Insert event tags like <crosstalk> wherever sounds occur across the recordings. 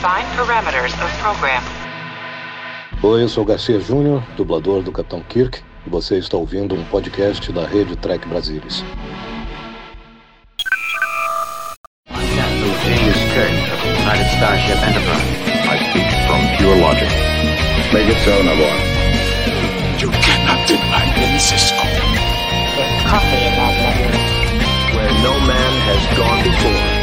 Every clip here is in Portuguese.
Define parameters of program. Oi, eu sou Garcia Júnior, dublador do Capitão Kirk, e você está ouvindo um podcast da rede Trek Brasilis. Captain James Kirk of the United Starship Enterprise. I speak from pure logic. Make it so, Nabor. You cannot deny me, Cisco. coffee in that letter. Where no man has gone before.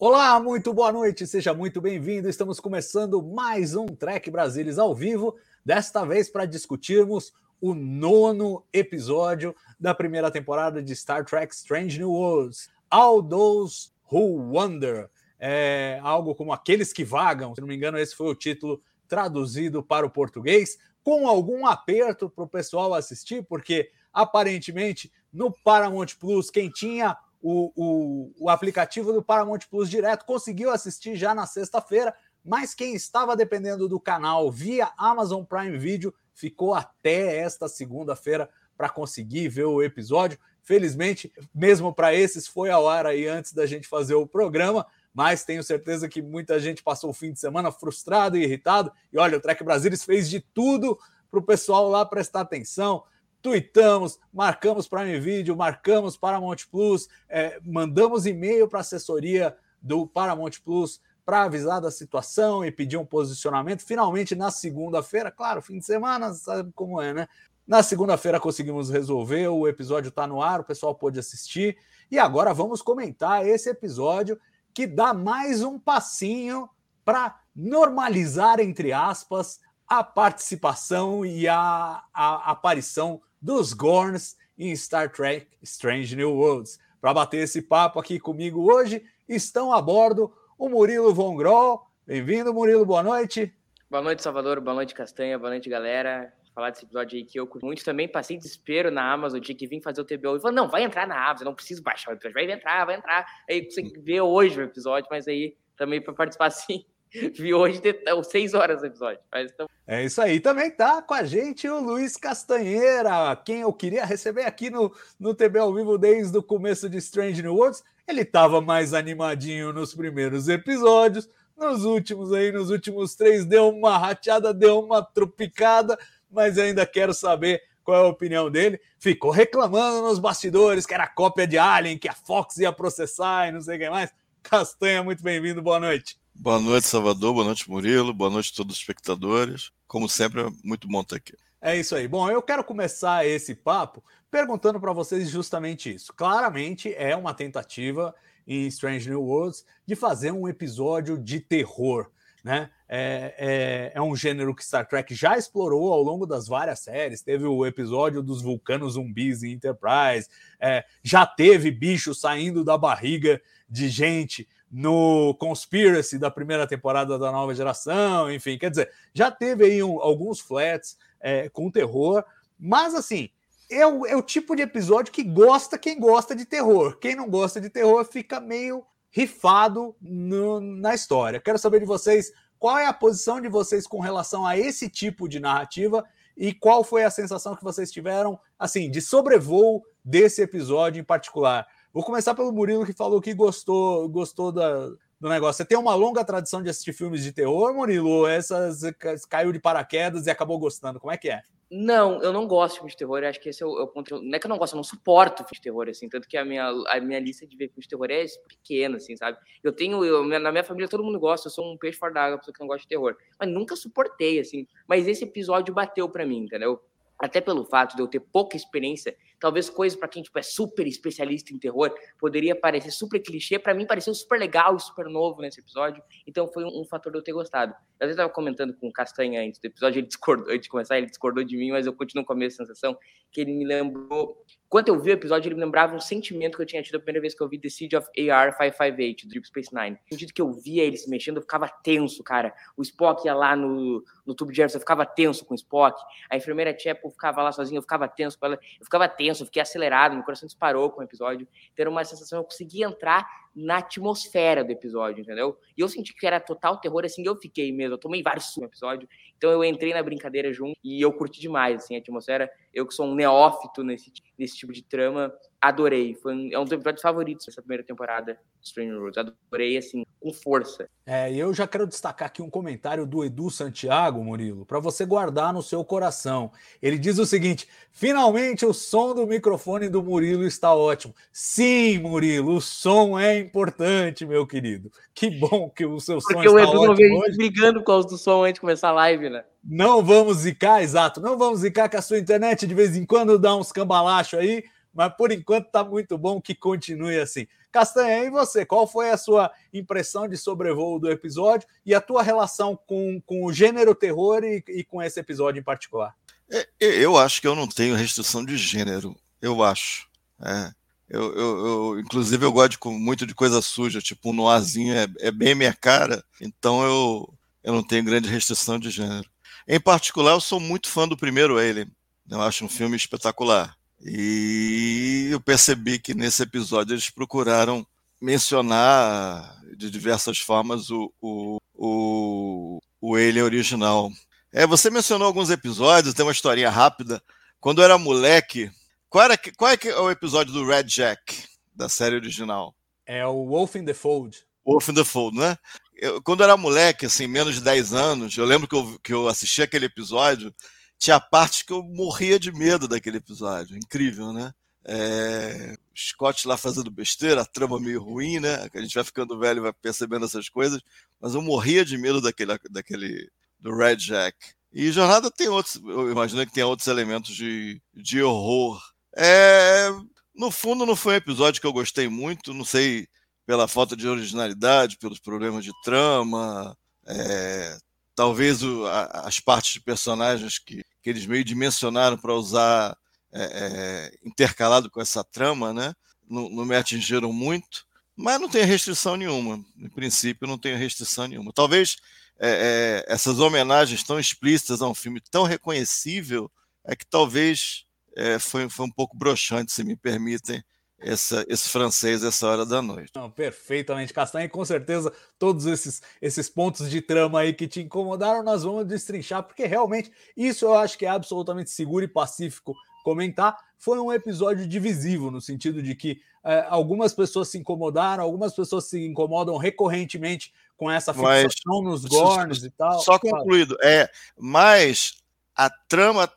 Olá, muito boa noite, seja muito bem-vindo. Estamos começando mais um Trek Brasilis ao vivo, desta vez para discutirmos o nono episódio da primeira temporada de Star Trek Strange New Worlds, All Those Who Wonder. É algo como Aqueles que Vagam, se não me engano, esse foi o título traduzido para o português, com algum aperto para o pessoal assistir, porque aparentemente no Paramount Plus, quem tinha o, o, o, aplicativo do Paramount Plus direto, conseguiu assistir já na sexta-feira, mas quem estava dependendo do canal via Amazon Prime Video ficou até esta segunda-feira para conseguir ver o episódio. Felizmente, mesmo para esses, foi ao ar aí antes da gente fazer o programa, mas tenho certeza que muita gente passou o fim de semana frustrado e irritado. E olha, o Trek Brasilis fez de tudo para o pessoal lá prestar atenção tweetamos, marcamos Prime Video, marcamos Paramount Plus, é, mandamos e-mail para a assessoria do Paramount Plus para avisar da situação e pedir um posicionamento. Finalmente, na segunda-feira, claro, fim de semana, sabe como é, né? Na segunda-feira conseguimos resolver, o episódio está no ar, o pessoal pôde assistir. E agora vamos comentar esse episódio que dá mais um passinho para normalizar, entre aspas, a participação e a, a aparição dos Gorns em Star Trek Strange New Worlds. Para bater esse papo aqui comigo hoje, estão a bordo o Murilo Von Groll. Bem-vindo, Murilo, boa noite. Boa noite, Salvador, boa noite, Castanha, boa noite, galera. Falar desse episódio aí que eu curto muito também, passei desespero na Amazon, tinha que vir fazer o TBO e falou: não, vai entrar na Amazon, não preciso baixar o episódio, vai entrar, vai entrar. Aí consegui ver hoje o episódio, mas aí também para participar <laughs> sim <laughs> Vi hoje seis horas do episódio. Então... É isso aí. Também tá com a gente o Luiz Castanheira, quem eu queria receber aqui no, no TB ao vivo desde o começo de Strange New Worlds. Ele estava mais animadinho nos primeiros episódios. Nos últimos aí, nos últimos três, deu uma rateada, deu uma tropicada, mas ainda quero saber qual é a opinião dele. Ficou reclamando nos bastidores que era cópia de Alien, que a Fox ia processar e não sei o que mais. Castanha, muito bem-vindo, boa noite. Boa noite, Salvador. Boa noite, Murilo. Boa noite a todos os espectadores. Como sempre, é muito bom estar aqui. É isso aí. Bom, eu quero começar esse papo perguntando para vocês justamente isso. Claramente é uma tentativa em Strange New Worlds de fazer um episódio de terror. Né? É, é, é, um gênero que Star Trek já explorou ao longo das várias séries. Teve o episódio dos vulcanos zumbis em Enterprise, é, já teve bichos saindo da barriga de gente no Conspiracy da primeira temporada da nova geração, enfim, quer dizer, já teve aí um, alguns flats é, com terror, mas assim, é o, é o tipo de episódio que gosta quem gosta de terror. Quem não gosta de terror fica meio rifado no, na história. Quero saber de vocês qual é a posição de vocês com relação a esse tipo de narrativa e qual foi a sensação que vocês tiveram, assim, de sobrevoo desse episódio em particular. Vou começar pelo Murilo que falou que gostou, gostou da, do negócio. Você tem uma longa tradição de assistir filmes de terror, Murilo? Essas caiu de paraquedas e acabou gostando? Como é que é? Não, eu não gosto de filme de terror. Eu acho que esse é o, é o, ponto. Não é que eu não gosto, eu não suporto filme de terror, assim. Tanto que a minha, a minha lista de ver filme de terror é pequena, assim, sabe? Eu tenho, eu, na minha família todo mundo gosta, eu sou um peixe fora d'água, pessoa que não gosta de terror. Mas nunca suportei, assim. Mas esse episódio bateu para mim, entendeu? Até pelo fato de eu ter pouca experiência talvez coisas para quem tipo, é super especialista em terror poderia parecer super clichê. Para mim, pareceu super legal e super novo nesse episódio. Então, foi um, um fator de eu ter gostado. Eu até estava comentando com o Castanha antes do episódio, ele discordou, antes de começar, ele discordou de mim, mas eu continuo com a mesma sensação que ele me lembrou Quando eu vi o episódio, ele me lembrava um sentimento que eu tinha tido a primeira vez que eu vi The Siege of AR-558, do Deep Space Nine. No sentido que eu via ele se mexendo, eu ficava tenso, cara. O Spock ia lá no, no tubo de Jefferson, eu ficava tenso com o Spock. A enfermeira Chapel ficava lá sozinha, eu ficava tenso com ela. Eu ficava tenso, eu fiquei acelerado, meu coração disparou com o episódio. Então era uma sensação, eu conseguia entrar na atmosfera do episódio, entendeu? E eu senti que era total terror, assim, eu fiquei mesmo. Eu tomei vários no episódio. Então eu entrei na brincadeira junto e eu curti demais, assim, a atmosfera. Eu que sou um neófito nesse, nesse tipo de trama, adorei. Foi um, é um dos episódios favoritos dessa primeira temporada de Stranger Worlds. Adorei, assim, com força. É, e eu já quero destacar aqui um comentário do Edu Santiago, Murilo, para você guardar no seu coração. Ele diz o seguinte: finalmente o som do microfone do Murilo está ótimo. Sim, Murilo, o som é importante, meu querido. Que bom que o seu som Porque está o Edu não ótimo veio hoje. brigando por causa do som antes de começar a live, né? Não vamos zicar, exato. Não vamos zicar que a sua internet de vez em quando dá uns cambalachos aí, mas por enquanto tá muito bom que continue assim. Castanha, e você? Qual foi a sua impressão de sobrevoo do episódio e a tua relação com, com o gênero terror e, e com esse episódio em particular? É, Eu acho que eu não tenho restrição de gênero. Eu acho. É. Eu, eu, eu- inclusive, eu gosto de muito de coisa suja, tipo um noirzinho é, é bem minha cara, então eu, eu não tenho grande restrição de gênero. Em particular, eu sou muito fã do primeiro Alien. Eu acho um filme espetacular. E eu percebi que nesse episódio eles procuraram mencionar de diversas formas o, o, o, o Alien original. É, você mencionou alguns episódios, tem uma historinha rápida. Quando eu era moleque, qual, era, qual é, que é o episódio do Red Jack, da série original? É o Wolf in the Fold. Wolf in the Fold, né? Eu, quando eu era moleque, assim, menos de 10 anos, eu lembro que eu, que eu assisti aquele episódio, tinha partes que eu morria de medo daquele episódio. Incrível, né? É, Scott lá fazendo besteira, a trama meio ruim, né? A gente vai ficando velho e vai percebendo essas coisas, mas eu morria de medo daquele, daquele do Red Jack. E Jornada tem outros, eu imagino que tem outros elementos de, de horror. É, no fundo, não foi um episódio que eu gostei muito, não sei pela falta de originalidade, pelos problemas de trama, é, talvez o- a- as partes de personagens que, que eles meio dimensionaram para usar é, é, intercalado com essa trama, né? Não, não me atingiram muito, mas não tem restrição nenhuma. Em princípio, não tem restrição nenhuma. Talvez é, é, essas homenagens tão explícitas a um filme tão reconhecível é que talvez é, foi, foi um pouco broxante, se me permitem, essa, esse francês essa hora da noite. Não, perfeitamente, Castanha, e com certeza todos esses, esses pontos de trama aí que te incomodaram, nós vamos destrinchar, porque realmente isso eu acho que é absolutamente seguro e pacífico comentar. Foi um episódio divisivo, no sentido de que eh, algumas pessoas se incomodaram, algumas pessoas se incomodam recorrentemente com essa Mas- fixação nos gorns e tal. Só concluído. É, mas a trama.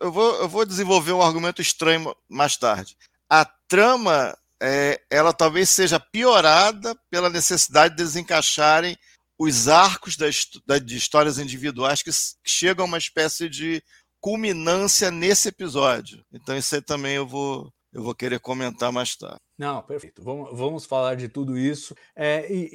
Eu vou, eu vou desenvolver um argumento estranho mais tarde. A trama, é, ela talvez seja piorada pela necessidade de desencaixarem os arcos da his- da- de histórias individuais que que chegam a uma espécie de culminância nesse episódio. Então, isso aí também eu vou, eu vou querer comentar mais tarde. Não, perfeito. Vamos, vamos falar de tudo isso. É, e,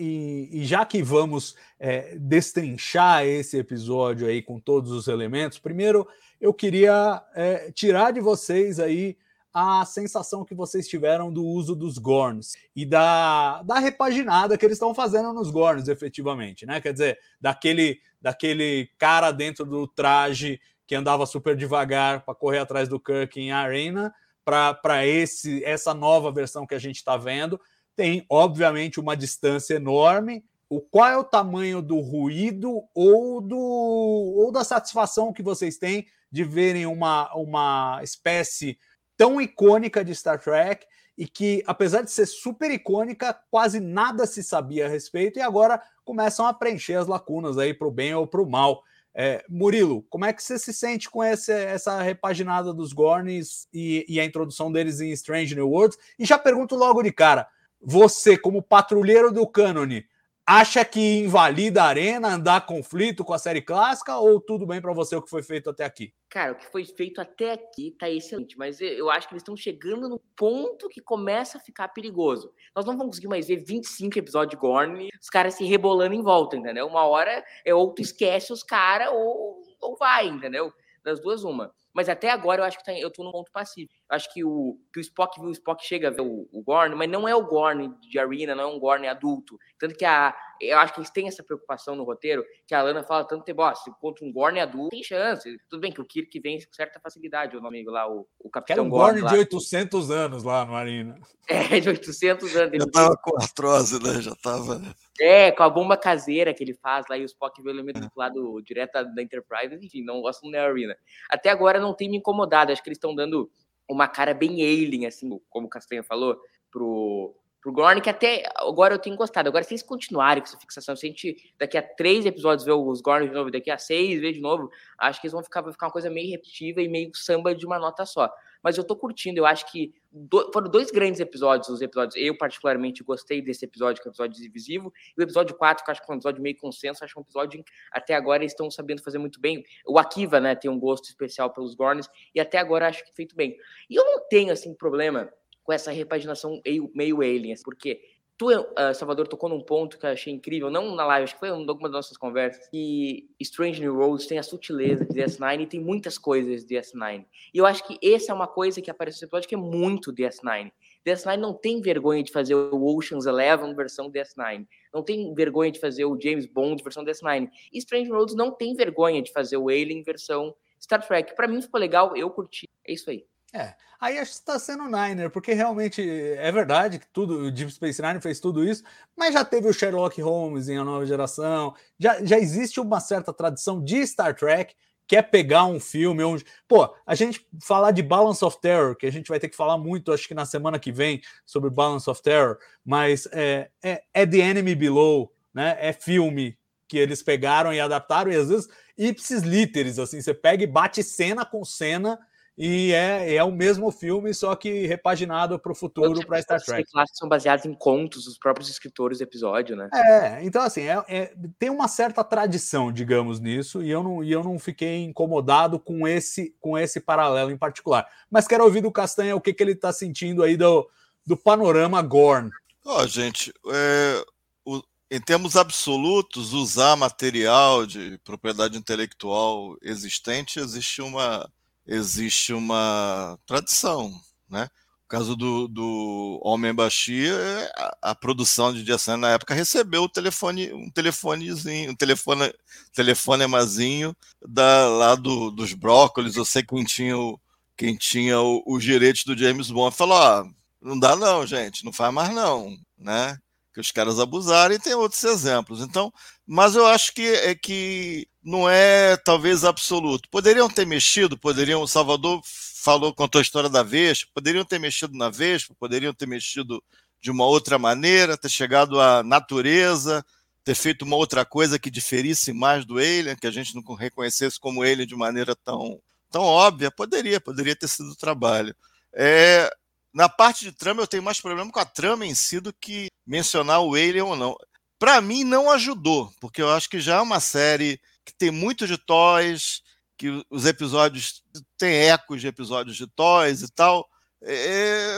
e- e já que vamos é, destrinchar esse episódio aí com todos os elementos, primeiro eu queria é, tirar de vocês aí a sensação que vocês tiveram do uso dos Gorns e da, da repaginada que eles estão fazendo nos Gorns, efetivamente, né? Quer dizer, daquele, daquele cara dentro do traje que andava super devagar para correr atrás do Kirk em Arena para esse essa nova versão que a gente está vendo. Tem, obviamente, uma distância enorme. O qual é o tamanho do ruído ou do ou da satisfação que vocês têm de verem uma, uma espécie tão icônica de Star Trek e que, apesar de ser super icônica, quase nada se sabia a respeito e agora começam a preencher as lacunas aí para o bem ou para o mal. É, Murilo, como é que você se sente com esse, essa repaginada dos Gorns e, e a introdução deles em Strange New Worlds? E já pergunto logo de cara: você, como patrulheiro do cânone, acha que invalida a arena andar conflito com a série clássica ou tudo bem para você o que foi feito até aqui? Cara, o que foi feito até aqui tá excelente, mas eu- acho que eles estão chegando no ponto que começa a ficar perigoso. Nós não vamos conseguir mais ver 25 episódios de Gorn, os caras se rebolando em volta, entendeu? Uma hora é ou tu esquece os caras ou, ou vai, entendeu? Das duas, uma. Mas até agora eu acho que tá, eu tô no ponto passivo. Acho que o, que o Spock viu, o Spock chega a ver o, o Gorn, mas não é o Gorn de Arena, não é um Gorn adulto. Tanto que a, eu acho que eles têm essa preocupação no roteiro, que a Lana fala tanto tempo, ó, se contra um Gorn adulto, tem chance. Tudo bem que o Kirk vem com certa facilidade, o meu amigo lá, o, o Capitão um Gorn. Gorn de 800 anos lá no Arena. É, de 800 anos. Já tava com artrose, né? Já tava... É, com a bomba caseira que ele faz lá e o Spock vê o elemento do lado direto da Enterprise, enfim, não gosto da Arena. Até agora não tem me incomodado, acho que eles estão dando uma cara bem alien, assim, como o Castanha falou, pro, pro Gorn, que até agora eu tenho gostado. Agora, se eles continuarem com essa fixação, se a gente daqui a três episódios ver os Gorn de novo, daqui a seis ver de novo, acho que eles vão ficar, vai ficar uma coisa meio repetitiva e meio samba de uma nota só. Mas eu tô curtindo, eu acho que do, foram dois grandes episódios, os episódios. Eu, particularmente, gostei desse episódio, que é o episódio divisivo, e o episódio 4, que eu acho que é um episódio meio consenso, acho que é um episódio até agora eles estão sabendo fazer muito bem. O Akiva, né, tem um gosto especial pelos Gorns, e até agora acho que feito bem. E eu não tenho, assim, problema com essa repaginação meio, meio alien, porque tu, uh, Salvador, tocou num ponto que eu achei incrível, não na live, acho que foi em alguma das nossas conversas, que Strange New Worlds tem a sutileza de DS9 e tem muitas coisas de DS9. E eu acho que essa é uma coisa que aparece no episódio que é muito DS9. DS9 não tem vergonha de fazer o Ocean's Eleven versão DS9. Não tem vergonha de fazer o James Bond versão DS9. E Strange New Worlds não tem vergonha de fazer o Alien versão Star Trek. Para mim ficou legal, eu curti. É isso aí. É, aí acho que está sendo Niner, porque realmente é verdade que tudo, o Deep Space Nine fez tudo isso, mas já teve o Sherlock Holmes em A Nova Geração, já, já existe uma certa tradição de Star Trek, que é pegar um filme onde. Pô, a gente falar de Balance of Terror, que a gente vai ter que falar muito, acho que na semana que vem, sobre Balance of Terror, mas é, é, é The Enemy Below, né? É filme que eles pegaram e adaptaram, e às vezes ipsis literis, assim, você pega e bate cena com cena e é, é o mesmo filme, só que repaginado para o futuro para Star Trek. Os são baseados em contos dos próprios escritores do episódio, né? É, então assim, é, é, tem uma certa tradição, digamos, nisso, e eu não, e eu não fiquei incomodado com esse, com esse paralelo em particular. Mas quero ouvir do Castanha o que, que ele está sentindo aí do, do panorama Gorn. Ó, oh, gente, é, o, em termos absolutos, usar material de propriedade intelectual existente existe uma existe uma tradição, né? No caso do, do Homem Baixia, a, a, produção de Jason na época recebeu o telefone, um telefonezinho, um telefone, telefonemazinho da, lá do, dos brócolis, eu sei quem tinha o, quem tinha o, os direitos do James Bond, falou, ó, não dá não, gente, não faz mais não, né? Que os caras abusaram e tem outros exemplos. Então, mas eu acho que é que não é talvez absoluto. Poderiam ter mexido, poderiam. O Salvador falou, contou a história da Vespa, poderiam ter mexido na Vespa, poderiam ter mexido de uma outra maneira, ter chegado à natureza, ter feito uma outra coisa que diferisse mais do Alien, que a gente não reconhecesse como ele de maneira tão, tão óbvia. Poderia, poderia ter sido trabalho. É, na parte de trama, eu tenho mais problema com a trama em si do que mencionar o Alien ou não. Para mim, não ajudou, porque eu acho que já é uma série que tem muito de toys, que os episódios têm ecos de episódios de toys e tal. É,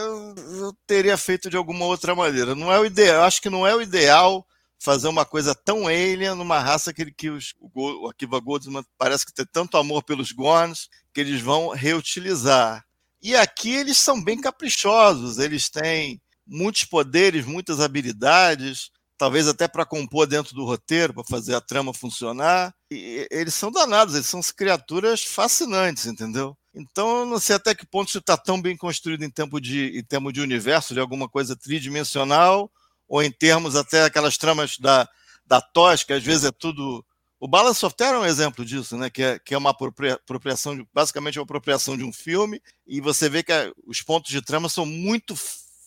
eu teria feito de alguma outra maneira. Não é o ideal, acho que não é o ideal fazer uma coisa tão alien numa raça que, que os, o Akiva Goldsman parece que tem tanto amor pelos Gorns que eles vão reutilizar. E aqui eles são bem caprichosos, eles têm muitos poderes, muitas habilidades, talvez até para compor dentro do roteiro, para fazer a trama funcionar. E eles são danados, eles são criaturas fascinantes, entendeu? Então, eu não sei até que ponto isso está tão bem construído em, tempo de, em termos de universo, de alguma coisa tridimensional, ou em termos até aquelas tramas da, da que às vezes é tudo. O Balance of Terror é um exemplo disso, né? que, é, que é uma apropriação, de, basicamente uma apropriação de um filme, e você vê que a, os pontos de trama são muito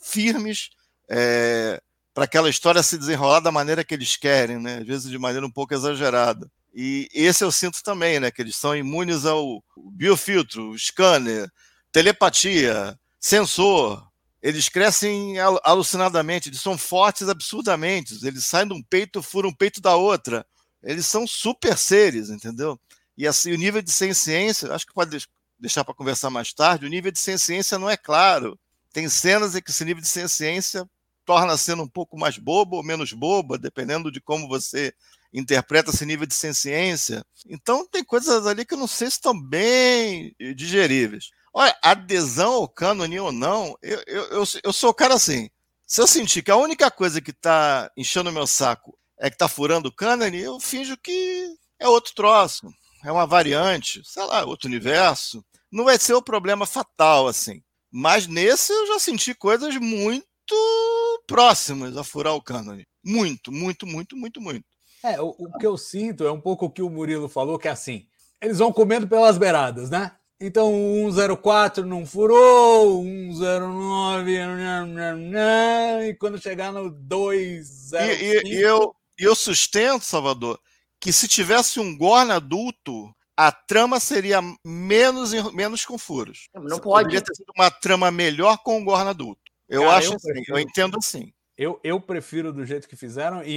firmes, é, para aquela história se desenrolar da maneira que eles querem, né? às vezes de maneira um pouco exagerada. E esse eu sinto também, né? que eles são imunes ao biofiltro, scanner, telepatia, sensor. Eles crescem alucinadamente, eles são fortes absurdamente. Eles saem de um peito, furam um peito da outra. Eles são super seres, entendeu? E assim, o nível de ciência, acho que pode deixar para conversar mais tarde, o nível de ciência não é claro. Tem cenas em que esse nível de ciência torna cena um pouco mais boba ou menos boba, dependendo de como você interpreta esse nível de ciência. Então tem coisas ali que eu não sei se estão bem digeríveis. Olha, adesão ao cânone ou não, eu, eu, eu, eu sou o cara assim. Se eu sentir que a única coisa que tá enchendo o meu saco é que tá furando o cânone, eu finjo que é outro troço, é uma variante, sei lá, outro universo. Não vai ser o problema fatal, assim. Mas nesse eu já senti coisas muito próximas a furar o cânone. Muito, muito, muito, muito, muito. É, o, o que eu sinto é um pouco o que o Murilo falou, que é assim, eles vão comendo pelas beiradas, né? Então, 104 não furou, 109 e quando chegar no 205... E, e, e, eu, eu sustento, Salvador, que se tivesse um Gorn adulto, a trama seria menos, menos com furos. Não pode. Poderia ter sido uma trama melhor com o Gorn adulto. Eu Cara, acho eu assim, prefiro. eu entendo assim. Eu, eu prefiro do jeito que fizeram e,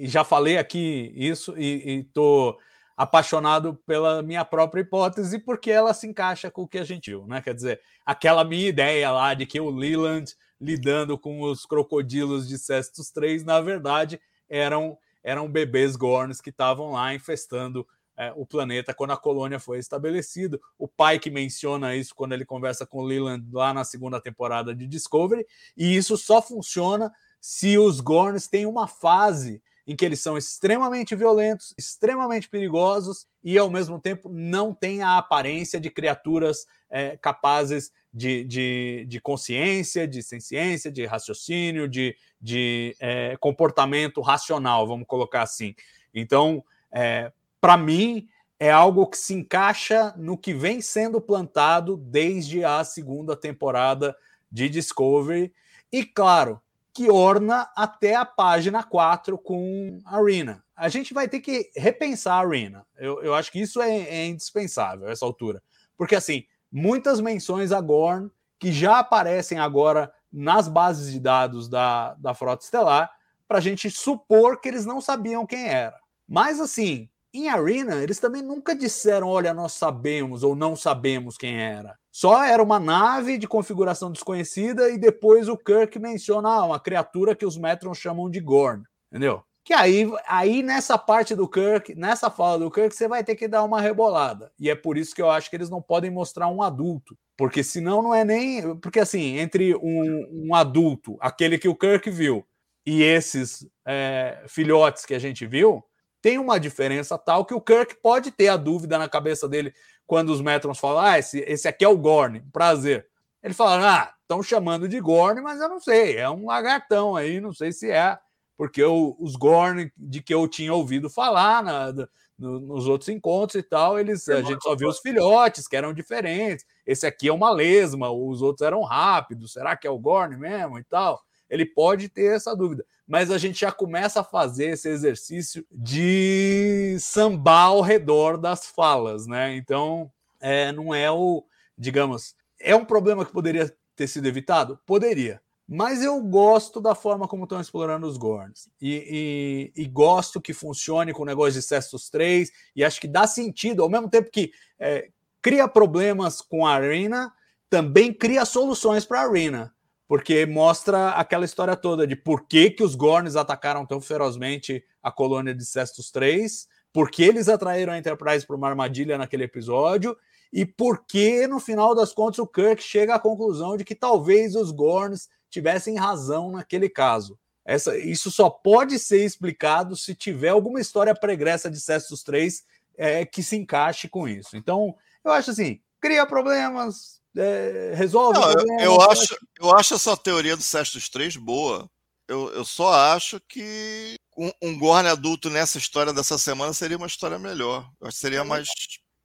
e- e já falei aqui isso e estou apaixonado pela minha própria hipótese porque ela se encaixa com o que a gente viu, né? Quer dizer, aquela minha ideia lá de que o Leland lidando com os crocodilos de Cestus 3, na verdade, eram, eram bebês Gorns que estavam lá infestando é, o planeta quando a colônia foi estabelecida. O pai que menciona isso quando ele conversa com Leland lá na segunda temporada de Discovery, e isso só funciona se os Gorns têm uma fase em que eles são extremamente violentos, extremamente perigosos e, ao mesmo tempo, não têm a aparência de criaturas é, capazes de, de, de consciência, de ciência, de raciocínio, de, de é, comportamento racional, vamos colocar assim. Então, é, para mim, é algo que se encaixa no que vem sendo plantado desde a segunda temporada de Discovery. E, claro, que orna até a página 4 com a Arena. A gente vai ter que repensar a Arena. Eu, eu acho que isso é, é indispensável essa altura. Porque, assim, muitas menções a Gorn que já aparecem agora nas bases de dados da, da Frota Estelar para a gente supor que eles não sabiam quem era. Mas, assim, em Arena, eles também nunca disseram, olha, nós sabemos ou não sabemos quem era. Só era uma nave de configuração desconhecida e depois o Kirk menciona ah, uma criatura que os Metrons chamam de Gorn, entendeu? Que aí, aí nessa parte do Kirk, nessa fala do Kirk, você vai ter que dar uma rebolada. E é por isso que eu acho que eles não podem mostrar um adulto. Porque senão não é nem. Porque assim, entre um, um adulto, aquele que o Kirk viu, e esses é, filhotes que a gente viu, tem uma diferença tal que o Kirk pode ter a dúvida na cabeça dele quando os Metrons falam: Ah, esse, esse aqui é o Gorn, prazer. Ele fala: Ah, estão chamando de Gorn, mas eu não sei, é um lagartão aí, não sei se é, porque eu, os Gorn de que eu tinha ouvido falar na, no, nos outros encontros e tal, eles a gente só viu os filhotes que eram diferentes. Esse aqui é uma lesma, os outros eram rápidos, será que é o Gorn mesmo e tal? Ele pode ter essa dúvida mas a gente já começa a fazer esse exercício de sambar ao redor das falas, né? Então, é, não é o, digamos, é um problema que poderia ter sido evitado? Poderia. Mas eu gosto da forma como estão explorando os Gorns. E, e, e, gosto que funcione com o negócio de Cestus 3. E acho que dá sentido, ao mesmo tempo que é, cria problemas com a Arena, também cria soluções para a Arena porque mostra aquela história toda de por que, que os Gorns atacaram tão ferozmente a colônia de Cestus 3, por que eles atraíram a Enterprise para uma armadilha naquele episódio, e por que, no final das contas, o Kirk chega à conclusão de que talvez os Gorns tivessem razão naquele caso. Essa, isso só pode ser explicado se tiver alguma história pregressa de Cestus 3 é, que se encaixe com isso. Então, eu acho assim, cria problemas, é, resolve Não, o eu, problema. eu acho, eu acho essa teoria do Cestus 3 boa. Eu, eu só acho que um, um Gorn adulto nessa história dessa semana seria uma história melhor. Eu acho que seria mais.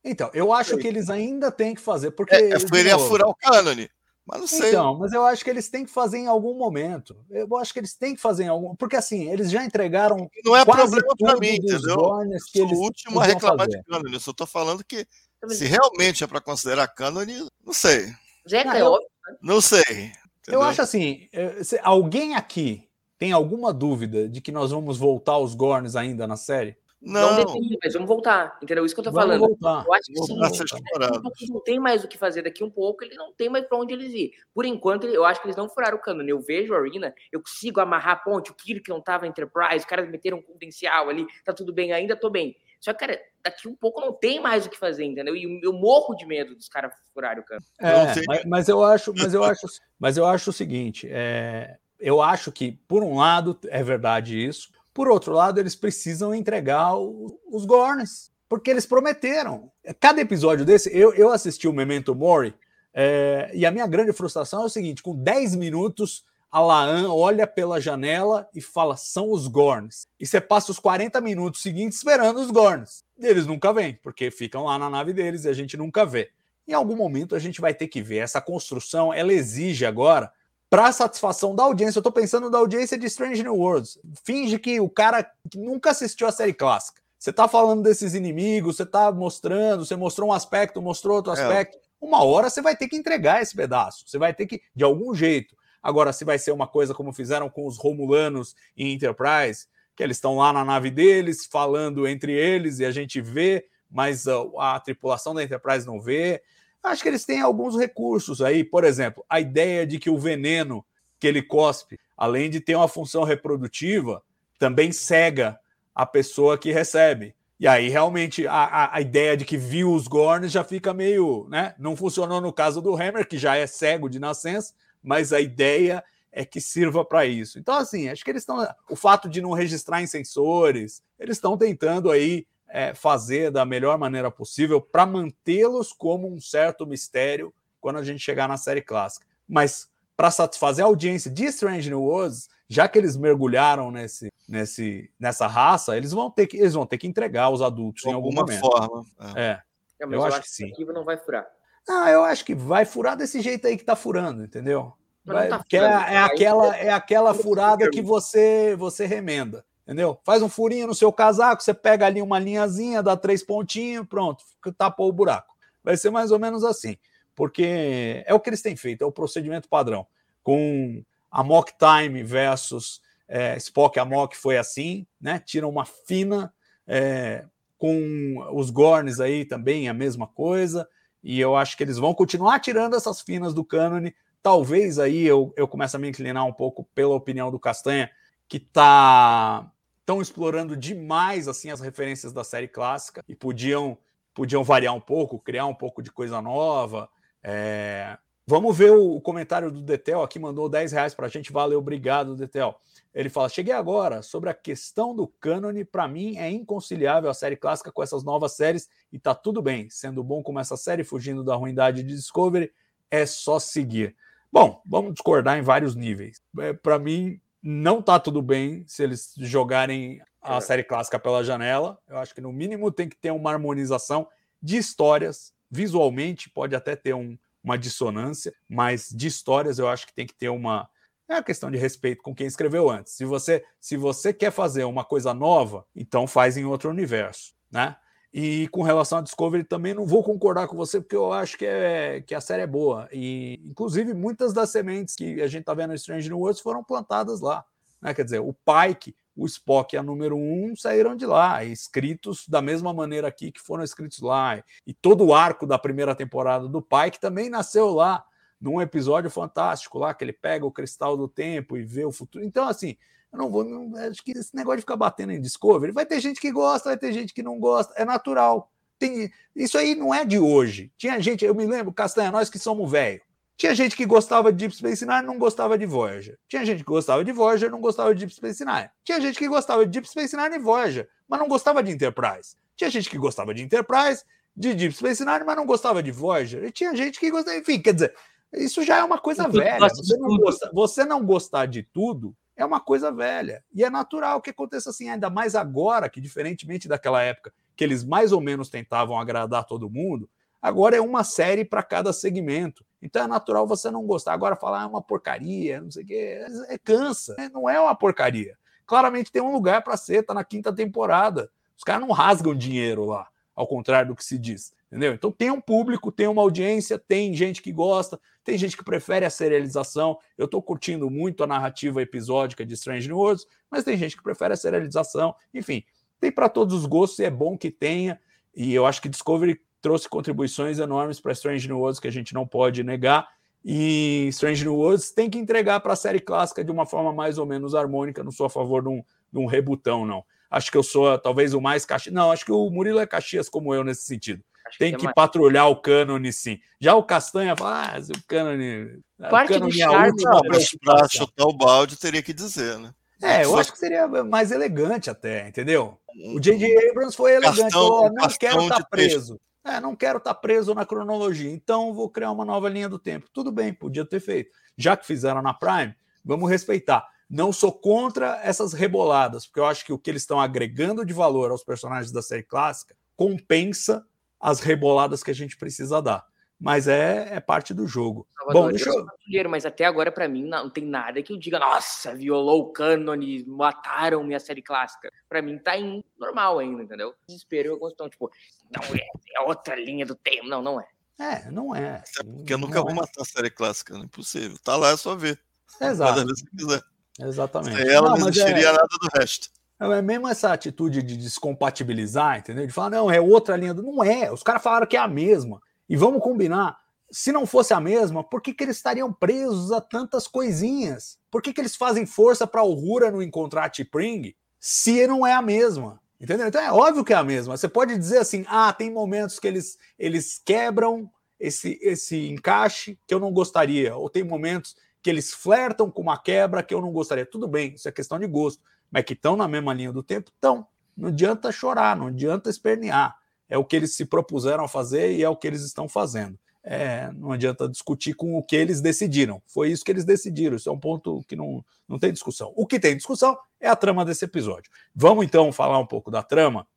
Então, eu acho que eles ainda têm que fazer, porque. É, de ele ia novo, furar o cânone. Mas não sei. Então, mas eu acho que eles têm que fazer em algum momento. Eu acho que eles têm que fazer em algum. Porque assim, eles já entregaram. não é quase problema para mim, dos entendeu? Que Sou o último a reclamar fazer. de cânone. Eu só tô falando que se realmente é para considerar cânone, não sei. Zeca, Não, é eu- óbvio. Não sei. Eu entendeu? acho assim, eh, alguém aqui tem alguma dúvida de que nós vamos voltar aos Gorns ainda na série? Não, Não, define, mas vamos voltar. Entendeu? Isso que eu tô Vamos falando. voltar. Eu acho que sim. eles não tem mais o que fazer daqui um pouco, ele não tem mais pra onde eles ir. Por enquanto, eu acho que eles não furaram o cânone. Eu vejo a Arena, eu consigo amarrar a ponte, o Kirk não tava Enterprise, os caras meteram um potencial ali, tá tudo bem, ainda tô bem. Só que, cara, daqui um pouco não tem mais o que fazer, entendeu? E eu morro de medo dos caras furarem o cano. É, mas, mas, eu acho, mas eu acho, mas eu acho o seguinte, é, eu acho que por um lado é verdade isso, por outro lado eles precisam entregar o, os Gorns, porque eles prometeram. Cada episódio desse, eu, eu assisti o Memento Mori é, e a minha grande frustração é o seguinte: com 10 minutos a Laan olha pela janela e fala: são os Gorns. E você passa os 40 minutos seguintes esperando os Gorns. E eles nunca vêm, porque ficam lá na nave deles e a gente nunca vê. Em algum momento a gente vai ter que ver. Essa construção, ela exige agora, para satisfação da audiência, eu estou pensando da audiência de Strange New Worlds. Finge que o cara nunca assistiu a série clássica. Você está falando desses inimigos, você está mostrando, você mostrou um aspecto, mostrou outro é. aspecto. É. Uma hora você vai ter que entregar esse pedaço. Você vai ter que, de algum jeito, Agora, se vai ser uma coisa como fizeram com os Romulanos em Enterprise, que eles estão lá na nave deles, falando entre eles, e a gente vê, mas a, a tripulação da Enterprise não vê. Acho que eles têm alguns recursos aí. Por exemplo, a ideia de que o veneno que ele cospe, além de ter uma função reprodutiva, também cega a pessoa que recebe. E aí, realmente, a, a, a, ideia de que viu os Gorns já fica meio. Né? Não funcionou no caso do Hammer, que já é cego de nascença, mas a ideia é que sirva para isso. Então, assim, acho que eles estão. O fato de não registrar em sensores, eles estão tentando aí é, fazer da melhor maneira possível para mantê-los como um certo mistério quando a gente chegar na série clássica. Mas para satisfazer a audiência de Strange New Worlds, já que eles mergulharam nesse, nesse, nessa raça, eles vão ter que eles vão ter que entregar os adultos de em alguma forma. É, é. é eu, eu, acho, que sim. não vai furar. Ah, eu acho que vai furar desse jeito aí que tá furando, entendeu? Vai, tá que é, é, aquela, é aquela furada que você você remenda, entendeu? Faz um furinho no seu casaco, você pega ali uma linhazinha, dá três pontinhos, pronto, tapou o buraco. Vai ser mais ou menos assim, porque é o que eles têm feito, é o procedimento padrão. Com a mock time versus é, Spock Amok foi assim, né? Tiram uma fina, é, com os Gorns aí também a mesma coisa e eu acho que eles vão continuar tirando essas finas do cânone. Talvez aí eu, eu comece a me inclinar um pouco pela opinião do Castanha, que está estão explorando demais assim as referências da série clássica e podiam podiam variar um pouco, criar um pouco de coisa nova. É... Vamos ver o, o, comentário do Detel aqui, mandou 10 reais para a gente. Valeu, obrigado, Detel. Ele fala: Cheguei agora sobre a questão do cânone. Para mim, é inconciliável a série clássica com essas novas séries e tá tudo bem. Sendo bom como essa série, fugindo da ruindade de Discovery, é só seguir. Bom, vamos discordar em vários níveis. É, Para mim, não tá tudo bem se eles jogarem a é. série clássica pela janela. Eu acho que no mínimo tem que ter uma harmonização de histórias. Visualmente pode até ter um, uma dissonância, mas de histórias eu acho que tem que ter uma é uma questão de respeito com quem escreveu antes. Se você, se você quer fazer uma coisa nova, então faz em outro universo, né? E com relação a Discovery também não vou concordar com você, porque eu acho que, é, que a série é boa. E, inclusive, muitas das sementes que a gente está vendo no Strange New Worlds foram plantadas lá. Né? Quer dizer, o Pike, o Spock e a número um saíram de lá, escritos da mesma maneira aqui que foram escritos lá. E todo o arco da primeira temporada do Pike também nasceu lá num episódio fantástico lá, que ele pega o cristal do tempo e vê o futuro. Então, assim, eu não vou. Não, acho que esse negócio de ficar batendo em Discovery, vai ter gente que gosta, vai ter gente que não gosta, é natural. Tem, isso aí não é de hoje. Tinha gente, eu me lembro, Castanha, nós que somos velho. Tinha gente que gostava de Deep Space Nine não gostava de Voyager. Tinha gente que gostava de Voyager não gostava de Deep Space Nine. Tinha gente que gostava de Deep Space Nine e Voyager, mas não gostava de Enterprise. Tinha gente que gostava de Enterprise, de Deep Space Nine, mas não gostava de Voyager. E tinha gente que gostava. Enfim, quer dizer, isso já é uma coisa velha. Você não, gosta, você não gostar de tudo é uma coisa velha. E é natural que aconteça assim, ainda mais agora, que diferentemente daquela época, que eles mais ou menos tentavam agradar todo mundo, agora é uma série para cada segmento. Então é natural você não gostar. Agora falar ah, é uma porcaria, não sei o quê, é, cansa. Né? Não é uma porcaria. Claramente tem um lugar para ser, tá na quinta temporada. Os caras não rasgam dinheiro lá, ao contrário do que se diz. Entendeu? Então tem um público, tem uma audiência, tem gente que gosta, tem gente que prefere a serialização. Eu estou curtindo muito a narrativa episódica de Strange New Worlds, mas tem gente que prefere a serialização. Enfim, tem para todos os gostos e é bom que tenha. E eu acho que Discovery trouxe contribuições enormes para Strange New Worlds que a gente não pode negar. E Strange New Worlds tem que entregar para a série clássica de uma forma mais ou menos harmônica. Não sou a favor de um, de um rebutão, não. acho que eu sou talvez o mais Caxias. Não, acho que o Murilo é Caxias como eu nesse sentido. Acho Tem é que mais- patrulhar o cânone, sim. Já o Castanha fala, ah, o cânone. o Parte do cânone é a charme, última Não, mas pra preocupação. chutar o balde teria que dizer, né? É, eu Só acho que seria mais elegante até, entendeu? O J.J. Abrams foi elegante, Cartão- falou, "Ó, um não quero estar texto. preso. É, não quero estar preso na cronologia, então vou criar uma nova linha do tempo. Tudo bem, podia ter feito. Já que fizeram na Prime, vamos respeitar. Não sou contra essas reboladas, porque eu acho que o que eles estão agregando de valor aos personagens da série clássica compensa as reboladas que a gente precisa dar. Mas é, é parte do jogo. Salvador, Bom, deixa eu eu. mas até agora, pra mim, não tem nada que eu diga, nossa, violou o cânone, mataram minha série clássica. Pra mim, tá em normal ainda, entendeu? Desespero, eu gosto, tipo, não é, é outra linha do tempo. Não, não é. É, não é. Até porque eu Não nunca é. vou matar a série clássica, não é impossível. Tá lá, é só ver. Exato, Quantas vezes você quiser. exatamente. Sem ela não, mas é- nada do resto. É mesmo essa atitude de descompatibilizar, entendeu? De falar, não, é outra linha. Não é, os caras falaram que é a mesma. E vamos combinar, se não fosse a mesma, por que, que eles estariam presos a tantas coisinhas? Por que, que eles fazem força para o Hura não encontrar a T'Pring se não é a mesma? Entendeu? Então é óbvio que é a mesma. Você pode dizer assim, ah, tem momentos que eles, eles quebram esse, esse encaixe que eu não gostaria, ou tem momentos que eles flertam com uma quebra que eu não gostaria. Tudo bem, isso é questão de gosto mas que estão na mesma linha do tempo, estão. Não adianta chorar, não adianta espernear. É o que eles se propuseram a fazer e é o que eles estão fazendo. É, não adianta discutir com o que eles decidiram. Foi isso que eles decidiram. Isso é um ponto que não, não tem discussão. O que tem discussão é a trama desse episódio. Vamos então falar um pouco da trama.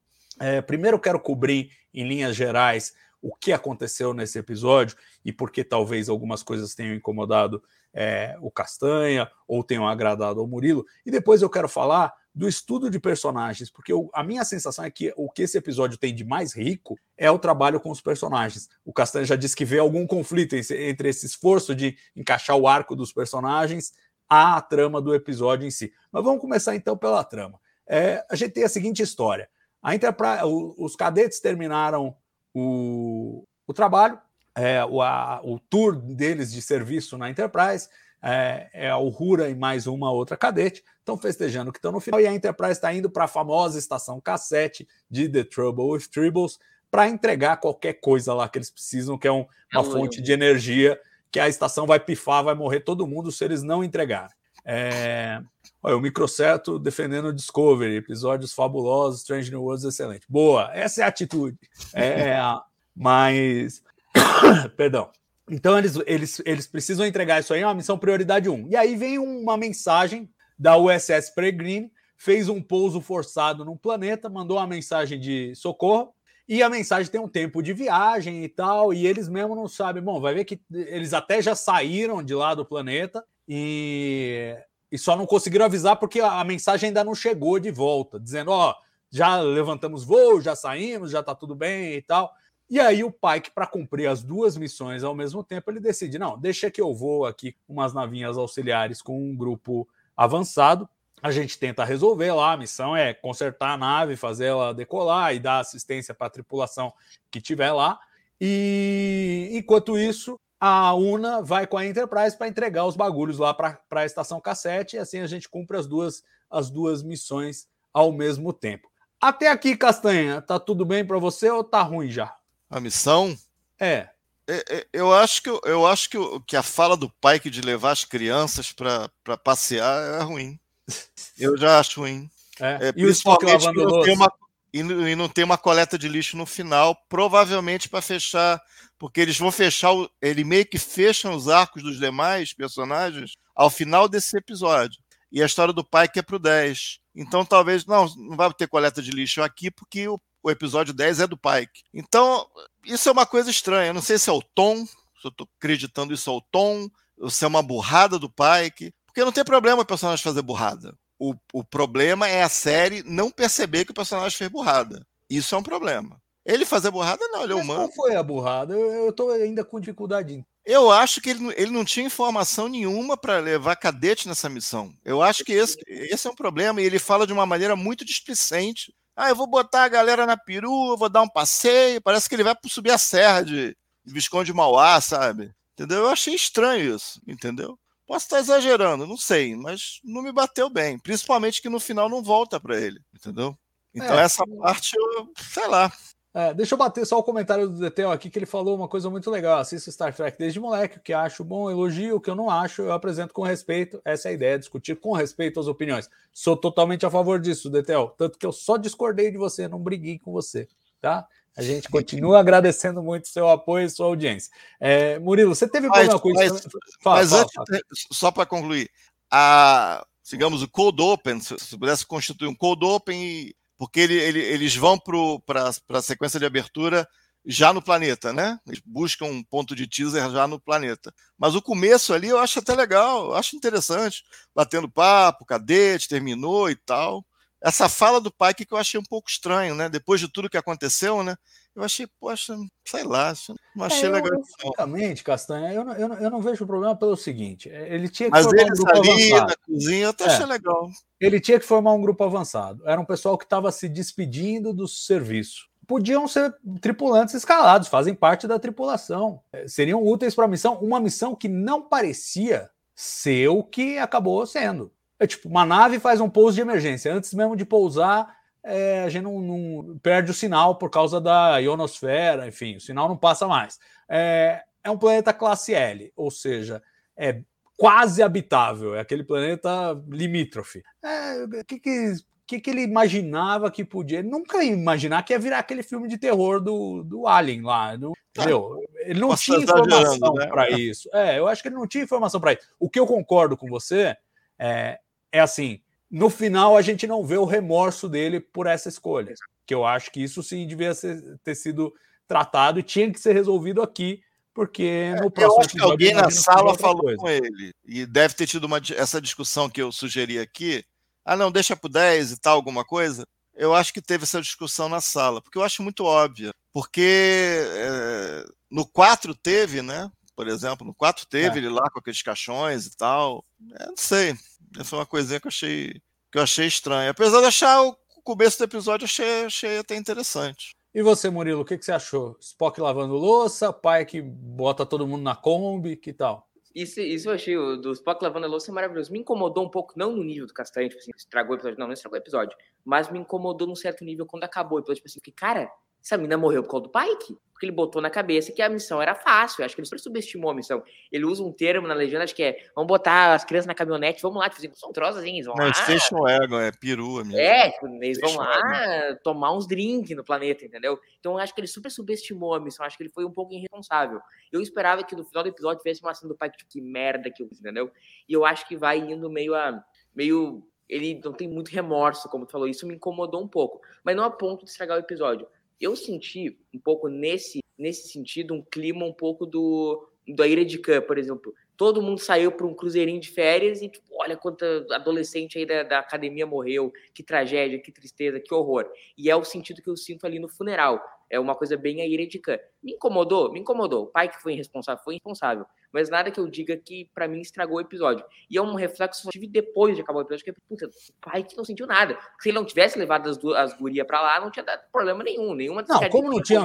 É, primeiro, quero cobrir, em linhas gerais, o que aconteceu nesse episódio e por que talvez algumas coisas tenham incomodado é, o Castanha ou tenham agradado ao Murilo. E depois eu quero falar do estudo de personagens, porque eu- a minha sensação é que o que esse episódio tem de mais rico é o trabalho com os personagens. O Castanha já disse que vê algum conflito entre esse esforço de encaixar o arco dos personagens à trama do episódio em si. Mas vamos começar então pela trama. É, a gente tem a seguinte história: a Enterprise, os cadetes terminaram o, o trabalho, é, o, a- o tour deles de serviço na Enterprise, é, é o Hura e mais uma outra cadete, estão festejando que estão no final, e a Enterprise está indo para a famosa estação cassete de The Trouble with Tribbles para entregar qualquer coisa lá que eles precisam, que é um- uma fonte de energia, que a estação vai pifar, vai morrer todo mundo se eles não entregarem. É, Olha, o Microceto defendendo o Discovery, episódios fabulosos, Strange New Worlds, excelente. Boa, essa é a atitude. É, <laughs> mas. <coughs> Perdão. Então, eles, eles, eles precisam entregar isso aí, é uma missão prioridade 1. E aí vem uma mensagem da USS Peregrine, fez um pouso forçado num planeta, mandou uma mensagem de socorro, e a mensagem tem um tempo de viagem e tal, e eles mesmo não sabem. Bom, vai ver que eles até já saíram de lá do planeta e, e só não conseguiram avisar porque a, a mensagem ainda não chegou de volta, dizendo: ó, já levantamos voo, já saímos, já tá tudo bem e tal. E aí o Pike, para cumprir as duas missões ao mesmo tempo, ele decide: não, deixa que eu vou aqui umas navinhas auxiliares com um grupo avançado. A gente tenta resolver lá, a missão é consertar a nave, fazer ela decolar e dar assistência para a tripulação que tiver lá. E enquanto isso, a Una vai com a Enterprise para entregar os bagulhos lá para a estação cassete, e assim a gente cumpre as duas, as duas missões ao mesmo tempo. Até aqui, Castanha, tá tudo bem para você ou tá ruim já? A missão? É. É, é, Eu acho que, eu acho que, que a fala do Pike de levar as crianças para passear é ruim. <laughs> Eu já acho ruim. é. É, e o Spock lavando louça? uma, e, não- e não tem uma coleta de lixo no final, provavelmente para fechar, porque eles vão fechar, o, ele meio que fecham os arcos dos demais personagens ao final desse episódio. E a história do Pike é pro 10. Então talvez, não, não vai ter coleta de lixo aqui, porque o, o episódio 10 é do Pike. Então, isso é uma coisa estranha. Eu não sei se é o tom, se eu tô acreditando isso ao tom, ou se é uma burrada do Pike. Porque não tem problema o personagem fazer burrada. O, o problema é a série não perceber que o personagem fez burrada. Isso é um problema. Ele fazer burrada, não, ele é humano. qual foi a burrada? Eu, eu tô ainda com dificuldade. Eu acho que ele, não- ele não tinha informação nenhuma para levar cadete nessa missão. Eu acho que esse, esse é um problema e ele fala de uma maneira muito displicente. Ah, eu vou botar a galera na perua, vou dar um passeio. Parece que ele vai subir a serra de, de Visconde de Mauá, sabe? Entendeu? Eu achei estranho isso, entendeu? Posso estar exagerando, não sei, mas não me bateu bem. Principalmente que no final não volta para ele, entendeu? Então É. essa parte, eu, sei lá. É, deixa eu bater só o comentário do Detel aqui, que ele falou uma coisa muito legal. Assisto Star Trek desde moleque, o que acho bom, elogio, o que eu não acho, eu apresento com respeito. Essa é a ideia, discutir com respeito as opiniões. Sou totalmente a favor disso, Detel. Tanto que eu só discordei de você, não briguei com você, tá? A gente continua agradecendo muito seu apoio e sua audiência. É, Murilo, você teve Mas- com isso? mas- Fala, Mas fala, antes, fala. só para concluir, a, digamos, o Cold Open, se se pudesse constituir um Cold Open, e- porque ele, ele- eles vão para a sequência de abertura já no planeta, né? Eles buscam um ponto de teaser já no planeta. Mas o começo ali eu acho até legal, eu acho interessante. Batendo papo, cadete, terminou e tal. Essa fala do Pike que eu achei um pouco estranho, né? Depois de tudo que aconteceu, né? Eu achei, poxa, sei lá, não achei É, eu, legal. francamente, Castanha, eu não, eu, não, eu não vejo problema pelo seguinte: é, ele tinha que Mas formar um grupo ali avançado. na cozinha eu até É. achei legal. Ele tinha que formar um grupo avançado. Era um pessoal que estava se despedindo do serviço. Podiam ser tripulantes escalados, fazem parte da tripulação. É, Seriam úteis para a missão, uma missão que não parecia ser o que acabou sendo. É tipo, uma nave faz um pouso de emergência. Antes mesmo de pousar, é, a gente não, não- perde o sinal por causa da ionosfera, enfim, o sinal não passa mais. É, é um planeta classe L, ou seja, é quase habitável, é aquele planeta limítrofe. É, O que, que, que, que ele imaginava que podia? Ele nunca ia imaginar que ia virar aquele filme de terror do, do Alien lá, do- entendeu? Ele não Posso tinha exagerando, informação né? para isso. É, eu acho que ele não tinha informação para isso. O que eu concordo com você é, é assim: no final a gente não vê o remorso dele por essa escolha. Que eu acho que isso sim devia ser- ter sido tratado e tinha que ser resolvido aqui, porque no É, Eu próximo acho que alguém na sala falou coisa. com ele. E deve ter tido uma, essa discussão que eu sugeri aqui. Ah, não, deixa pro 10 e tal, alguma coisa. Eu acho que teve essa discussão na sala, porque eu acho muito óbvia. Porque é, no 4 teve, né? Por exemplo, no 4 teve É. ele lá com aqueles caixões e tal. É, não sei. Essa foi uma coisinha que eu achei, que eu achei estranha. Apesar de achar o começo do episódio, eu achei, achei até interessante. E você, Murilo, o que, que você achou? Spock lavando louça, pai que bota todo mundo na Kombi, que tal? Isso, isso eu achei, o do Spock lavando a louça é maravilhoso. Me incomodou um pouco, não no nível do Castanho, tipo assim, estragou o episódio. Não, não estragou o episódio. Mas me incomodou num certo nível quando acabou o episódio. Tipo assim, porque, cara, essa mina morreu por causa do Pike. Porque ele botou na cabeça que a missão era fácil. Eu acho que ele super subestimou a missão. Ele usa um termo na legenda, acho que é, vamos botar as crianças na caminhonete, vamos lá, tipo assim, são trosas, hein, eles vão Não, lá. Station Wagon, é perua mesmo. É, tipo, eles vão lá tomar uns drinks no planeta, entendeu? Então eu acho que ele super subestimou a missão, acho que ele foi um pouco irresponsável. Eu esperava que no final do episódio tivesse uma cena do pai que, tipo, que merda que eu fiz, entendeu? E eu acho que vai indo meio a. meio. Ele não tem muito remorso, como tu falou. Isso me incomodou um pouco. Mas não a ponto de estragar o episódio. Eu senti um pouco nesse, nesse sentido um clima um pouco do da Ira de Khan, por exemplo. Todo mundo saiu para um cruzeirinho de férias e, tipo, olha quanta adolescente aí da, da academia morreu, que tragédia, que tristeza, que horror. E é o sentido que eu sinto ali no funeral. É uma coisa bem a Ira de Khan. Me incomodou? Me incomodou. O pai que foi irresponsável foi irresponsável. Mas nada que eu diga que, para mim, estragou o episódio. E é um reflexo que eu tive depois de acabar o episódio, que é, puta, o pai que não sentiu nada. Se ele não tivesse levado as, as gurias pra lá, não tinha dado problema nenhum. Nenhuma Não, como não tinha?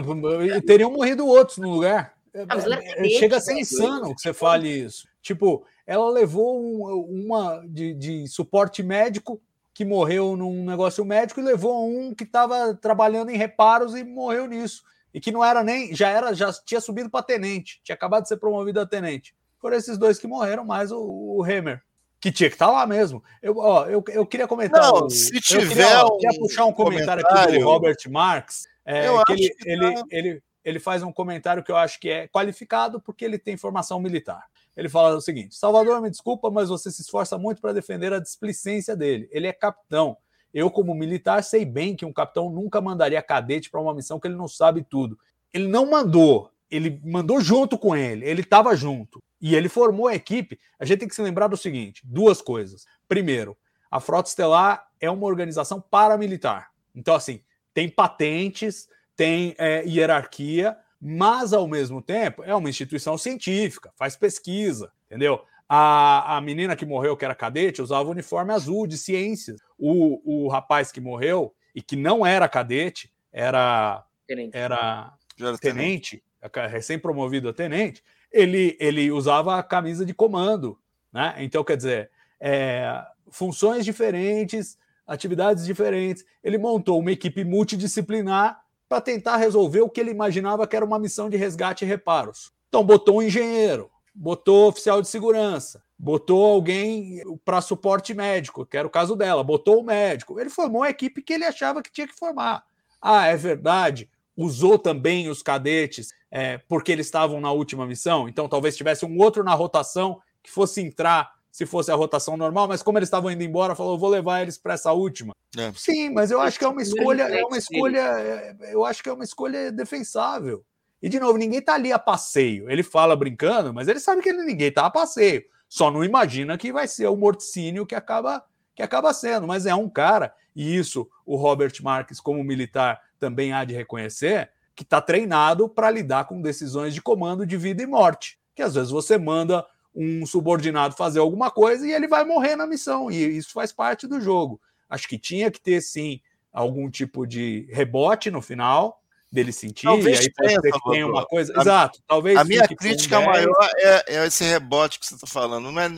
Teriam morrido outros no lugar. Ah, mas ela é É, cadete, Chega a ser insano que você fale isso. Tipo, ela levou um- uma de, de suporte médico que morreu num negócio médico e levou um que estava trabalhando em reparos e morreu nisso. E que não era nem. Já era, já tinha subido para tenente, tinha acabado de ser promovido a tenente. Foram esses dois que morreram, mais o, o Hammer, que tinha que estar lá mesmo. Eu, ó, eu, eu queria comentar. Não, se eu tiver queria, um queria puxar um comentário, aqui comentário- do Robert Marx. é, Eu que ele, que ele, tá- ele, ele faz um comentário que eu acho que é qualificado porque ele tem formação militar. Ele fala o seguinte: Salvador, me desculpa, mas você se esforça muito para defender a displicência dele. Ele é capitão. Eu, como militar, sei bem que um capitão nunca mandaria cadete para uma missão que ele não sabe tudo. Ele não mandou, ele mandou junto com ele, ele estava junto. E ele formou a equipe. A gente tem que se lembrar do seguinte: duas coisas. Primeiro, a Frota Estelar é uma organização paramilitar. Então, assim, tem patentes, tem é, hierarquia, mas ao mesmo tempo é uma instituição científica, faz pesquisa, entendeu? A, a menina que morreu, que era cadete, usava o uniforme azul de ciências. O, o rapaz que morreu e que não era cadete, era, Tenente. era era tenente. tenente, recém-promovido a tenente, ele, ele usava a camisa de comando. Né? Então, quer dizer, é, funções diferentes, atividades diferentes. Ele montou uma equipe multidisciplinar para tentar resolver o que ele imaginava que era uma missão de resgate e reparos. Então, botou um engenheiro, botou oficial de segurança, botou alguém para suporte médico, que era o caso dela, botou o médico. Ele formou a equipe que ele achava que tinha que formar. Ah, é verdade. Usou também os cadetes é, porque eles estavam na última missão, então talvez tivesse um outro na rotação que fosse entrar se fosse a rotação normal, mas como eles estavam indo embora, falou: vou levar eles para essa última. É. Sim, mas eu acho que é uma escolha, é uma escolha, é, eu acho que é uma escolha defensável. E de novo, ninguém tá ali a passeio. Ele fala brincando, mas ele sabe que ninguém tá a passeio. Só não imagina que vai ser o morticínio que acaba que acaba sendo, mas é um cara, e isso o Robert Marques, como militar, também há de reconhecer, que está treinado para lidar com decisões de comando de vida e morte. Que às vezes você manda um subordinado fazer alguma coisa e ele vai morrer na missão, e isso faz parte do jogo. Acho que tinha que ter, sim, algum tipo de rebote no final, dele sentir, talvez e aí pode ser que tenha uma coisa. A, Exato, talvez. A minha crítica maior é, é, esse rebote que você está falando. Não é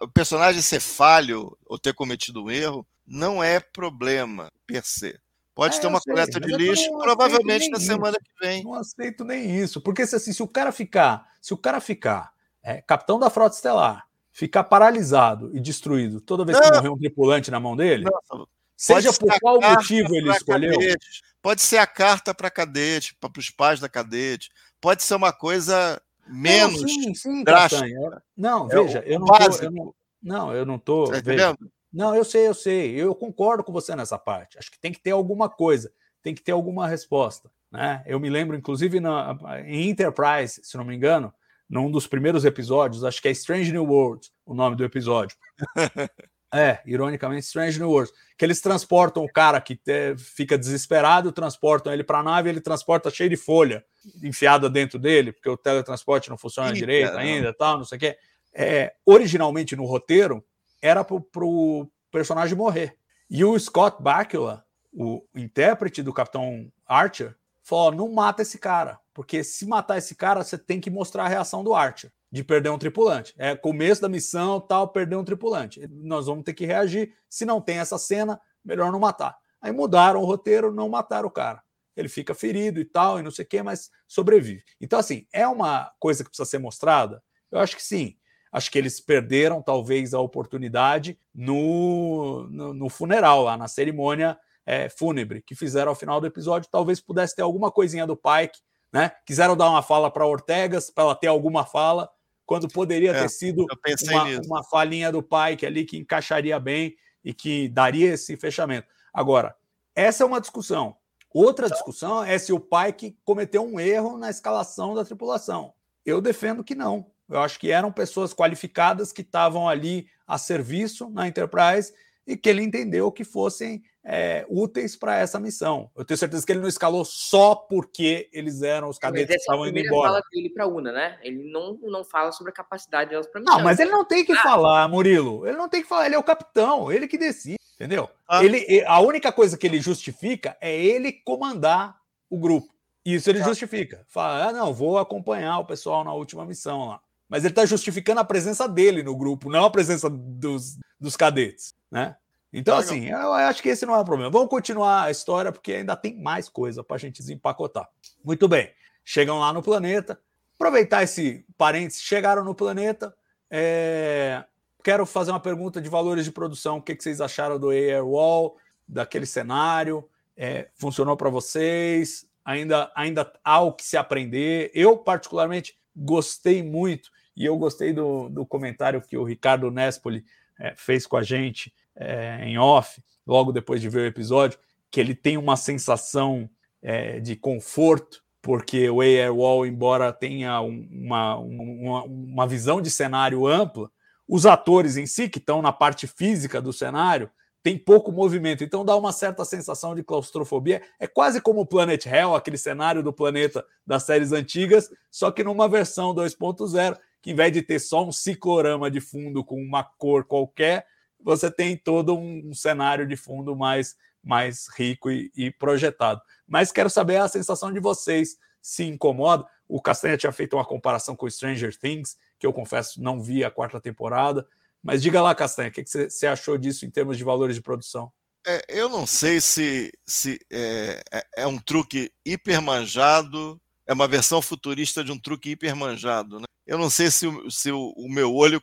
o personagem ser falho ou ter cometido um erro não é problema per se. Pode é, ter uma coleta de lixo, provavelmente na semana que vem. Não aceito nem isso, porque se, assim, se o cara ficar, se o cara ficar é, capitão da frota estelar, ficar paralisado e destruído toda vez que não. morrer um tripulante na mão dele, não. seja por qual motivo ele escolheu. Cadete. Pode ser a carta para cadete, para os pais da cadete. Pode ser uma coisa menos não, sim, sim, drástica. Não, é veja, eu não, tô, eu não, não, eu não tô. Tá veja, não, eu sei, eu sei. Eu concordo com você nessa parte. Acho que tem que ter alguma coisa, tem que ter alguma resposta. Né? Eu me lembro, inclusive, na, em Enterprise, se não me engano, num dos primeiros episódios, acho que é Strange New World, o nome do episódio. <laughs> é, ironicamente, Strange New World, que eles transportam o cara que te, fica desesperado, transportam ele para a nave, ele transporta cheio de folha enfiada dentro dele, porque o teletransporte não funciona Ih, direito caramba. ainda, tal, não sei o quê. É, originalmente no roteiro era para o personagem morrer. E o Scott Bakula, o intérprete do Capitão Archer, falou: não mata esse cara, porque se matar esse cara, você tem que mostrar a reação do Archer de perder um tripulante. É começo da missão, tal, perder um tripulante. Nós vamos ter que reagir. Se não tem essa cena, melhor não matar. Aí mudaram o roteiro, não mataram o cara. Ele fica ferido e tal, e não sei o quê, mas sobrevive. Então, assim, é uma coisa que precisa ser mostrada? Eu acho que sim. Acho que eles perderam, talvez, a oportunidade no, no, no funeral, lá na cerimônia é, fúnebre que fizeram ao final do episódio. Talvez pudesse ter alguma coisinha do Pike, né? Quiseram dar uma fala para Ortegas, para ela ter alguma fala, quando poderia é, ter sido uma, uma falinha do Pike ali que encaixaria bem e que daria esse fechamento. Agora, essa é uma discussão. Outra discussão é se o Pike cometeu um erro na escalação da tripulação. Eu defendo que não. Eu acho que eram pessoas qualificadas que estavam ali a serviço na Enterprise e que ele entendeu que fossem é, úteis para essa missão. Eu tenho certeza que ele não escalou só porque eles eram os cadetes que estavam indo embora. fala dele para Una, né? Ele não, não fala sobre a capacidade delas para missão. Não, mas ele não tem que ah. falar, Murilo. Ele não tem que falar. Ele é o capitão, ele que decide, entendeu? Ah. Ele, a única coisa que ele justifica é ele comandar o grupo. Isso ele ah. justifica. Fala, ah, não, vou acompanhar o pessoal na última missão lá. Mas ele está justificando a presença dele no grupo, não a presença dos, dos cadetes, né? Então, assim, eu acho que esse não é o problema. Vamos continuar a história, porque ainda tem mais coisa para a gente desempacotar. Muito bem. Chegam lá no planeta. Aproveitar esse parênteses, chegaram no planeta. É... Quero fazer uma pergunta de valores de produção. O que, vocês acharam do Airwall, daquele cenário? É... Funcionou para vocês? Ainda, ainda há o que se aprender. Eu, particularmente, gostei muito, e eu gostei do, do comentário que o Ricardo Nespoli é, fez com a gente é, em off, logo depois de ver o episódio, que ele tem uma sensação é, de conforto, porque o Airwall, embora tenha uma, uma, uma visão de cenário ampla, os atores em si, que estão na parte física do cenário, tem pouco movimento, então dá uma certa sensação de claustrofobia. É quase como o Planet Hell, aquele cenário do planeta das séries antigas, só que numa versão 2.0, que em vez de ter só um ciclorama de fundo com uma cor qualquer, você tem todo um, cenário de fundo mais, mais rico e, e, projetado. Mas quero saber a sensação de vocês, se incomoda. O Castanha tinha feito uma comparação com Stranger Things, que eu confesso não vi a quarta temporada. Mas diga lá, Castanha, o que você achou disso em termos de valores de produção? É, eu não sei se, se é, é, é um truque hipermanjado, é uma versão futurista de um truque hipermanjado. Né? Eu não sei se, o, se o, o meu olho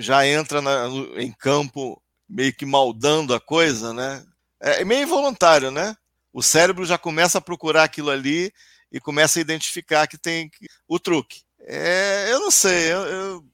já entra na, em campo meio que maldando a coisa, né? É, é meio involuntário, né? O cérebro já começa a procurar aquilo ali e começa a identificar que tem o truque. É, eu não sei, eu, eu,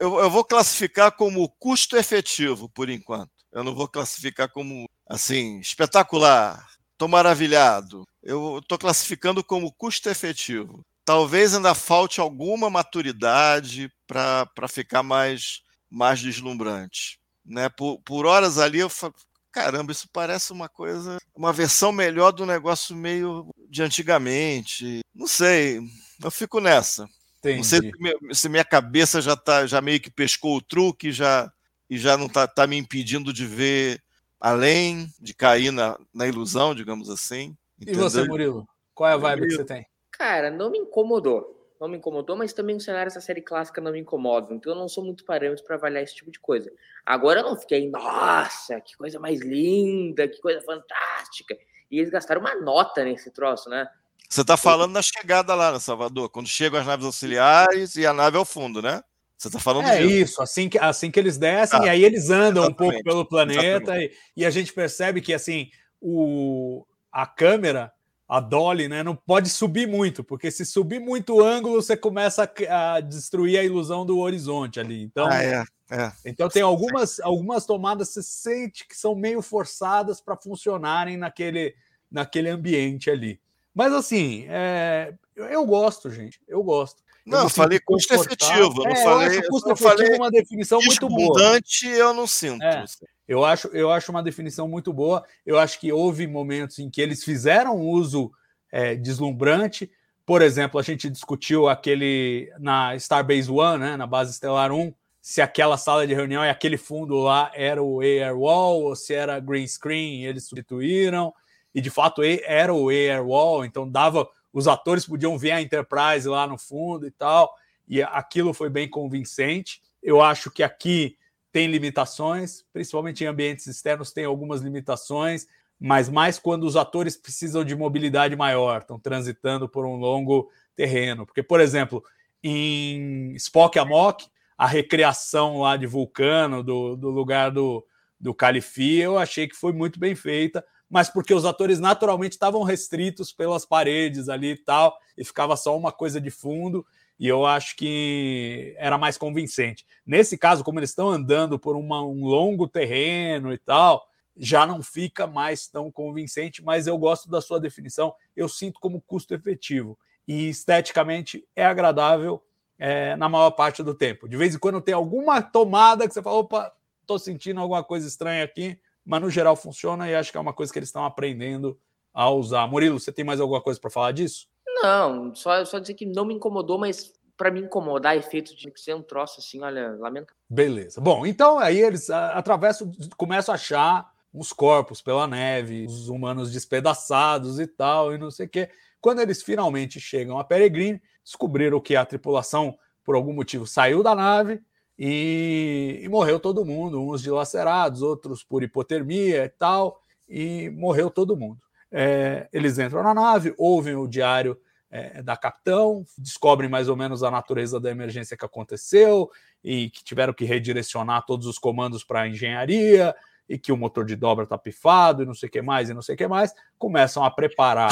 eu, eu vou classificar como custo efetivo por enquanto. Eu não vou classificar como assim espetacular, estou maravilhado. Eu estou classificando como custo efetivo. Talvez ainda falte alguma maturidade para ficar mais, mais deslumbrante. Né? Por, por horas ali eu falo, caramba, isso parece uma coisa, uma versão melhor do negócio meio de antigamente. Não sei, eu fico nessa. Entendi. Não sei se minha, se minha, cabeça já tá, já meio que pescou o truque, já e já não tá, tá me impedindo de ver além, de cair na, na ilusão, digamos assim. Entendeu? E você, Murilo? Qual é a vibe Murilo? que você tem? Cara, não me incomodou. Não me incomodou, mas também os cenários da série clássica não me incomodam. Então eu não sou muito parâmetro para avaliar esse tipo de coisa. Agora eu não fiquei, nossa, que coisa mais linda, que coisa fantástica. E eles gastaram uma nota nesse troço, né? Você está falando da chegada lá no Salvador, quando chegam as naves auxiliares e a nave ao fundo, né? Você está falando É disso. isso, assim que, assim que eles descem, ah, e aí eles andam um pouco pelo planeta, e, e, a gente percebe que assim o, a câmera, a Dolly, né, não pode subir muito, porque se subir muito o ângulo, você começa a, a destruir a ilusão do horizonte ali. Então, ah, é, é. então tem algumas, algumas tomadas que você sente que são meio forçadas para funcionarem naquele, naquele ambiente ali. Mas assim, é, eu gosto, gente. Eu gosto. Não, eu falei custo efetivo. Não é, falei, eu custo efetivo falei uma definição muito boa. eu não sinto. É, eu, acho, eu acho uma definição muito boa. Eu acho que houve momentos em que eles fizeram uso é, deslumbrante. Por exemplo, a gente discutiu aquele na Starbase One, né, na base estelar 1, se aquela sala de reunião e aquele fundo lá era o Air Wall ou se era green screen, e eles substituíram. E de fato era o Air Wall, então dava os atores podiam ver a Enterprise lá no fundo e tal, e aquilo foi bem convincente. Eu acho que aqui tem limitações, principalmente em ambientes externos tem algumas limitações, mas mais quando os atores precisam de mobilidade maior, estão transitando por um longo terreno. Porque, por exemplo, em Spock Amok, a recriação lá de Vulcano, do, do lugar do, do Califi, eu achei que foi muito bem feita mas porque os atores naturalmente estavam restritos pelas paredes ali e tal, e ficava só uma coisa de fundo, e eu acho que era mais convincente. Nesse caso, como eles estão andando por uma, um longo terreno e tal, já não fica mais tão convincente, mas eu gosto da sua definição, eu sinto como custo efetivo. E esteticamente é agradável é, na maior parte do tempo. De vez em quando tem alguma tomada que você fala, opa, tô sentindo alguma coisa estranha aqui, mas no geral funciona e acho que é uma coisa que eles estão aprendendo a usar. Murilo, você tem mais alguma coisa para falar disso? Não, só, só dizer que não me incomodou, mas para me incomodar, efeito de ser um troço assim, olha, lamentável. Beleza. Bom, então aí eles atravessam, começam a achar uns corpos pela neve, os humanos despedaçados e tal, e não sei o quê. Quando eles finalmente chegam a Peregrine, descobriram que a tripulação, por algum motivo, saiu da nave e, e, morreu todo mundo, uns dilacerados, outros por hipotermia e tal, e morreu todo mundo. É, eles entram na nave, ouvem o diário é, da capitão, descobrem mais ou menos a natureza da emergência que aconteceu e que tiveram que redirecionar todos os comandos para a engenharia e que o motor de dobra está pifado e não sei o que mais e não sei o que mais. Começam a preparar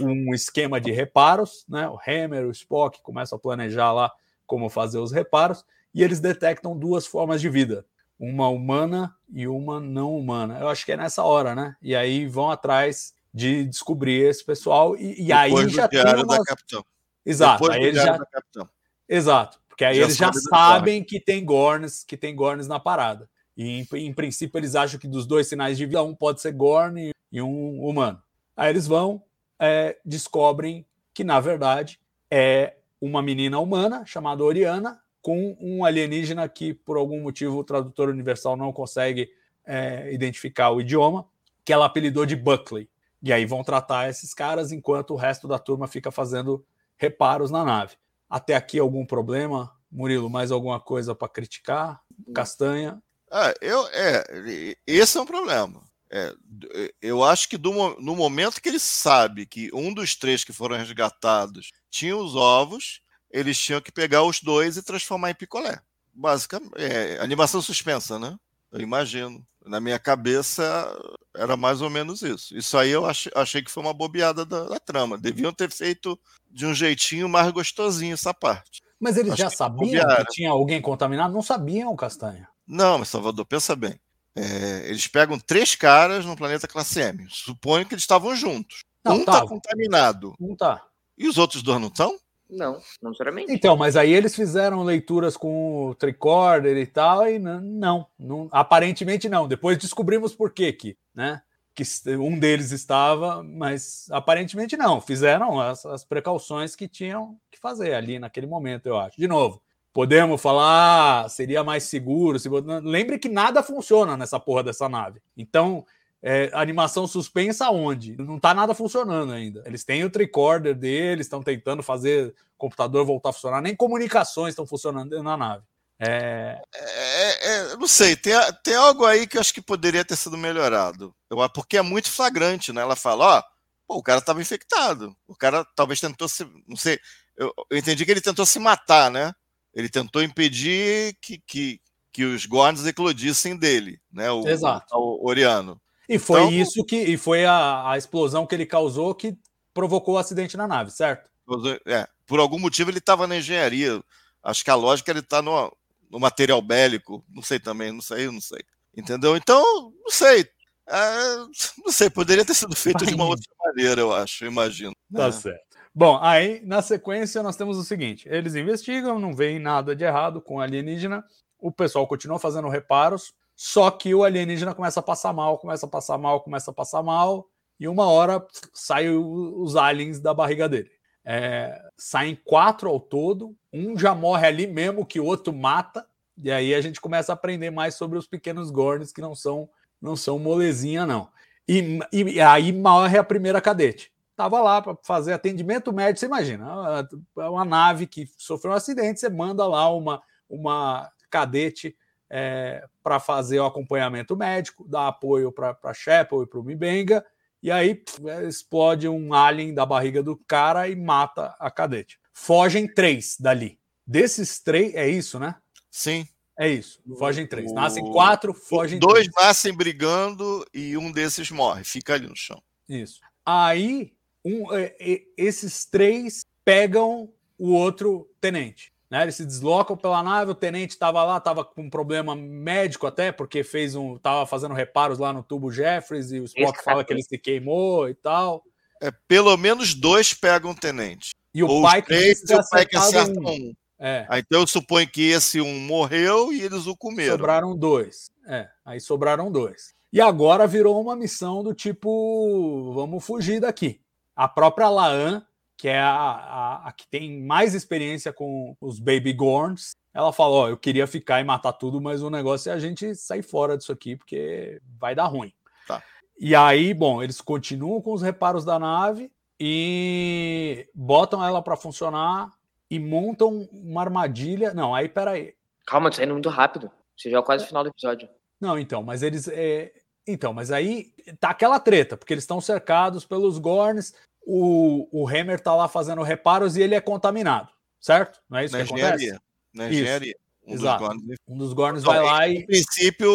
um esquema de reparos, né? O Hammer, o Spock começam a planejar lá como fazer os reparos e eles detectam duas formas de vida, uma humana e uma não humana. Eu acho que é nessa hora, né? E aí vão atrás de descobrir esse pessoal e, e aí já tem umas... da capitão. Exato, aí eles já Exato, porque aí já eles já sabem que tem Gorns, que tem Gorns na parada. E em, em, princípio eles acham que dos dois sinais de vida um pode ser Gorn e um humano. Aí eles vão é, descobrem que na verdade é uma menina humana chamada Oriana com um alienígena que, por algum motivo, o tradutor universal não consegue é, identificar o idioma, que ela apelidou de Buckley. E aí vão tratar esses caras enquanto o resto da turma fica fazendo reparos na nave. Até aqui algum problema? Murilo, mais alguma coisa para criticar? Castanha? Ah, eu, é, esse é um problema. É, eu acho que do, no momento que ele sabe que um dos três que foram resgatados tinha os ovos, eles tinham que pegar os dois e transformar em picolé. Basicamente, é, animação suspensa, né? Eu imagino. Na minha cabeça era mais ou menos isso. Isso aí eu achei, achei que foi uma bobeada da, da, trama. Deviam ter feito de um jeitinho mais gostosinho essa parte. Mas eles Acho já que sabiam que tinha alguém contaminado? Não sabiam, Castanha. Não, mas Salvador, pensa bem. É, eles pegam três caras no planeta classe M. Suponho que eles estavam juntos. Não, um tá contaminado. Um tá. E os outros dois não estão? Não, não necessariamente. Então, mas aí eles fizeram leituras com o tricorder e tal, e não, não, aparentemente não. Depois descobrimos por quê que, né? Que um deles estava, mas aparentemente não. Fizeram as, as precauções que tinham que fazer ali naquele momento, eu acho. De novo, podemos falar, seria mais seguro. Se... Lembre que nada funciona nessa porra dessa nave. Então, é, animação suspensa onde? Não está nada funcionando ainda. Eles têm o tricorder deles, estão tentando fazer o computador voltar a funcionar, nem comunicações estão funcionando na nave. É... É, é, não sei, tem, tem algo aí que eu acho que poderia ter sido melhorado. Eu, porque é muito flagrante, né? Ela fala, ó, pô, o cara estava infectado. O cara talvez tentou se. Não sei. Eu, eu, entendi que ele tentou se matar, né? Ele tentou impedir que, que, que os Gorns eclodissem dele, né? O, Exato. O, o Oriano. E foi então, isso que e foi a, a explosão que ele causou que provocou o acidente na nave, certo? É, por algum motivo ele estava na engenharia. Acho que a lógica ele está no, no material bélico. Não sei também, não sei, não sei. Entendeu? Então, não sei. É, não sei, poderia ter sido feito Vai. de uma outra maneira, eu acho, imagino. Tá é. certo. Bom, aí na sequência nós temos o seguinte: eles investigam, não veem nada de errado com alienígena, o pessoal continua fazendo reparos, só que o alienígena começa a passar mal, começa a passar mal, começa a passar mal, e uma hora saem os aliens da barriga dele. É, saem quatro ao todo, um já morre ali mesmo que o outro mata, e aí a gente começa a aprender mais sobre os pequenos Gorns que não são não são molezinha, não. E, e aí morre a primeira cadete. Tava lá para fazer atendimento médico. Você imagina, uma nave que sofreu um acidente, você manda lá uma, uma cadete é, para fazer o acompanhamento médico, dar apoio para a Sheppel e para o Mibenga, e aí pff, é, explode um alien da barriga do cara e mata a cadete. Fogem três dali. Desses três, é isso, né? Sim. É isso. Fogem três. Nascem quatro, fogem Dois três. nascem brigando e um desses morre, fica ali no chão. Isso. Aí, um, é, esses três pegam o outro tenente. Né? Eles se deslocam pela nave, o tenente estava lá, estava com um problema médico até, porque fez um. estava fazendo reparos lá no tubo Jeffries e o Spock fala que ele se queimou e tal. É, pelo menos dois pegam o tenente. E o Ou pai três, que o pai que acerta um. um. É. Aí, então eu suponho que esse um morreu e eles o comeram. Sobraram dois. É, aí sobraram dois. E agora virou uma missão do tipo: vamos fugir daqui. A própria Laan que é a, a, a, que tem mais experiência com os Baby Gorns, ela fala: Ó, eu queria ficar e matar tudo, mas o negócio é a gente sair fora disso aqui, porque vai dar ruim. Tá. E aí, bom, eles continuam com os reparos da nave e botam ela para funcionar e montam uma armadilha. Não, aí peraí. Calma, tá indo muito rápido. Você já é quase o final do episódio. Não, então, mas eles. É... Então, mas aí tá aquela treta, porque eles estão cercados pelos Gorns, o, o Hammer está lá fazendo reparos e ele é contaminado, certo? Não é isso na que engenharia, acontece? Na engenharia. Um Exato. Dos Gorns... Um dos Gorns então, vai lá e. No princípio,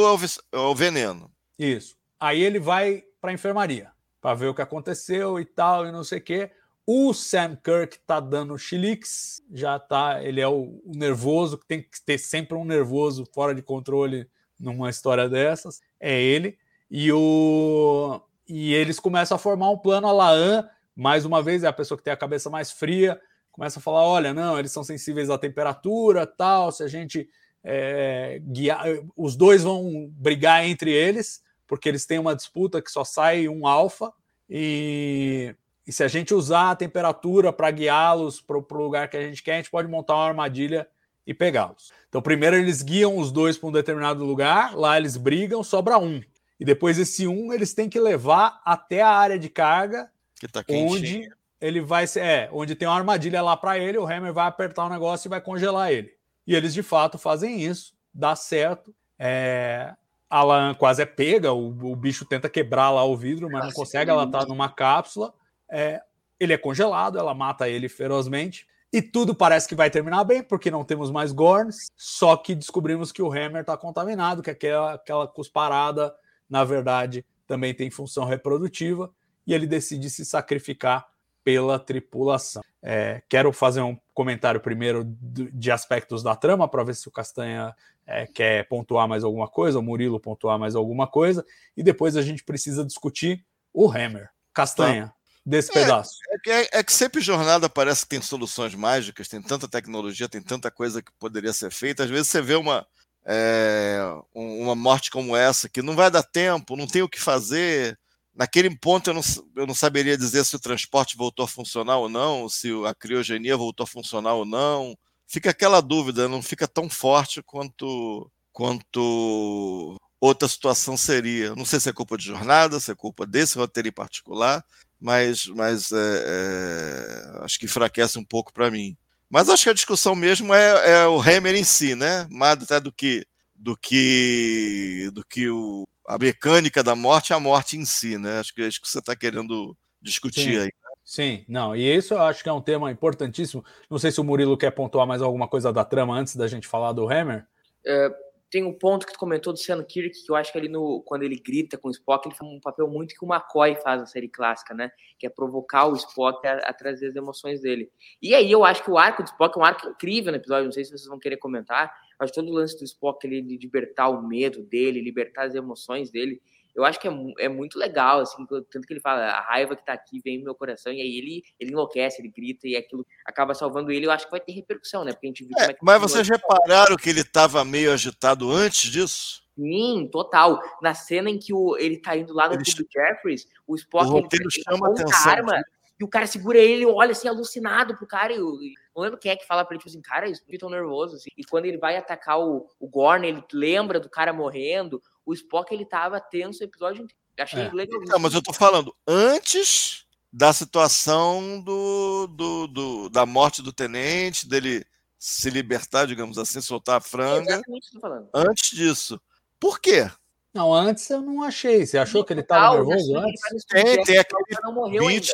é o veneno. Isso. Aí ele vai para a enfermaria para ver o que aconteceu e tal, e não sei o quê. O Sam Kirk tá dando chilix, já tá. Ele é o, o nervoso, que tem que ter sempre um nervoso fora de controle numa história dessas. É ele. E o. E eles começam a formar um plano. A Laan mais uma vez é a pessoa que tem a cabeça mais fria, começa a falar: olha, não, eles são sensíveis à temperatura, tal. Se a gente é, guiar, os dois vão brigar entre eles, porque eles têm uma disputa que só sai um alfa, e, e se a gente usar a temperatura para guiá-los para o lugar que a gente quer, a gente pode montar uma armadilha e pegá-los. Então, primeiro eles guiam os dois para um determinado lugar, lá eles brigam, sobra um. E depois esse um eles têm que levar até a área de carga que tá onde ele vai ser, é, onde tem uma armadilha lá para ele, o Hammer vai apertar o negócio e vai congelar ele. E eles de fato fazem isso, dá certo. É, a Alan quase é pega, o, o, bicho tenta quebrar lá o vidro, mas não consegue, ela tá numa cápsula. É, ele é congelado, ela mata ele ferozmente. E tudo parece que vai terminar bem, porque não temos mais Gorns, só que descobrimos que o Hammer está contaminado, que aquela, aquela cusparada, na verdade, também tem função reprodutiva, e ele decide se sacrificar pela tripulação. É, quero fazer um comentário primeiro de aspectos da trama, para ver se o Castanha é, quer pontuar mais alguma coisa, o Murilo pontuar mais alguma coisa, e depois a gente precisa discutir o Hammer. Castanha, desse é, pedaço. É, é, que sempre jornada parece que tem soluções mágicas, tem tanta tecnologia, tem tanta coisa que poderia ser feita. Às vezes você vê uma, é, uma morte como essa, que não vai dar tempo, não tem o que fazer. Naquele ponto eu não, eu não saberia dizer se o transporte voltou a funcionar ou não, se a criogenia voltou a funcionar ou não. Fica aquela dúvida, não fica tão forte quanto, quanto outra situação seria. Não sei se é culpa de jornada, se é culpa desse roteiro em particular, mas, mas é, é, acho que enfraquece um pouco para mim. Mas acho que a discussão mesmo é, é, o Hammer em si, né? Mais até do que do que do que o, a mecânica da morte, a morte em si, né? Acho que é isso que você está querendo discutir Sim. aí. Né? Sim, não, e isso eu acho que é um tema importantíssimo. Não sei se o Murilo quer pontuar mais alguma coisa da trama antes da gente falar do Hammer. É, tem um ponto que tu comentou do Sam Kirk, que eu acho que ele no, quando ele grita com o Spock, ele faz um papel muito que o McCoy faz na série clássica, né? Que é provocar o Spock a, a, trazer as emoções dele. E aí eu acho que o arco do Spock é um arco incrível no episódio, não sei se vocês vão querer comentar. Acho todo o lance do Spock ele de libertar o medo dele, libertar as emoções dele eu acho que é, é muito legal, assim, tanto que ele fala, a raiva que tá aqui vem no meu coração, e aí ele, ele enlouquece, ele grita, e aquilo acaba salvando ele, eu acho que vai ter repercussão, né? Porque a gente viu é, como é que Mas vocês repararam que ele tava meio agitado antes disso? Sim, total. Na cena em que o, ele tá indo lá no ele... Jeffries, o Spock o ele chama ele atenção. arma, e o cara segura ele, olha assim, alucinado pro cara, e, e não lembro quem é que fala pra ele, tipo assim, cara, isso tão nervoso, assim. E quando ele vai atacar o, o Gorn, ele lembra do cara morrendo, o Spock, ele tava tenso o episódio inteiro. Achei é. legal. Não, mas eu tô falando antes da situação do, do, do, da morte do tenente, dele se libertar, digamos assim, soltar a franga. É exatamente o que eu tô falando. Antes disso. Por quê? Não, antes eu não achei. Você achou que ele estava nervoso antes? Tem, tem aquele beat,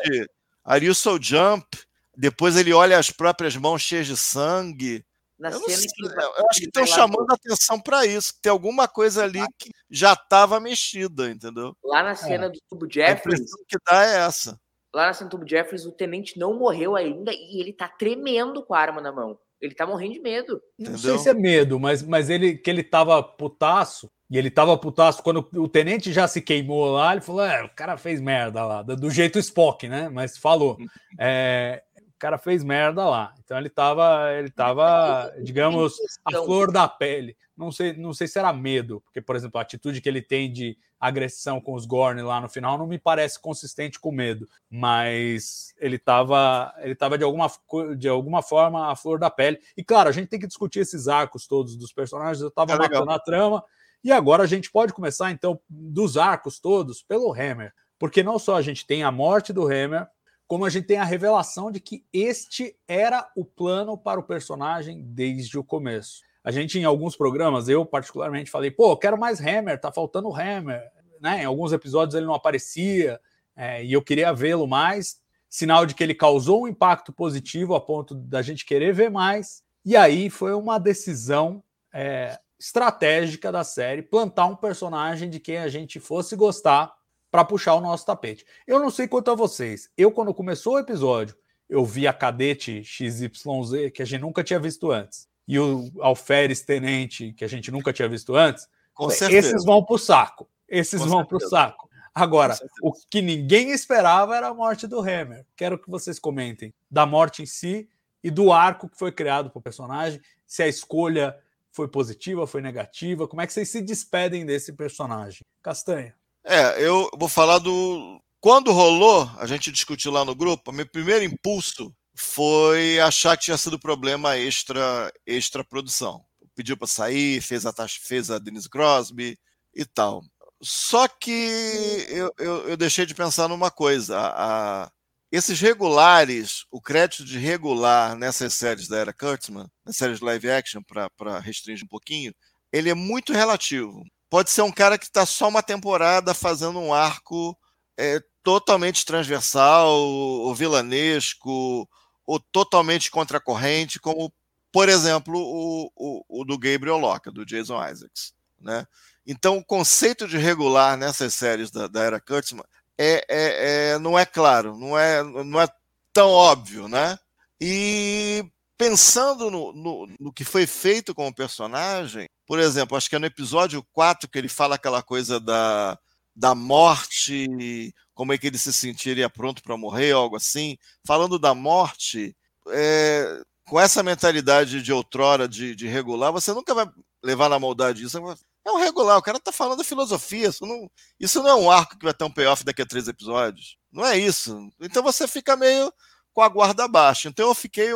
Are You So Jump. Depois ele olha as próprias mãos cheias de sangue. Na eu, cena sei, que eu acho que estão chamando a atenção para isso. Tem alguma coisa ali que já estava mexida, entendeu? Lá na cena é. do tubo Jeffries. A que dá é essa. Lá na cena do tubo Jeffries, o tenente não morreu ainda e ele tá tremendo com a arma na mão. Ele tá morrendo de medo. Não sei se é medo, mas, mas ele que ele tava putaço. E ele tava putaço quando o tenente já se queimou lá. Ele falou: é, o cara fez merda lá, do jeito Spock, né? Mas falou. Uhum. É, cara fez merda lá. Então ele estava, ele tava, digamos, a flor da pele. Não sei, não sei se era medo, porque, por exemplo, a atitude que ele tem de agressão com os Gorn lá no final não me parece consistente com medo, mas ele estava, ele tava de alguma, de alguma forma a flor da pele. E claro, a gente tem que discutir esses arcos todos dos personagens. Eu estava é matando a trama e agora a gente pode começar então dos arcos todos pelo Hammer, porque não só a gente tem a morte do Hammer, como a gente tem a revelação de que este era o plano para o personagem desde o começo. A gente, em alguns programas, eu particularmente falei, pô, quero mais Hammer, tá faltando Hammer. Né? Em alguns episódios ele não aparecia é, e eu queria vê-lo mais. Sinal de que ele causou um impacto positivo a ponto da gente querer ver mais. E aí foi uma decisão é, estratégica da série plantar um personagem de quem a gente fosse gostar para puxar o nosso tapete. Eu não sei quanto a vocês. Eu, quando começou o episódio, eu vi a cadete XYZ, que a gente nunca tinha visto antes, e o alferes tenente, que a gente nunca tinha visto antes. Com esses vão para o saco. Esses Com vão para o saco. Agora, o que ninguém esperava era a morte do Hammer. Quero que vocês comentem da morte em si e do arco que foi criado para o personagem, se a escolha foi positiva, foi negativa, como é que vocês se despedem desse personagem? Castanha. É, eu vou falar do. Quando rolou, a gente discutiu lá no grupo, meu primeiro impulso foi achar que tinha sido problema extra, extra produção. Pediu para sair, fez a, fez a Denise Crosby e tal. Só que eu, eu, eu deixei de pensar numa coisa. A, esses regulares, o crédito de regular nessas séries da era Kurtzman, nas séries live action, para restringir um pouquinho, ele é muito relativo. Pode ser um cara que está só uma temporada fazendo um arco é, totalmente transversal, ou vilanesco, ou totalmente contracorrente, como, por exemplo, o, o, o do Gabriel Locke, do Jason Isaacs. Né? Então, o conceito de regular nessas séries da, da era Kurtzman é, é, é, não é claro, não é, não é tão óbvio, né? E pensando no, no, no, que foi feito com o personagem, por exemplo, acho que é no episódio 4 que ele fala aquela coisa da, da morte, como é que ele se sentiria pronto para morrer, algo assim. Falando da morte, é, com essa mentalidade de outrora, de, de, regular, você nunca vai levar na maldade isso. É um regular, o cara tá falando filosofia. Isso não, isso não é um arco que vai ter um payoff daqui a três episódios. Não é isso. Então você fica meio com a guarda baixa. Então eu fiquei,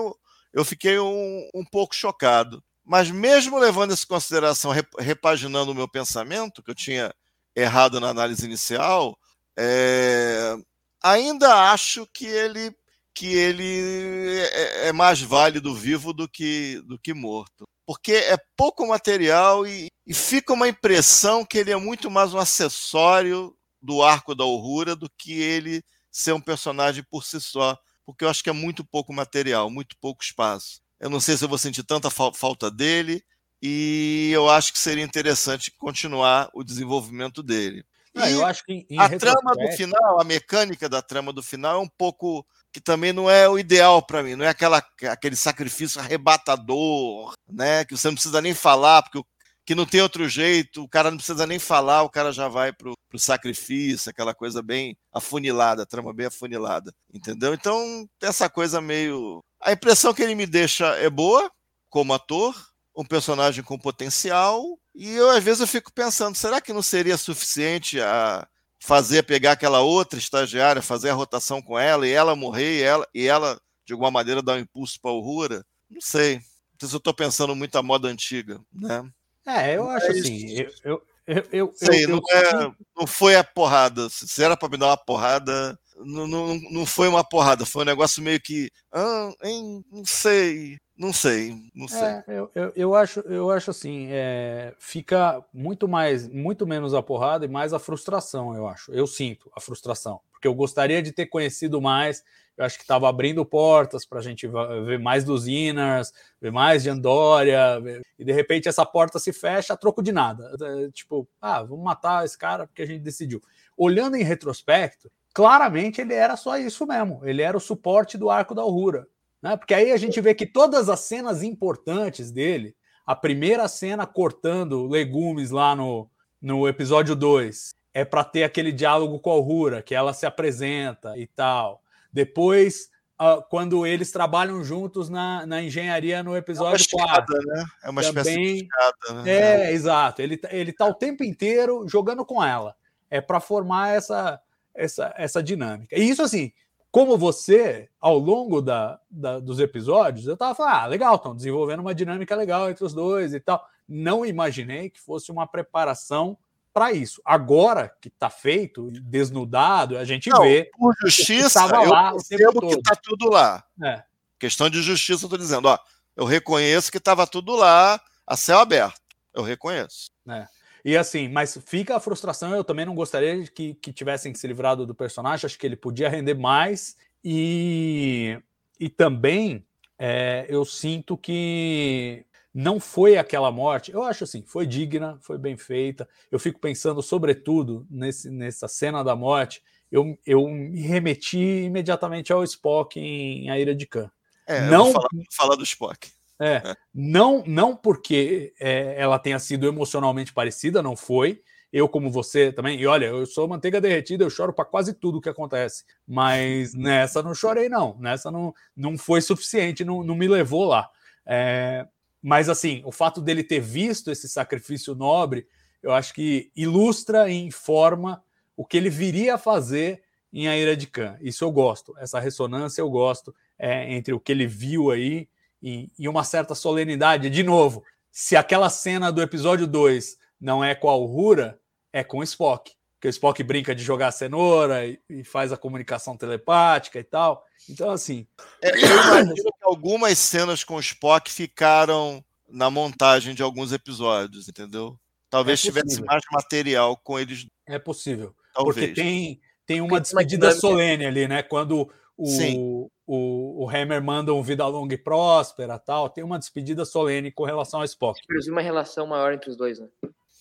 eu fiquei um, um pouco chocado. Mas mesmo levando isso em consideração, repaginando o meu pensamento, que eu tinha errado na análise inicial, é, ainda acho que ele que ele é, é mais válido vivo do que, do que morto. Porque é pouco material e, e fica uma impressão que ele é muito mais um acessório do arco da Uhura do que ele ser um personagem por si só. Porque eu acho que é muito pouco material, muito pouco espaço. Eu não sei se eu vou sentir tanta falta dele, e eu acho que seria interessante continuar o desenvolvimento dele. Ah, eu acho que a trama do final, a mecânica da trama do final é um pouco que também não é o ideal para mim, não é aquela, aquele sacrifício arrebatador, né, que você não precisa nem falar, porque que não tem outro jeito, o cara não precisa nem falar, o cara já vai pro, pro sacrifício, aquela coisa bem afunilada, trama bem afunilada, entendeu? Então, essa coisa meio a impressão que ele me deixa é boa como ator, um personagem com potencial, e eu às vezes eu fico pensando, será que não seria suficiente a fazer pegar aquela outra estagiária, fazer a rotação com ela e ela morrer e ela, e ela de alguma maneira dar um impulso para o Rura? Não sei. Não sei se eu estou pensando muito a moda antiga, né? É, eu acho Mas, assim. Eu, eu, eu, eu, sei, eu, não, é, não foi a porrada. Se era para me dar uma porrada, não, não, não foi uma porrada, foi um negócio meio que. Ah, hein, não sei. Não sei, não sei. É, eu, eu, eu, acho, eu acho assim, é, fica muito mais, muito menos a porrada e mais a frustração, eu acho. Eu sinto a frustração, porque eu gostaria de ter conhecido mais. Eu acho que estava abrindo portas para a gente ver mais dos Inars, ver mais de Andória, e de repente essa porta se fecha a troco de nada. É, tipo, ah, vamos matar esse cara porque a gente decidiu. Olhando em retrospecto, claramente ele era só isso mesmo. Ele era o suporte do arco da Aurora. Né? Porque aí a gente vê que todas as cenas importantes dele, a primeira cena cortando legumes lá no, no episódio 2, é para ter aquele diálogo com a Aurora, que ela se apresenta e tal. Depois, uh, quando eles trabalham juntos na, na engenharia no episódio é 4. Né? É uma também, espécie de escada, né? É, exato. Ele, ele tá o tempo inteiro jogando com ela. É para formar essa, essa, essa dinâmica. E isso, assim, como você, ao longo da, da dos episódios, eu tava falando, ah, legal, estão desenvolvendo uma dinâmica legal entre os dois e tal. Não imaginei que fosse uma preparação para isso. Agora que está feito, desnudado, a gente Não, vê. Por justiça, eu lá percebo que está tudo lá. É. Questão de justiça, eu estou dizendo, ó, eu reconheço que estava tudo lá a céu aberto. Eu reconheço. É. E assim, mas fica a frustração. Eu também não gostaria que, que tivessem se livrado do personagem. Acho que ele podia render mais. E, e também é, eu sinto que não foi aquela morte. Eu acho assim, foi digna, foi bem feita. Eu fico pensando, sobretudo, nesse, nessa cena da morte. Eu, eu me remeti imediatamente ao Spock em A Ira de Khan. É, não falar, falar do Spock. É, não, não porque é, ela tenha sido emocionalmente parecida, não foi. Eu, como você também, e olha, eu sou manteiga derretida, eu choro para quase tudo que acontece. Mas nessa não chorei, não. Nessa não, não foi suficiente, não, não me levou lá. É, mas assim, o fato dele ter visto esse sacrifício nobre, eu acho que ilustra e informa o que ele viria a fazer em A Ira de Khan. Isso eu gosto, essa ressonância eu gosto é, entre o que ele viu aí e, e uma certa solenidade. De novo, se aquela cena do episódio 2 não é com a Uhura, é com Spock. Porque o Spock brinca de jogar cenoura e, e faz a comunicação telepática e tal. Então, assim. É, eu imagino que algumas cenas com o Spock ficaram na montagem de alguns episódios, entendeu? Talvez É tivesse mais material com eles, É possível. talvez. Porque tem, tem uma despedida solene ali, né? Quando Sim. o, o, o Hammer manda um vida longa e próspera tal, tem uma despedida solene com relação ao Spock. Inclusive uma relação maior entre os dois, né?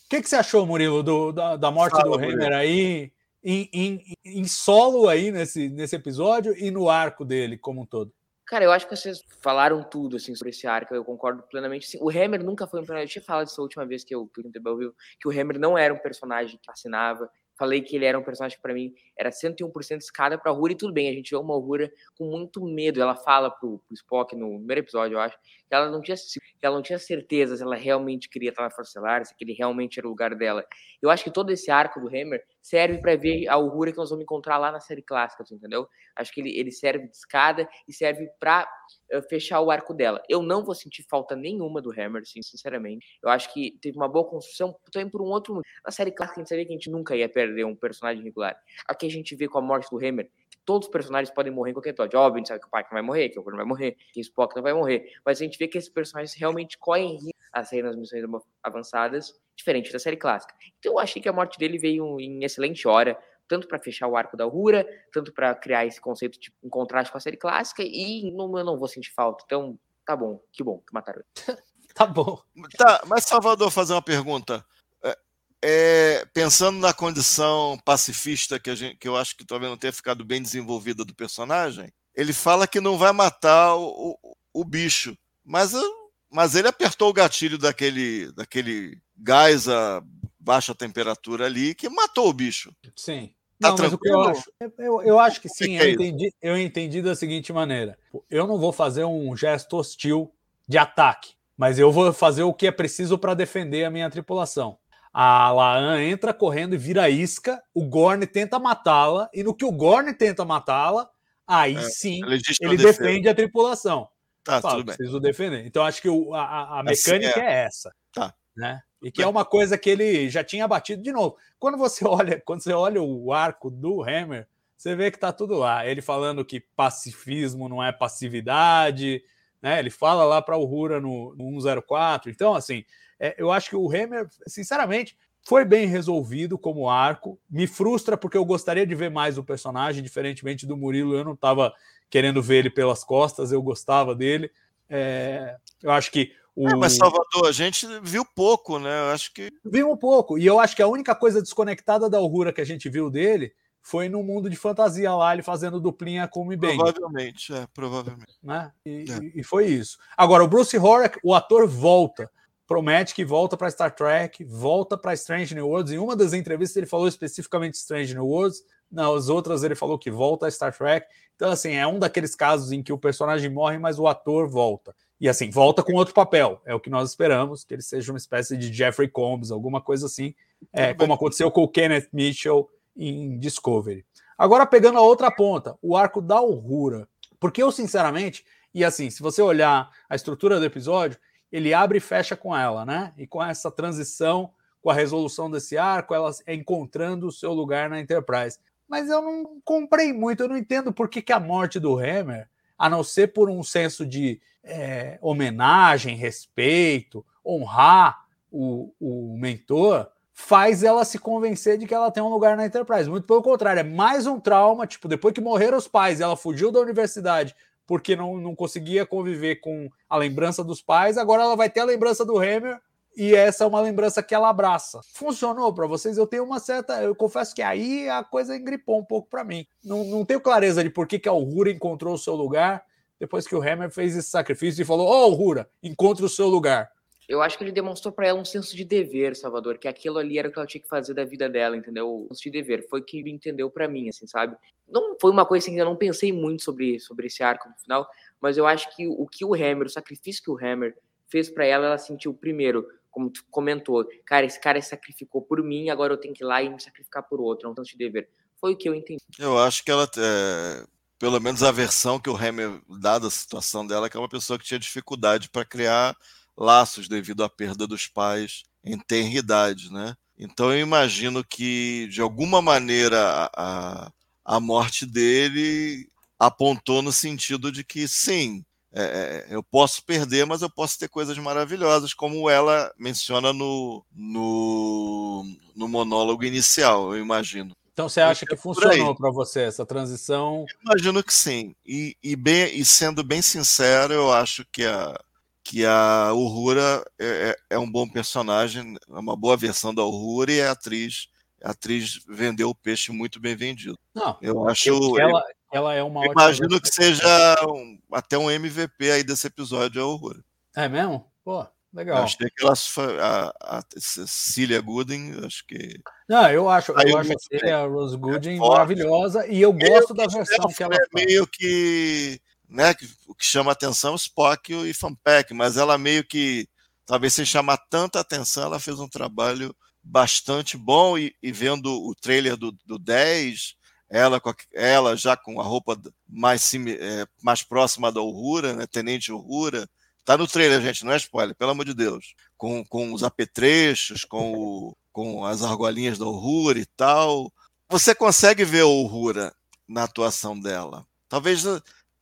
O que, que você achou, Murilo, do- da, da morte Fala, do. Hammer aí, em, em, em solo aí nesse, nesse episódio e no arco dele como um todo? Cara, eu acho que vocês falaram tudo assim sobre esse arco, eu concordo plenamente. Sim, o Hammer nunca foi um personagem. Eu tinha falado isso a última vez que eu que eu tentei ao vivo, que o Hammer não era um personagem que assinava. Falei que ele era um personagem que pra mim era 101% escada pra Uhura e tudo bem, a gente vê uma Uhura com muito medo. Ela fala pro, pro Spock no primeiro episódio, eu acho, que ela não tinha que ela não tinha certeza se ela realmente queria estar na Força Estelar, se aquele realmente era o lugar dela. Eu acho que todo esse arco do Hammer serve pra ver a Uhura que nós vamos encontrar lá na série clássica, entendeu? Acho que ele, ele serve de escada e serve pra eh, fechar o arco dela. Eu não vou sentir falta nenhuma do Hammer, assim, sinceramente. Eu acho que teve uma boa construção também por um outro. Na série clássica a gente sabia que a gente nunca ia perder um personagem regular. Aqui a gente vê com a morte do Hammer que todos os personagens podem morrer em qualquer episódio. Óbvio, a gente sabe que o Pike vai morrer, que o Ogro não vai morrer, que o Spock não vai morrer. Mas a gente vê que esses personagens realmente correm risco a sair nas missões ava- avançadas, diferente da série clássica. Então eu achei que a morte dele veio em excelente hora, tanto para fechar o arco da Uhura, tanto para criar esse conceito de um contraste com a série clássica, e não, eu não vou sentir falta. Então, tá bom, que bom que mataram ele. <laughs> Tá bom. Tá, mas Salvador, fazer uma pergunta. É, é, pensando na condição pacifista que, a gente, que eu acho que talvez não tenha ficado bem desenvolvida do personagem, ele fala que não vai matar o, o, o bicho, mas, eu- mas ele apertou o gatilho daquele, daquele gás a baixa temperatura ali que matou o bicho. Sim. Tá não, mas o que eu tranquilo? acho, eu, eu acho que que sim, é eu isso? entendi, eu entendi da seguinte maneira: eu não vou fazer um gesto hostil de ataque, mas eu vou fazer o que é preciso para defender a minha tripulação. A Laan entra correndo e vira isca, o Gorn tenta matá-la, e no que o Gorn tenta matá-la, aí É, sim ele defende a tripulação. Tá, Fala, tudo bem. preciso defender. Então acho que o- a, a- Assim mecânica é. essa. Tá. Né? E que é uma coisa que ele já tinha batido de novo. Quando você <laughs> olha, quando você olha o arco do Hammer, você vê que tá tudo lá. Ele falando que pacifismo não é passividade, né? Ele fala lá para o Rura no, no 104. Então, assim, é, eu acho que o Hammer, sinceramente, foi bem resolvido como arco. Me frustra porque eu gostaria de ver mais o personagem, diferentemente do Murilo, eu não estava querendo ver ele pelas costas, eu gostava dele. É, eu acho que o. É, mas Salvador, a gente viu pouco, né? Eu acho que Vi um pouco. E eu acho que a única coisa desconectada da Uhura que a gente viu dele foi no mundo de fantasia lá, ele fazendo duplinha com o Mi Bang, provavelmente, é, provavelmente. né? E, É. e foi isso. Agora, o Bruce Horak, o ator volta. Promete que volta para Star Trek, volta para Strange New Worlds. Em uma das entrevistas ele falou especificamente Strange New Worlds, nas outras ele falou que volta a Star Trek. Então, assim, é um daqueles casos em que o personagem morre, mas o ator volta. E assim, volta com outro papel. É o que nós esperamos, que ele seja uma espécie de Jeffrey Combs, alguma coisa assim, é, Tudo como aconteceu com o Kenneth Mitchell em Discovery. Agora, pegando a outra ponta, o arco da Uhura. Porque eu, sinceramente, e assim, se você olhar a estrutura do episódio, ele abre e fecha com ela, né? E com essa transição, com a resolução desse arco, ela encontrando o seu lugar na Enterprise. Mas eu não comprei muito, eu não entendo por que, que a morte do Hammer, a não ser por um senso de é, homenagem, respeito, honrar o, o mentor, faz ela se convencer de que ela tem um lugar na Enterprise. Muito pelo contrário, é mais um trauma. Tipo, depois que morreram os pais, ela fugiu da universidade porque não, não conseguia conviver com a lembrança dos pais, agora ela vai ter a lembrança do Hammer e essa é uma lembrança que ela abraça. Funcionou para vocês? Eu tenho uma certa. Eu confesso que aí a coisa engripou um pouco para mim. Não, não tenho clareza de por que, que a Uhura encontrou o seu lugar depois que o Hammer fez esse sacrifício e falou: Ô, oh, Uhura, encontre o seu lugar. Eu acho que ele demonstrou para ela um senso de dever, Salvador, que aquilo ali era o que ela tinha que fazer da vida dela, entendeu? Um senso de dever. Foi o que ele entendeu para mim, assim, sabe? Não foi uma coisa assim que eu não pensei muito sobre, sobre esse arco no final, mas eu acho que o que o Hammer, o sacrifício que o Hammer fez para ela, ela sentiu primeiro, como tu comentou, cara, esse cara sacrificou por mim, agora eu tenho que ir lá e me sacrificar por outro, é um senso de dever. Foi o que eu entendi. Eu acho que ela, é, pelo menos a versão que o Hammer dá da situação dela, que é uma pessoa que tinha dificuldade para criar laços devido à perda dos pais em tenra idade, né? Então eu imagino que de alguma maneira a, a morte dele apontou no sentido de que sim, é, eu posso perder, mas eu posso ter coisas maravilhosas, como ela menciona no, no, no monólogo inicial, eu imagino. Então você acha que funcionou para você essa transição? Eu imagino que sim. E, e, bem, e sendo bem sincero, eu acho que a, que a Uhura é, é, é um bom personagem, é uma boa versão da Uhura e a atriz a atriz vendeu o peixe muito bem vendido. Não, eu acho. Ela, ela é uma Imagino que seja um, até um MVP aí desse episódio, a Horror. É mesmo? Pô, legal. Acho que ela, a, a Cecília Gooden, acho que. Não, eu acho, eu acho a Cecília Rose Gooden é maravilhosa e eu gosto eu, da versão que ela é meio que. Né, que, o que chama atenção é Spock e Fanpack, mas ela meio que, talvez sem chamar tanta atenção, ela fez um trabalho bastante bom e, e vendo o trailer do, do 10, ela, ela já com a roupa mais, é, mais próxima da Uhura, né, Tenente Uhura. Tá no trailer, gente, não é spoiler, pelo amor de Deus. Com, com os apetrechos, com, o, com as argolinhas da Uhura e tal. Você consegue ver a Uhura na atuação dela. Talvez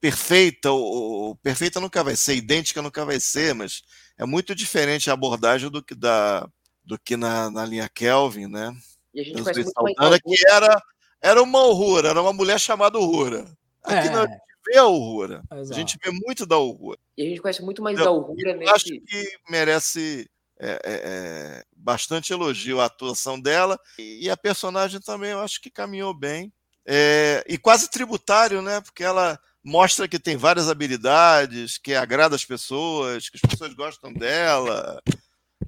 perfeita, ou, perfeita nunca vai ser, idêntica nunca vai ser, mas é muito diferente a abordagem do que da, do que na, na linha Kelvin, né? E a gente conhece muito Saldana, que era era uma Uhura, era uma mulher chamada Uhura. Aqui é. não, a gente vê a. Exato. A gente vê muito da Uhura. E a gente conhece muito mais eu, da eu nesse... acho que merece é, é, é, bastante elogio a atuação dela. E, a personagem também eu acho que caminhou bem. É, e quase tributário, né? Porque ela mostra que tem várias habilidades, que agrada as pessoas, que as pessoas gostam dela.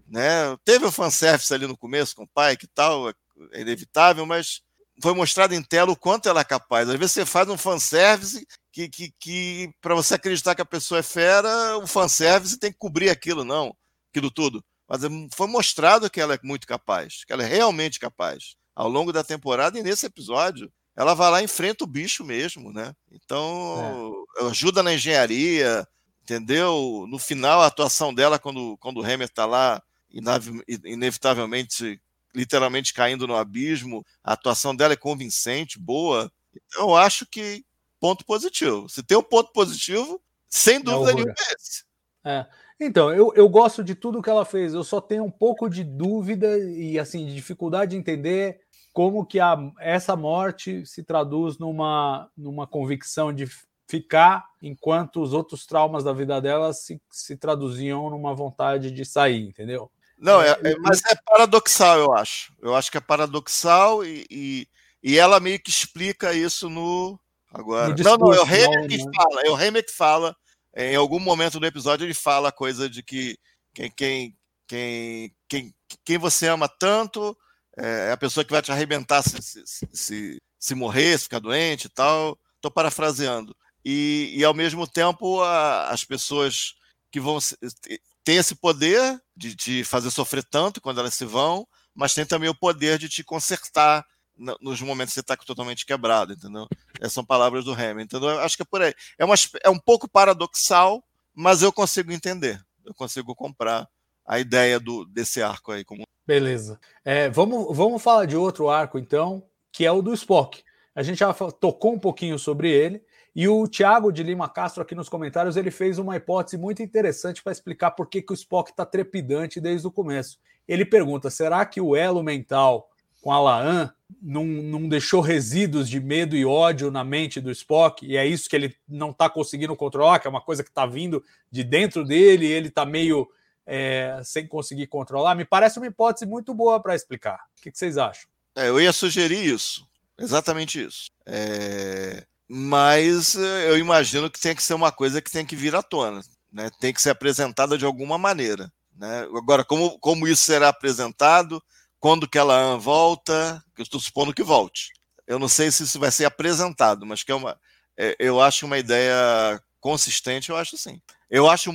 Né? Teve o fanservice ali no começo com o pai, que tal, é inevitável, mas foi mostrado em tela o quanto ela é capaz. Às vezes você faz um fanservice que, que, que para você acreditar que a pessoa é fera, o fanservice tem que cobrir aquilo, não, aquilo tudo. Mas é, foi mostrado que ela é muito capaz, que ela é realmente capaz. Ao longo da temporada e nesse episódio, ela vai lá e enfrenta o bicho mesmo, né? Então, é. ajuda na engenharia, entendeu? No final, a atuação dela, quando, quando o Hammer está lá, inevitavelmente literalmente caindo no abismo. A atuação dela é convincente, boa. Então, eu acho que ponto positivo. Se tem um ponto positivo, sem é dúvida é nenhuma é esse. É. Então, eu, eu gosto de tudo que ela fez. Eu só tenho um pouco de dúvida e assim de dificuldade de entender como que a, essa morte se traduz numa, numa convicção de ficar, enquanto os outros traumas da vida dela se, se traduziam numa vontade de sair, entendeu? Não, é, é, mas é paradoxal, eu acho. Eu acho que é paradoxal e, e, e ela meio que explica isso no. Agora. No discurso, não, não, é o Hammer que né? fala. É o Hammer que fala. Em algum momento do episódio ele fala a coisa de que quem, quem, quem, quem, quem você ama tanto é a pessoa que vai te arrebentar se, se, se, se morrer, se ficar doente e tal. Estou parafraseando. E, e ao mesmo tempo a, as pessoas que vão tem esse poder de te fazer sofrer tanto quando elas se vão, mas tem também o poder de te consertar nos momentos que você está totalmente quebrado, entendeu? Essas são palavras do Hamilton, entendeu? Eu acho que é por aí. É, uma, é um pouco paradoxal, mas eu consigo entender, eu consigo comprar a ideia do, desse arco aí. Como... Beleza. É, vamos, vamos falar de outro arco, então, que é o do Spock. A gente já tocou um pouquinho sobre ele, e o Thiago de Lima Castro aqui nos comentários, ele fez uma hipótese muito interessante para explicar por que, que o Spock está trepidante desde o começo. Ele pergunta: será que o elo mental com a Laan não, não deixou resíduos de medo e ódio na mente do Spock? E é isso que ele não está conseguindo controlar, que é uma coisa que está vindo de dentro dele e ele está meio é, sem conseguir controlar? Me parece uma hipótese muito boa para explicar. O que, que vocês acham? É, eu ia sugerir isso, exatamente isso. É mas eh, eu imagino que tem que ser uma coisa que tem que vir à tona, né? tem que ser apresentada de alguma maneira. Né? Agora, como, como isso será apresentado, quando que ela volta, eu estou supondo que volte. Eu não sei se isso vai ser apresentado, mas que é uma, é, eu acho uma ideia consistente, eu acho sim. Eu acho,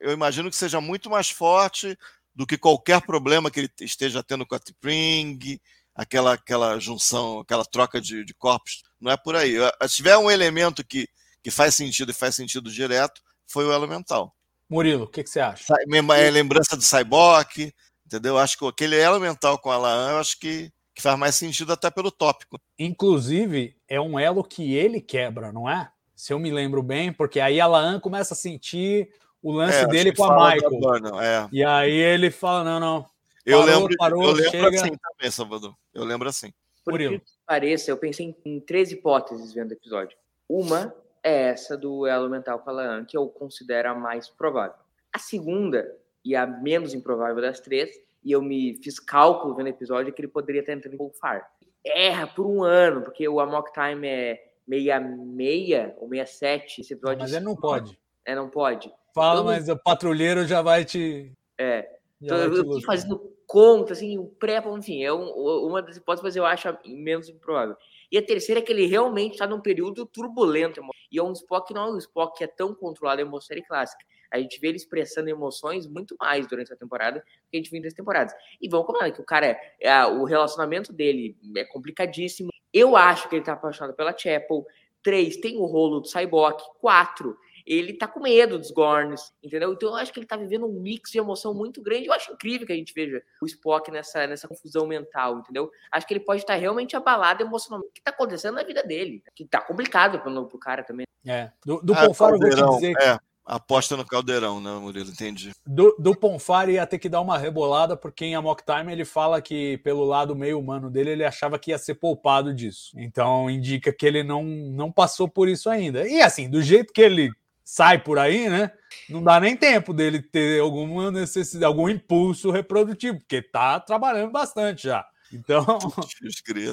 eu imagino que seja muito mais forte do que qualquer problema que ele esteja tendo com a Spring, aquela, aquela junção, aquela troca de, de corpos. Não é por aí. Se tiver um elemento que, que faz sentido e faz sentido direto, foi o elemental. Murilo, o que, que, você acha? É lembrança do Cyborg, entendeu? Acho que aquele elemental com a Laan, eu acho que, que faz mais sentido até pelo tópico. Inclusive, é um elo que ele quebra, não é? se eu me lembro bem, porque aí a Laan começa a sentir o lance É, dele com a Michael. É. E aí ele fala: não, não. Eu Parou, lembro, parou, eu lembro chega. assim também, Salvador. Eu lembro assim. Por Murilo. incrível que pareça, eu pensei em, em três hipóteses vendo o episódio. Uma é essa do elo mental com a Laan, que eu considero a mais provável. A segunda, e a menos improvável das três, e eu me fiz cálculo vendo o episódio, é que ele poderia estar entrando em Wolfar. Erra por um ano, porque o Amok Time é 66 ou 67. Esse episódio Mas ele não pode. É, não pode. Fala, Eu não- mas o patrulheiro já vai te. É. Então, eu fui ilustrar. fazendo conta, assim, o pré, enfim, é um- uma das hipóteses, mas eu acho a menos improvável. E a terceira é que ele realmente está num período turbulento. E é um Spock que não é um Spock que é tão controlado em uma série clássica. A gente vê ele expressando emoções muito mais durante essa temporada do que a gente viu em três temporadas. E vamos combinar que o cara é, é, o relacionamento dele é complicadíssimo. Eu acho que ele tá apaixonado pela Chapel. Três, tem o rolo do Cyborg. Quatro, ele tá com medo dos Gorns, entendeu? Então eu acho que ele tá vivendo um mix de emoção muito grande. Eu acho incrível que a gente veja o Spock nessa, nessa confusão mental, entendeu? Acho que ele pode estar realmente abalado emocionalmente. O que tá acontecendo na vida dele? Que tá complicado pro, pro cara também. É. Do, do Ah, Ponfaro, eu vou te dizer É, aposta no caldeirão, né, Murilo? Entendi. Do, do Ponfari ia ter que dar uma rebolada, porque em Amok Time ele fala que, pelo lado meio humano dele, ele achava que ia ser poupado disso. Então indica que ele não, não passou por isso ainda. E assim, do jeito que ele sai por aí, né? Não dá nem tempo dele ter alguma necessidade, algum impulso reprodutivo, porque tá trabalhando bastante já. Então,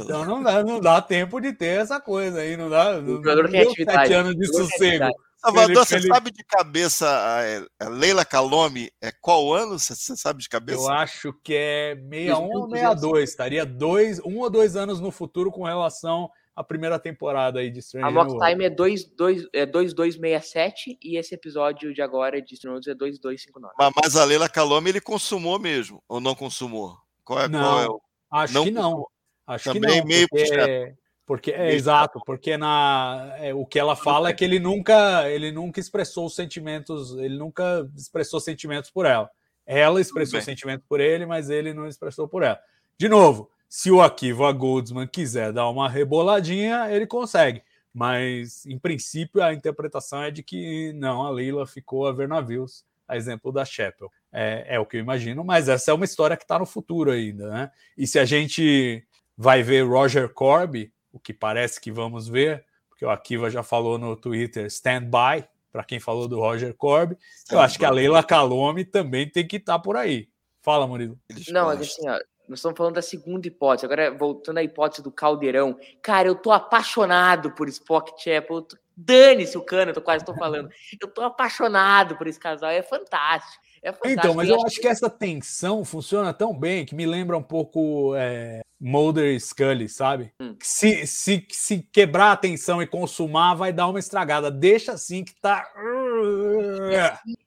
então não, dá, não dá tempo de ter essa coisa aí, não dá. Não, jogador não tem sete anos de sossego. Salvador, Ele- você ele- sabe de cabeça a, a Leila Calome é qual ano? Você, você sabe de cabeça? Eu acho que é 61 ou 2200. 62. Estaria dois, um ou dois anos no futuro com relação à primeira temporada aí de A Stranger Mock World. Time é 2, 2, é 2267 e esse episódio de agora de Stranger Worlds é 2259. Mas, mas a Leila Calome ele consumou mesmo, ou não consumou? Qual é, Não, qual é o... Acho não que não. consumou. Acho Também que não. meio porque, porque é exato, porque na é, o que ela fala é que ele nunca ele nunca expressou os sentimentos, ele nunca expressou sentimentos por ela. Ela expressou bem. sentimentos por ele, mas ele não expressou por ela. De novo, se o Akiva Goldsman quiser dar uma reboladinha, ele consegue. Mas, em princípio, a interpretação é de que não, a Leila ficou a ver navios, a exemplo da Chapel. É, é o que eu imagino, mas essa é uma história que está no futuro ainda, né? E se a gente vai ver Roger Corby, o que parece que vamos ver, porque o Akiva já falou no Twitter stand by, para quem falou do Roger Corby, eu acho que a Leila Calome também tem que estar por aí. Fala, Murilo. Não, mas assim, ó, nós estamos falando da segunda hipótese. Agora, voltando à hipótese do caldeirão. Cara, eu tô apaixonado por Spock Chapel. Tô- Dane-se o cano, eu tô quase tô falando. Eu tô apaixonado por esse casal. É fantástico. É fantástico. Então, mas eu acho que essa tensão funciona tão bem que me lembra um pouco é, Mulder e Scully, sabe? Hum. Se, se, se quebrar a tensão e consumar, vai dar uma estragada. Deixa assim que tá.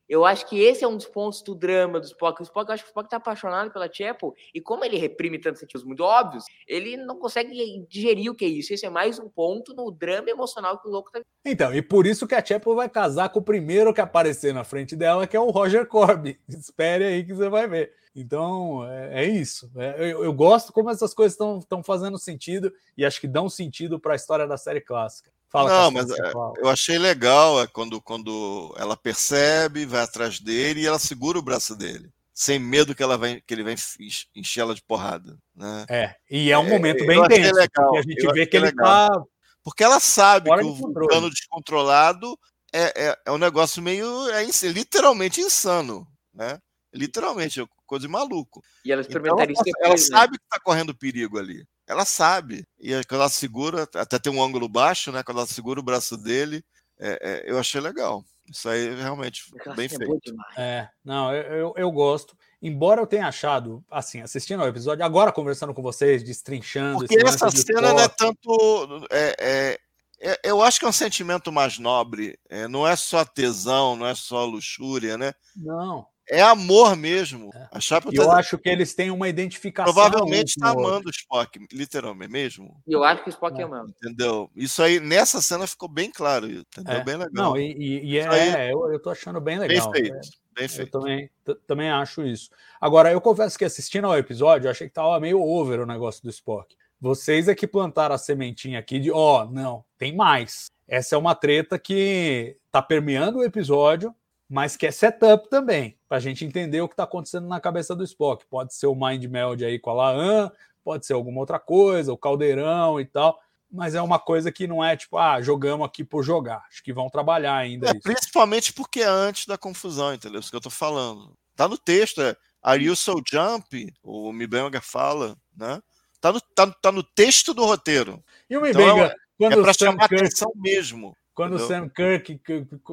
Eu acho que esse é um dos pontos do drama do Spock. O Spock, eu acho que o Spock tá apaixonado pela Chapel, e como ele reprime tantos sentimentos muito óbvios, ele não consegue digerir o que é isso. Esse é mais um ponto no drama emocional que o louco tá Então, e por isso que a Chapel vai casar com o primeiro que aparecer na frente dela, que é o Roger Corby. <laughs> Espere aí que você vai ver. Então, é, é isso. É, eu, eu gosto como essas coisas estão fazendo sentido e acho que dão sentido para a história da série clássica. Fala, Não, mas é, eu achei legal é quando, quando ela percebe, vai atrás dele e ela segura o braço dele, sem medo que, ela vai, que ele vai enche- encher ela de porrada. Né? É, e é um É, momento bem intenso, legal, porque a gente vê que ele legal. tá. Porque ela sabe Fora que o vulcano descontrolado é, é, é um negócio meio. É literalmente insano. Né? Literalmente, coisa de maluco. E ela Então, experimentaria isso ela, ela depois, né? sabe que está correndo perigo ali. Ela sabe. E aí, quando ela segura, até tem um ângulo baixo, né? Quando ela segura o braço dele, é, é, eu achei legal. Isso aí realmente Aquela bem é feito. boa demais. É, não, eu, eu, eu gosto. Embora eu tenha achado, assim, assistindo ao episódio, agora conversando com vocês, destrinchando. Porque essa cena não é tanto. é- é- é- eu acho que é um sentimento mais nobre. é, não é só tesão, não é só luxúria, né? Não. É amor mesmo. A Chapa eu acho que eles têm uma identificação. provavelmente está amando o Spock, literalmente mesmo. E eu acho que o Spock É. é mesmo. Entendeu? Isso aí, nessa cena ficou bem claro. Entendeu? É. Bem legal. Não, e, e- e Isso aí- é, eu, eu tô achando bem bem legal. feito. É, Bem Eu feito. também, t- também acho isso. Agora, eu confesso que assistindo ao episódio, eu achei que tava meio over o negócio do Spock. Vocês é que plantaram a sementinha aqui de, ó, não, tem mais. essa é uma treta que tá permeando o episódio, mas que é setup também, para a gente entender o que está acontecendo na cabeça do Spock. Pode ser o Mind Meld aí com a Laan, pode ser alguma outra coisa, o caldeirão e tal, mas é uma coisa que não é tipo, ah, jogamos aqui por jogar. Acho que vão trabalhar ainda. É, principalmente porque é antes da confusão, entendeu? Isso que eu tô falando. Tá no texto, é Are you so jump? O Mibenga fala, né? Tá no, tá, tá no texto do roteiro. E o Mibenga, então, quando é para chamar Kirk... atenção mesmo. Quando Entendeu? o Sam Kirk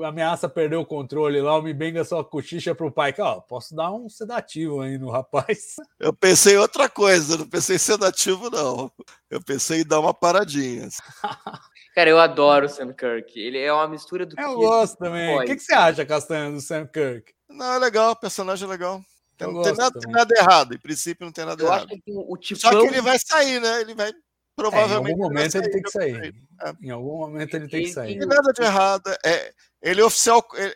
ameaça perder o controle lá, o Mibenga só cochicha pro pai que, ó, posso dar um sedativo aí no rapaz. <laughs> Eu pensei em outra coisa, não pensei em sedativo, não. Eu pensei em dar uma paradinha. Cara, eu adoro o Sam Kirk. Ele é uma mistura do Eu gosto também. O que, que, você acha, Castanha, do Sam Kirk? Não, é legal, personagem é legal. não tem nada, tem nada, errado. Em princípio, não tem nada eu errado. o tipão... Só que ele vai sair, né? Ele vai Provavelmente. É, em algum momento ele tem que sair. É. Em algum momento ele tem que sair. Não tem nada de errado. É, ele é oficial. Ele,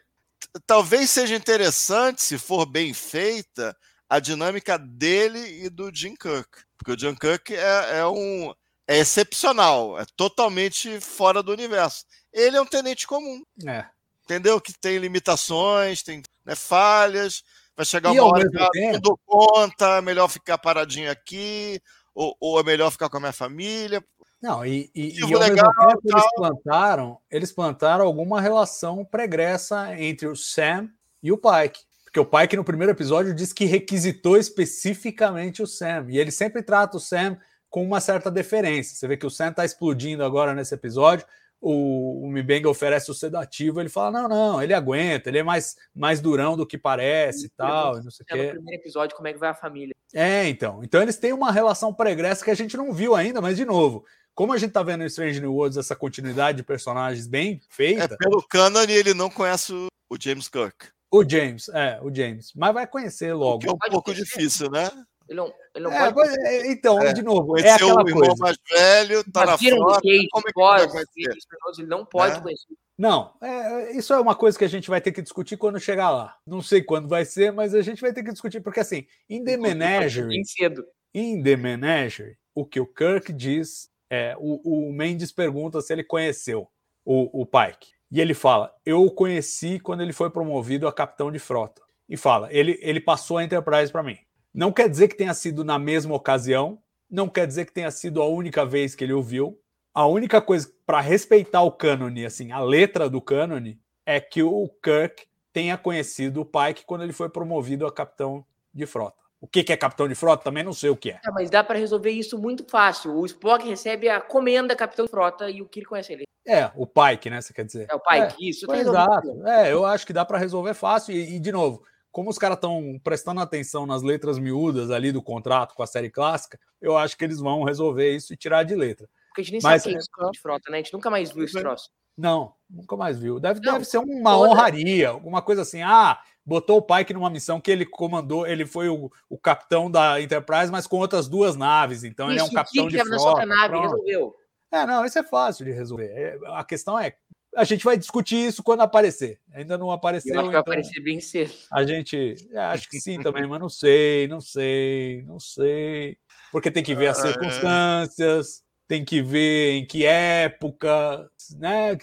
talvez seja interessante, se for bem feita, a dinâmica dele e do Jim Cook. Porque o Jim Cook é, é um. É excepcional, é totalmente fora do universo. Ele é um tenente comum. É. Entendeu? Que tem limitações, tem né, falhas. Vai chegar e uma hora que não dou conta, é melhor ficar paradinho aqui, ou, ou é melhor ficar com a minha família? Não, e, e, e ao legal, mesmo tempo eles plantaram, eles plantaram alguma relação pregressa entre o Sam e o Pike. Porque o Pike, no primeiro episódio, diz que requisitou especificamente o Sam. E ele sempre trata o Sam com uma certa deferência. Você vê que o Sam está explodindo agora nesse episódio o, o Mibenga oferece o sedativo, ele fala: não, não, ele aguenta, ele é mais, mais durão do que parece e tal. Não sei é, no primeiro episódio, como é que vai a família? É, então. Então eles têm uma relação pregressa que a gente não viu ainda, mas de novo. Como a gente tá vendo em Strange New Worlds essa continuidade de personagens bem feita. É, pelo canon ele não conhece o James Kirk. O James, é, o James. Mas vai conhecer logo. Que é um pouco difícil, né? Ele não, ele não é, pode. É, então, é, de novo, é aquela o coisa. mais velho, tá na frota, Kate, como é que pode, vai Ele não pode é. conhecer. Não, é, isso é uma coisa que a gente vai ter que discutir quando chegar lá. Não sei quando vai ser, mas a gente vai ter que discutir, porque assim, em The Menagerie, cedo. em The Menagerie, o que o Kirk diz é, o, o Mendes pergunta se ele conheceu o, o Pike. E ele fala: Eu o conheci quando ele foi promovido a capitão de frota. E fala: Ele, ele passou a Enterprise para mim. Não quer dizer que tenha sido na mesma ocasião, não quer dizer que tenha sido a única vez que ele ouviu. A única coisa para respeitar o cânone, assim, a letra do cânone, é que o Kirk tenha conhecido o Pike quando ele foi promovido a capitão de frota. O que, é capitão de frota? Também não sei o que é. é mas dá para resolver isso muito fácil. O Spock recebe a comenda capitão de frota e o Kirk conhece ele. É, o Pike, né? Você quer dizer? É o Pike, é, isso. Tá exato. É, eu acho que dá para resolver fácil. E, e, de novo, como os caras estão prestando atenção nas letras miúdas ali do contrato com a série clássica, eu acho que eles vão resolver isso e tirar de letra. Porque a gente nem Mas, sabe quem é de frota, né? A gente nunca mais viu esse troço. Não, nunca mais viu. Deve, não, deve ser uma honraria, alguma coisa assim. Ah, botou o Pike numa missão que ele comandou, ele foi o, o capitão da Enterprise, mas com outras duas naves. Então isso, ele é um capitão de frota. Nave, resolveu. É, não, isso é fácil de resolver. É, a questão é a gente vai discutir isso quando aparecer. Ainda não apareceu. Eu acho que então vai aparecer bem cedo. A gente. É, acho que sim também, <laughs> mas não sei, não sei, não sei. Porque tem que ver as ah, é. circunstâncias, tem que ver em que época, né?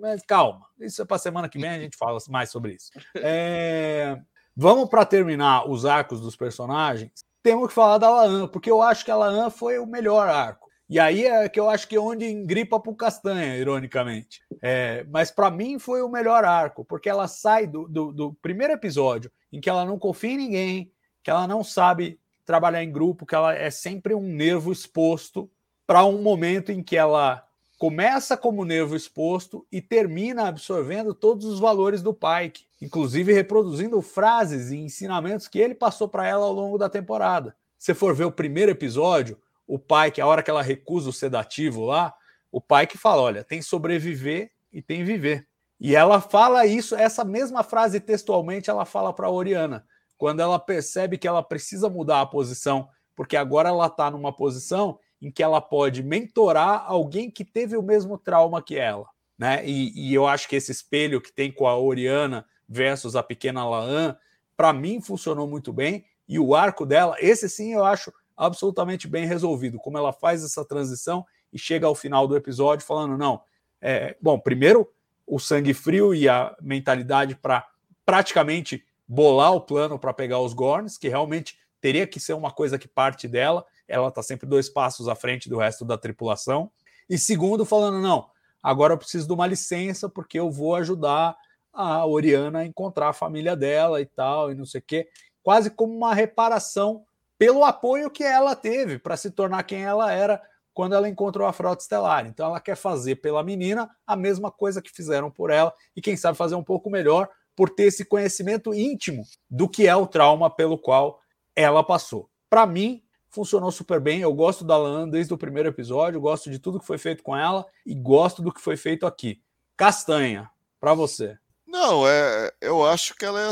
Mas calma, isso é para semana que vem, a gente fala mais sobre isso. É... Vamos para terminar os arcos dos personagens. Temos que falar da Laan, porque eu acho que a Laan foi o melhor arco. E aí é que eu acho que é onde engripa pro Castanha, ironicamente. É, mas para mim foi o melhor arco, porque ela sai do, do, do, primeiro episódio em que ela não confia em ninguém, que ela não sabe trabalhar em grupo, que ela é sempre um nervo exposto, para um momento em que ela começa como nervo exposto e termina absorvendo todos os valores do Pike, inclusive reproduzindo frases e ensinamentos que ele passou para ela ao longo da temporada. Se for ver o primeiro episódio, o pai, que a hora que ela recusa o sedativo lá, o pai que fala: olha, tem sobreviver e tem viver. E ela fala isso, essa mesma frase textualmente ela fala para a Oriana, quando ela percebe que ela precisa mudar a posição, porque agora ela está numa posição em que ela pode mentorar alguém que teve o mesmo trauma que ela. Né? E, e eu acho que esse espelho que tem com a Oriana versus a pequena Laan, para mim funcionou muito bem. E o arco dela, esse sim eu acho absolutamente bem resolvido. Como ela faz essa transição e chega ao final do episódio falando: não, É, bom, primeiro, o sangue frio e a mentalidade para praticamente bolar o plano para pegar os Gorns, que realmente teria que ser uma coisa que parte dela. Ela está sempre dois passos à frente do resto da tripulação. E segundo, falando, não, agora eu preciso de uma licença porque eu vou ajudar a Oriana a encontrar a família dela e tal, e não sei o quê. Quase como uma reparação pelo apoio que ela teve para se tornar quem ela era quando ela encontrou a Frota Estelar. Então ela quer fazer pela menina a mesma coisa que fizeram por ela e quem sabe fazer um pouco melhor por ter esse conhecimento íntimo do que é o trauma pelo qual ela passou. Para mim, funcionou super bem. Eu gosto da Lan desde o primeiro episódio, gosto de tudo que foi feito com ela e gosto do que foi feito aqui. Castanha, para você. Não, é, eu acho que ela é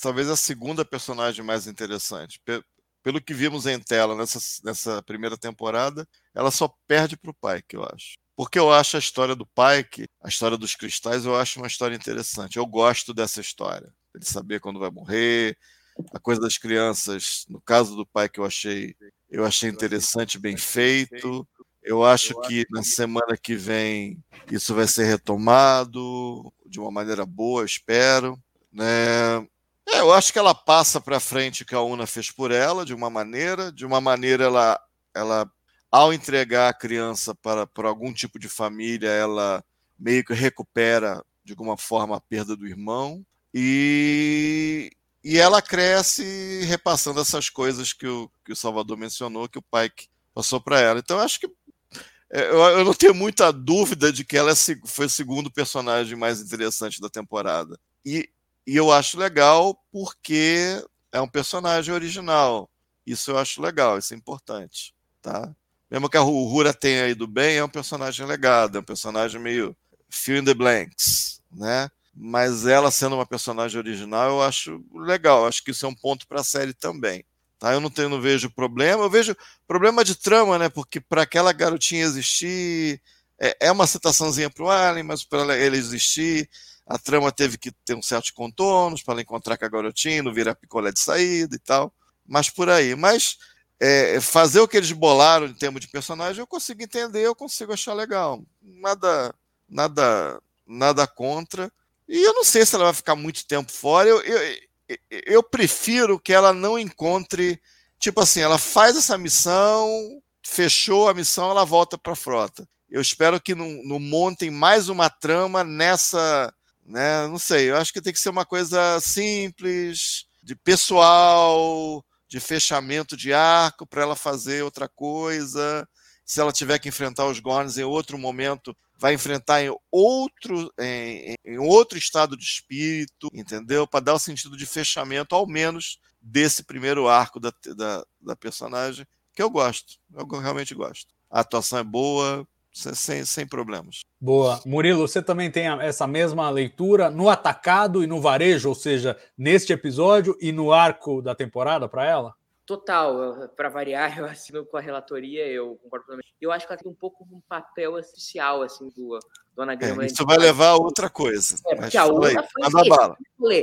talvez a segunda personagem mais interessante. Pelo que vimos em tela nessa, nessa primeira temporada, ela só perde para o Pike, eu acho. Porque eu acho a história do Pike, a história dos cristais, eu acho uma história interessante. Eu gosto dessa história. Ele saber quando vai morrer, a coisa das crianças, no caso do pai que eu achei, eu achei interessante, bem feito. Eu acho que na semana que vem isso vai ser retomado de uma maneira boa, espero. Né? É, eu acho que ela passa para frente o que a Una fez por ela, de uma maneira. De uma maneira, ela, ela ao entregar a criança para, para algum tipo de família, ela meio que recupera de alguma forma a perda do irmão. E, e ela cresce repassando essas coisas que o, que o Salvador mencionou, que o pai passou para ela. Então, eu acho que é, eu, não tenho muita dúvida de que ela é, foi o segundo personagem mais interessante da temporada. E, e eu acho legal porque é um personagem original. Isso eu acho legal, isso é importante. Tá? Mesmo que a Uhura tenha ido bem, é um personagem legado, é um personagem meio fill in the blanks, né? mas ela sendo uma personagem original, eu acho legal. Acho que isso é um ponto para a série também. Tá? Eu não, tenho, não vejo problema. Eu vejo problema de trama, né? Porque para aquela garotinha existir, é, é uma citaçãozinha para o Alien, mas para ele existir, a trama teve que ter um certos contornos para ela encontrar com a garotinha, não virar picolé de saída e tal. Mas por aí. Mas é, fazer o que eles bolaram em termos de personagem, eu consigo entender, eu consigo achar legal. Nada, nada, nada contra. E eu não sei se ela vai ficar muito tempo fora. Eu, eu, eu prefiro que ela não encontre. Tipo assim, ela faz essa missão, fechou a missão, ela volta para a frota. Eu espero que não, não montem mais uma trama nessa. Né, não sei, eu acho que tem que ser uma coisa simples, de pessoal, de fechamento de arco para ela fazer outra coisa. Se ela tiver que enfrentar os Gorns em outro momento, vai enfrentar em outro, em, em outro estado de espírito, entendeu? Para dar o sentido de fechamento, ao menos, desse primeiro arco da, da, da personagem, que eu gosto, eu realmente gosto. A atuação é boa, sem, sem problemas. Boa. Murilo, você também tem essa mesma leitura no atacado e no varejo, ou seja, neste episódio e no arco da temporada para ela? Total, para variar, <laughs> eu assino com a relatoria, eu concordo plenamente. Eu acho que ela tem um pouco um papel essencial, assim, do, do anagrama. É, isso vai levar a outra coisa. É, porque a outra foi Manda bala.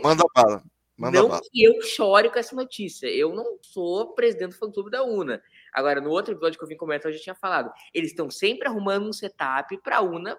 Manda bala. Manda não bala. que eu chore com essa notícia. Eu não sou presidente do fã-clube da UNA. Agora, no outro episódio que eu vim comentar, eu já tinha falado. Eles estão sempre arrumando um setup para a UNA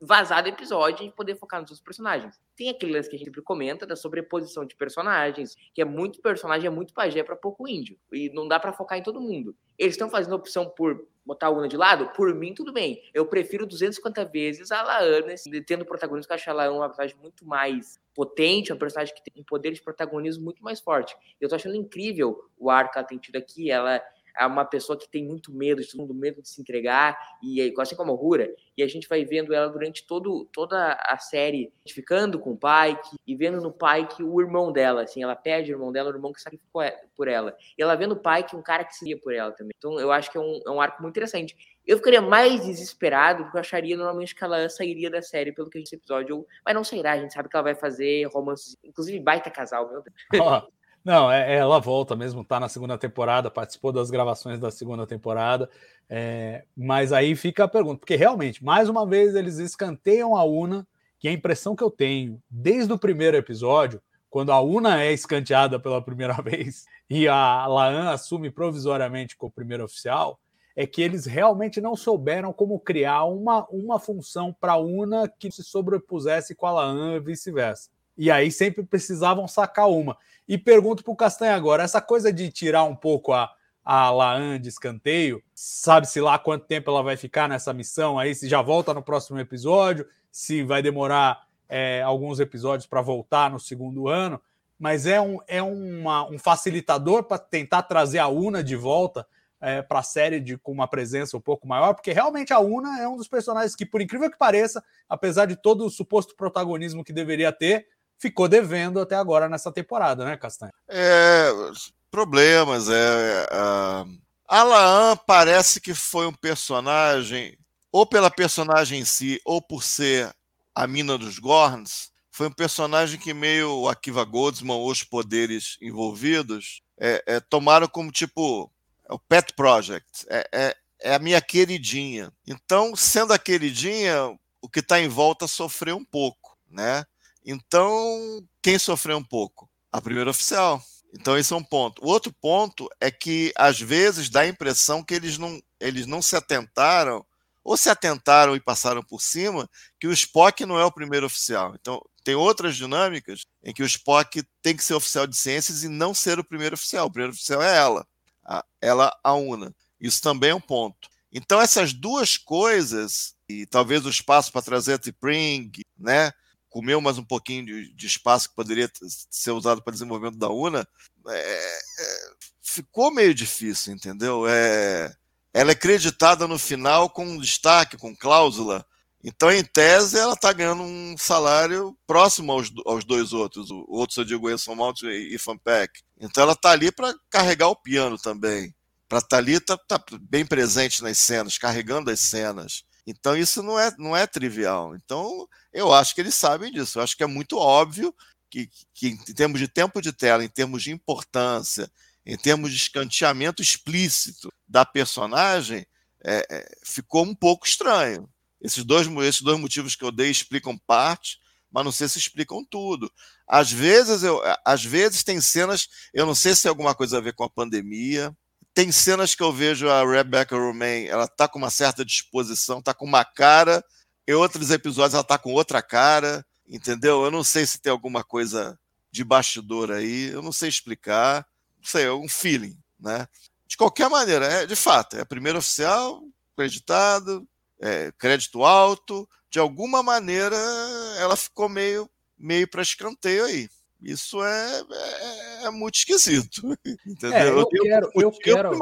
vazar do episódio e poder focar nos seus personagens. Tem aquele lance que a gente sempre comenta da sobreposição de personagens, que é muito personagem, é muito pajé para pouco índio. E não dá para focar em todo mundo. Eles estão fazendo a opção por botar a Una de lado? Por mim, tudo bem. Eu prefiro 250 vezes a Laana, tendo protagonismo, que eu acho a Laana uma personagem muito mais potente, uma personagem que tem um poder de protagonismo muito mais forte. Eu tô achando incrível o arco que ela tem tido aqui. Ela é uma pessoa que tem muito medo, todo mundo medo de se entregar, e assim como a Rura, e a gente vai vendo ela durante todo, toda a série ficando com o Pike, e vendo no Pike o irmão dela, assim, ela pede o irmão dela, o irmão que sacrificou por ela. E ela vendo o Pike um cara que seria por ela também. Então eu acho que é um, é um arco muito interessante. Eu ficaria mais desesperado, porque eu acharia normalmente que ela sairia da série pelo que gente episódio, mas não sairá, a gente sabe que ela vai fazer romances, inclusive baita casal, meu Deus. Oh. Não, é, é, ela volta mesmo, tá na segunda temporada, participou das gravações da segunda temporada. É, mas aí fica a pergunta, porque realmente, mais uma vez, eles escanteiam a Una, que a impressão que eu tenho, desde o primeiro episódio, quando a Una é escanteada pela primeira <laughs> vez e a Laan assume provisoriamente como primeiro oficial, é que eles realmente não souberam como criar uma, uma função para a Una que se sobrepusesse com a Laan e vice-versa. E aí sempre precisavam sacar uma. E pergunto para o Castanha agora: essa coisa de tirar um pouco a, a Laan de escanteio, sabe-se lá quanto tempo ela vai ficar nessa missão aí, se já volta no próximo episódio, se vai demorar é, alguns episódios para voltar no segundo ano, mas é um, é uma, um facilitador para tentar trazer a Una de volta é, para a série de, com uma presença um pouco maior, porque realmente a Una é um dos personagens que, por incrível que pareça, apesar de todo o suposto protagonismo que deveria ter, ficou devendo até agora nessa temporada, né, Castanha? É, problemas. É, a Alaan parece que foi um personagem, ou pela personagem em si, ou por ser a mina dos Gorns, foi um personagem que meio Akiva Goldsman ou os poderes envolvidos é, é, tomaram como tipo é o pet project, é, é, é a minha queridinha. Então, sendo a queridinha, o que está em volta sofreu um pouco, né? Então, quem sofreu um pouco? A primeira oficial. Então, esse é um ponto. O outro ponto é que, às vezes, dá a impressão que eles não, eles não se atentaram, ou se atentaram e passaram por cima, que o Spock não é o primeiro oficial. Então, tem outras dinâmicas em que o Spock tem que ser oficial de ciências e não ser o primeiro oficial. O primeiro oficial é ela, a, ela, a UNA. Isso também é um ponto. Então, essas duas coisas, e talvez o espaço para trazer a T'Pring, né? Comeu mais um pouquinho de, de espaço que poderia ser usado para desenvolvimento da UNA, é, é, ficou meio difícil, entendeu? É, ela é creditada no final com destaque, com cláusula. Então, em tese, ela está ganhando um salário próximo aos, aos dois outros, o outro, eu digo, Enson Mount e Ethan Peck. Então, ela está ali para carregar o piano também. Para estar tá está tá bem presente nas cenas, carregando as cenas. Então, isso não é, não é trivial. Então, eu acho que eles sabem disso. Eu acho que é muito óbvio que, que, em termos de tempo de tela, em termos de importância, em termos de escanteamento explícito da personagem, é, é, ficou um pouco estranho. Esses dois, esses dois motivos que eu dei explicam parte, mas não sei se explicam tudo. Às vezes, eu, às vezes tem cenas, eu não sei se tem alguma coisa a ver com a pandemia. Tem cenas que eu vejo a Rebecca Romaine, ela tá com uma certa disposição, tá com uma cara em outros episódios ela tá com outra cara, entendeu? Eu não sei se tem alguma coisa de bastidor aí, eu não sei explicar. Não sei, é um feeling, né? De qualquer maneira, é de fato, é a primeira oficial, acreditado, é, crédito alto, de alguma maneira ela ficou meio, meio para escanteio aí. Isso é, é, é muito esquisito. <laughs> Entendeu? É, eu, eu, quero, eu quero.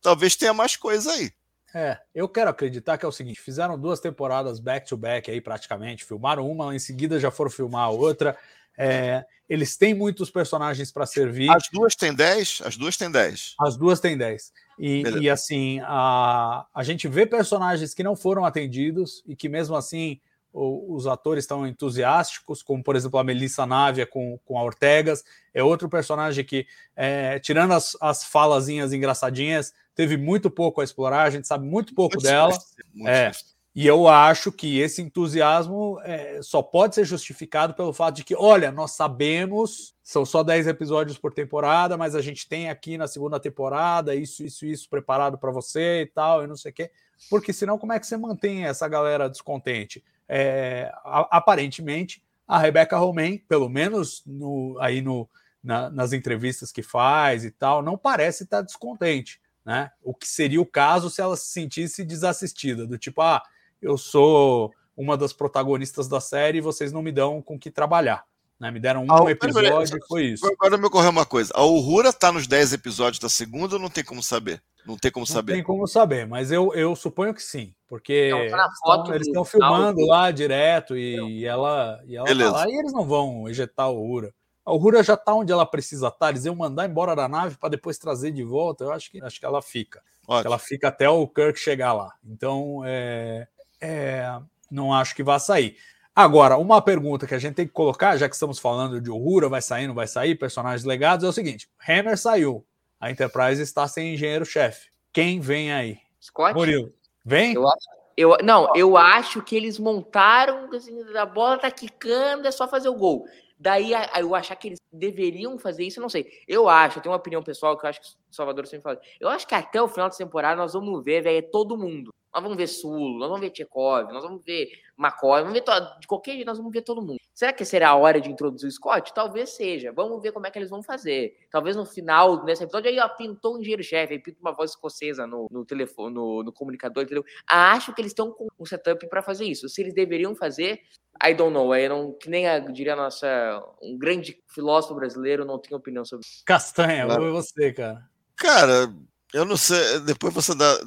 talvez tenha mais coisa aí. É, eu quero acreditar que é o seguinte: fizeram duas temporadas back-to-back aí praticamente, filmaram uma, em seguida já foram filmar a outra. É, eles têm muitos personagens para servir. As duas têm 10? As duas têm 10. As duas têm 10. E, e, assim, a, a gente vê personagens que não foram atendidos e que mesmo assim os atores estão entusiásticos, como por exemplo a Melissa Navia com, com a Ortegas. É outro personagem que, é, tirando as, as falazinhas engraçadinhas, teve muito pouco a explorar, a gente sabe muito pouco muito dela. Muito é, e eu acho que esse entusiasmo é, só pode ser justificado pelo fato de que, olha, nós sabemos, são só 10 episódios por temporada, mas a gente tem aqui na segunda temporada isso, isso, isso preparado para você e tal, e não sei o quê. Porque senão, como é que você mantém essa galera descontente? É, aparentemente, a Rebecca Romain, pelo menos no, aí no, na, nas entrevistas que faz e tal, não parece estar descontente né? O que seria o caso se ela se sentisse desassistida, do tipo, ah, eu sou uma das protagonistas da série e vocês não me dão com que trabalhar. Né? Me deram um ah, episódio e foi isso. Agora me ocorreu uma coisa. A Uhura tá nos 10 episódios da segunda não tem como saber? Não tem como não saber. Não tem como saber, mas eu, eu suponho que sim, porque tá foto, eles estão filmando lá direto e, e ela, e ela tá lá, e eles não vão ejetar a Uhura. A Uhura já está onde ela precisa estar. Tá. Eles iam mandar embora da nave para depois trazer de volta. Eu acho que, acho que ela fica. Ela fica até o Kirk chegar lá. Então, é, é, não acho que vá sair. Agora, uma pergunta que a gente tem que colocar, já que estamos falando de Uhura, vai sair, não vai sair, personagens legados, é o seguinte: Hammer saiu. A Enterprise está sem engenheiro-chefe. Quem vem aí? Scott? Murilo. Vem? Eu acho, eu, não, eu acho que eles montaram, assim, a bola tá quicando, é só fazer o gol Daí eu achar que eles deveriam fazer isso, eu não sei. Eu acho, eu tenho uma opinião pessoal que eu acho que Salvador sempre fala. Eu acho que até o final da temporada nós vamos ver, velho, todo mundo. Nós vamos ver Sulo, nós vamos ver Tchekov, nós vamos ver McCoy, vamos ver to- de qualquer jeito, nós vamos ver todo mundo. Será que será a hora de introduzir o Scott? Talvez seja. Vamos ver como é que eles vão fazer. Talvez no final desse episódio aí, ó, pintou um engenheiro-chefe, aí pinta uma voz escocesa no, no telefone, no, no comunicador, entendeu? Acho que eles estão com um setup para fazer isso. Se eles deveriam fazer, I don't know. Aí não, que nem a, diria a nossa, um grande filósofo brasileiro, não tenho opinião sobre isso. Castanha, Claro. foi você, cara. Cara, eu não sei. Depois você dá,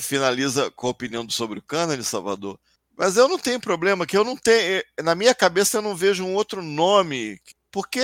finaliza com a opinião sobre o Cânone, Salvador. Mas eu não tenho problema, que eu não tenho. Na minha cabeça eu não vejo um outro nome. Porque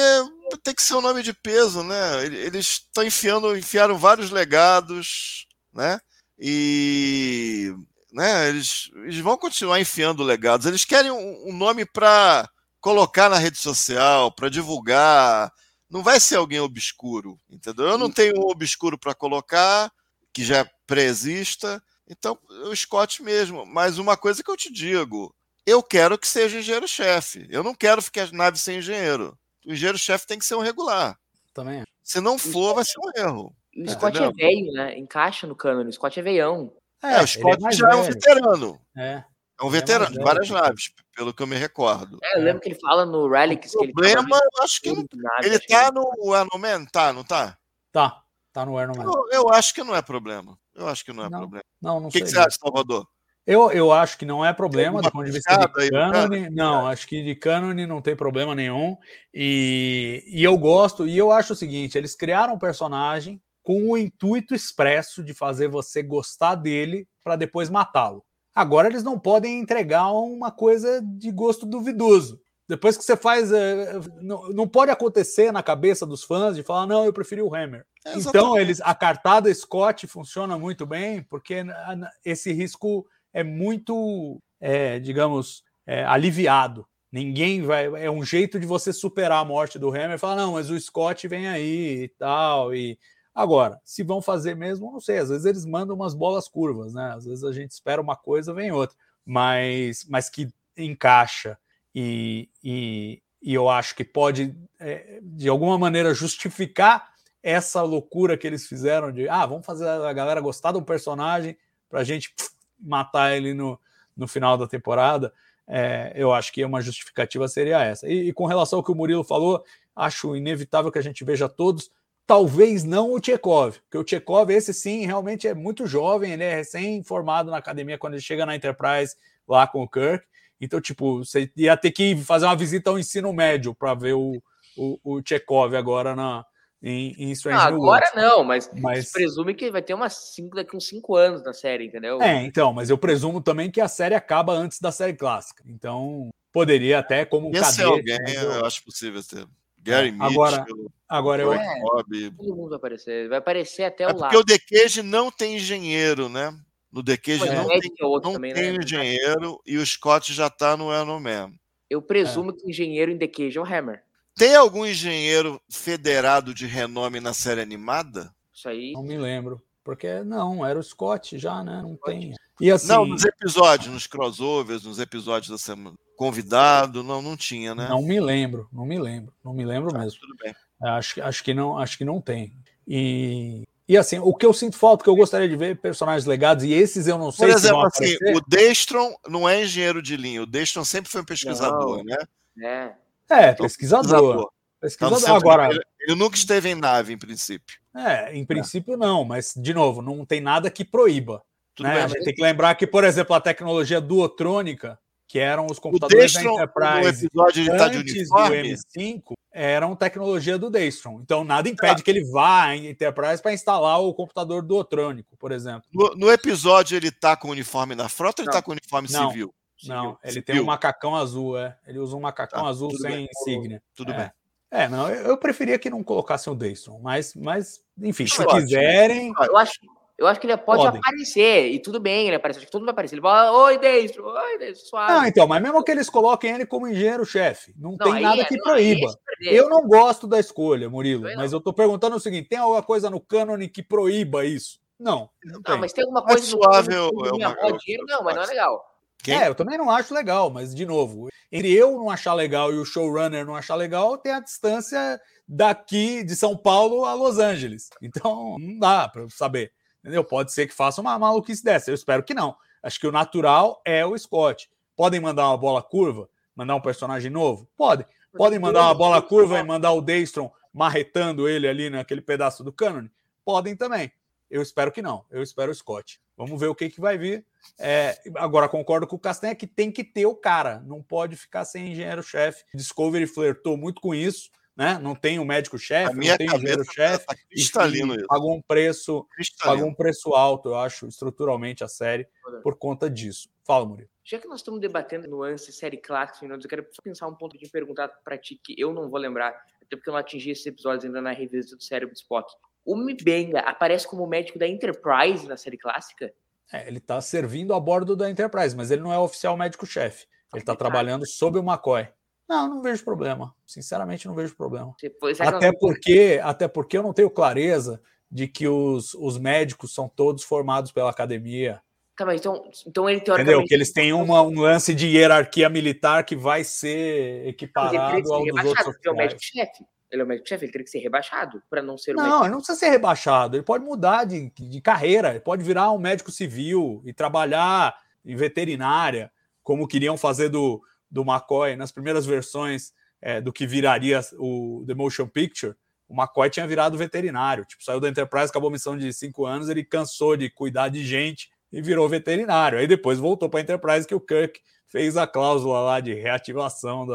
tem que ser um nome de peso, né? Ele- Eles estão enfiando, enfiaram vários legados, né? E né, eles, eles vão continuar enfiando legados. Eles querem um, um nome para colocar na rede social, para divulgar. Não vai ser alguém obscuro, entendeu? Eu não tenho um obscuro para colocar que já pré-exista. Então, o Scott mesmo. Mas uma coisa que eu te digo, eu quero que seja engenheiro-chefe. Eu não quero ficar nave sem engenheiro. O engenheiro-chefe tem que ser um regular. Também. Se não for, vai ser um erro. O Scott é velho, né? Encaixa no cânone. O Scott é veião. É, o ele Scott mais já é um velho. veterano. É. É um mais veterano de várias naves, pelo que eu me recordo. É, eu lembro que ele fala no Relics O que ele problema, eu acho que nave, ele tá no Anoman, tá, não tá? Tá, tá no Iron Man. Eu, eu acho que não é problema. Eu acho que não é Não, problema. Não, não O que, sei. que você acha, Salvador? Eu, eu acho que não é problema do ponto de vista de cânone. Não, acho que de cânone não tem problema nenhum. E, e eu gosto, e eu acho o seguinte: eles criaram um personagem com o intuito expresso de fazer você gostar dele para depois matá-lo. Agora eles não podem entregar uma coisa de gosto duvidoso. Depois que você faz. eh, não, pode acontecer na cabeça dos fãs de falar, não, eu preferi o Hammer. É, Então, eles, a cartada Scott funciona muito bem, porque na- esse risco é muito, é, digamos, é, aliviado. Ninguém vai. É um jeito de você superar a morte do Hammer e falar, não, mas o Scott vem aí e tal. E agora, se vão fazer mesmo, não sei. Às vezes eles mandam umas bolas curvas, né? Às vezes a gente espera uma coisa, vem outra. Mas, mas que encaixa e, e, e eu acho que pode, é, de alguma maneira, justificar essa loucura que eles fizeram de ah, vamos fazer a galera gostar do personagem para a gente pff, matar ele no, no final da temporada. É, eu acho que uma justificativa seria essa. E, e com relação ao que o Murilo falou, acho inevitável que a gente veja todos. Talvez não o Tchekov, porque o Tchekov, esse sim, realmente é muito jovem, ele é recém-formado na academia quando ele chega na Enterprise lá com o Kirk. Então, tipo, você ia ter que fazer uma visita ao ensino médio para ver o, o, o Tchekov agora na, em, em Strange Ah, New agora Worlds. não, mas, Mas- se presume que vai ter umas cinco, daqui uns 5 anos na série, entendeu? É, então, mas eu presumo também que a série acaba antes da série clássica. Então, poderia até como um cadete. alguém, eu- eu acho possível ter. Gary É, agora- Mitchell, Agora eu, É. Bob. Todo mundo vai aparecer. Vai aparecer até É o porque lado. o Decage não tem engenheiro, né? No Decage É, não tem, é outro não também, tem né? engenheiro e o Scott já tá no Iron Man. Eu presumo que o engenheiro em The Cage é o Hammer. Tem algum engenheiro federado de renome na série animada? Isso aí. não me lembro. Porque não, era o Scott já, né? Não tem. E assim, Não, nos episódios, nos crossovers, nos episódios da semana. Convidado, não, não tinha, né? não me lembro, não me lembro, não me lembro Tá, mesmo. tudo bem. Acho, acho que não, acho que não tem. E, e assim, o que eu sinto falta, que eu gostaria de ver personagens legados, e esses eu não sei Por se vão exemplo, assim, aparecer. o Destron não é engenheiro de linha. O Destron sempre foi um pesquisador, Não. né? É. É, Então, pesquisador. Pesquisador. sempre- Agora, ele, ele nunca esteve em nave, em princípio. é, em princípio não, mas de novo, não tem nada que proíba. Tudo né? bem, A gente tem que lembrar que, por exemplo, a tecnologia duotrônica, que eram os computadores da Enterprise tá de antes do uniforme. M5, eram tecnologia do Daystrom. Então, nada impede que ele vá em Enterprise para instalar o computador duotrônico, por exemplo. No, no episódio, ele tá com o uniforme da frota ou ele Não. tá com o uniforme Não. civil? Não, ele Civil. tem um macacão azul, é. Ele usa um macacão Tá, azul sem bem. insígnia. Tudo É. bem. É, não, eu, eu preferia que não colocassem o Daystrom, mas, mas enfim, se Eu acho. quiserem. Eu acho, eu acho que ele pode Podem. aparecer. E tudo bem, ele aparece. Acho que todo mundo vai aparecer. Ele fala, oi, Destro, oi, Destro, suave. Não, então, mas mesmo que eles coloquem ele como engenheiro-chefe, não, Não, tem nada é- que não, é proíba. perder. Eu não gosto da escolha, Murilo, Também mas não. eu tô perguntando o seguinte: tem alguma coisa no cânone que proíba isso? Não, não Não, tem. mas tem alguma coisa no suave é é minha uma- avó dinheiro, não, mas não é legal. Quem? É, eu também não acho legal, mas, de novo, entre eu não achar legal e o showrunner não achar legal, tem a distância daqui de São Paulo a Los Angeles. Então, não dá para saber. Entendeu? Pode ser que faça uma maluquice dessa. Eu espero que não. Acho que o natural é o Scott. Podem mandar uma bola curva, mandar um personagem novo? Podem. Podem mandar uma bola curva e mandar o Daystrom marretando ele ali naquele pedaço do cânone? Podem também. Eu espero que não. Eu espero o Scott. Vamos ver o que, que vai vir. É, agora, concordo com o Castanha que tem que ter o cara. Não pode ficar sem engenheiro-chefe. Discovery flertou muito com isso. Né? Não tem o médico-chefe, Na minha não tem o cabeça engenheiro-chefe. tá e- cristalino isso. Pagou um preço pagou um preço alto, eu acho, estruturalmente a série, por conta disso. Fala, Murilo. Já que nós estamos debatendo nuances, série clássica, eu quero só pensar um ponto de perguntar pra ti que eu não vou lembrar, até porque eu não atingi esses episódios ainda na revisita do cérebro de Spock. O Mibenga aparece como médico da Enterprise na série clássica? É, ele está servindo a bordo da Enterprise, mas ele não é oficial médico-chefe. Ele está trabalhando sob o McCoy. Não, não vejo problema. Sinceramente, não vejo problema. Que Até porque, até porque eu não tenho clareza de que os, os médicos são todos formados pela academia. Tá, então, então ele Entendeu? teoricamente. Que eles têm uma, um lance de hierarquia militar que vai ser ele equiparado que ser ao dos outros rebaixado, porque é o médico-chefe. Ele é o médico-chefe, ele teria que ser rebaixado para não ser o Não, ele não precisa ser rebaixado, ele pode mudar de, de carreira, ele pode virar um médico civil e trabalhar em veterinária, como queriam fazer do, do McCoy nas primeiras versões é, do que viraria o The Motion Picture. O McCoy tinha virado veterinário, tipo, saiu da Enterprise, acabou a missão de cinco anos, ele cansou de cuidar de gente e virou veterinário. Aí depois voltou para a Enterprise, que o Kirk fez a cláusula lá de reativação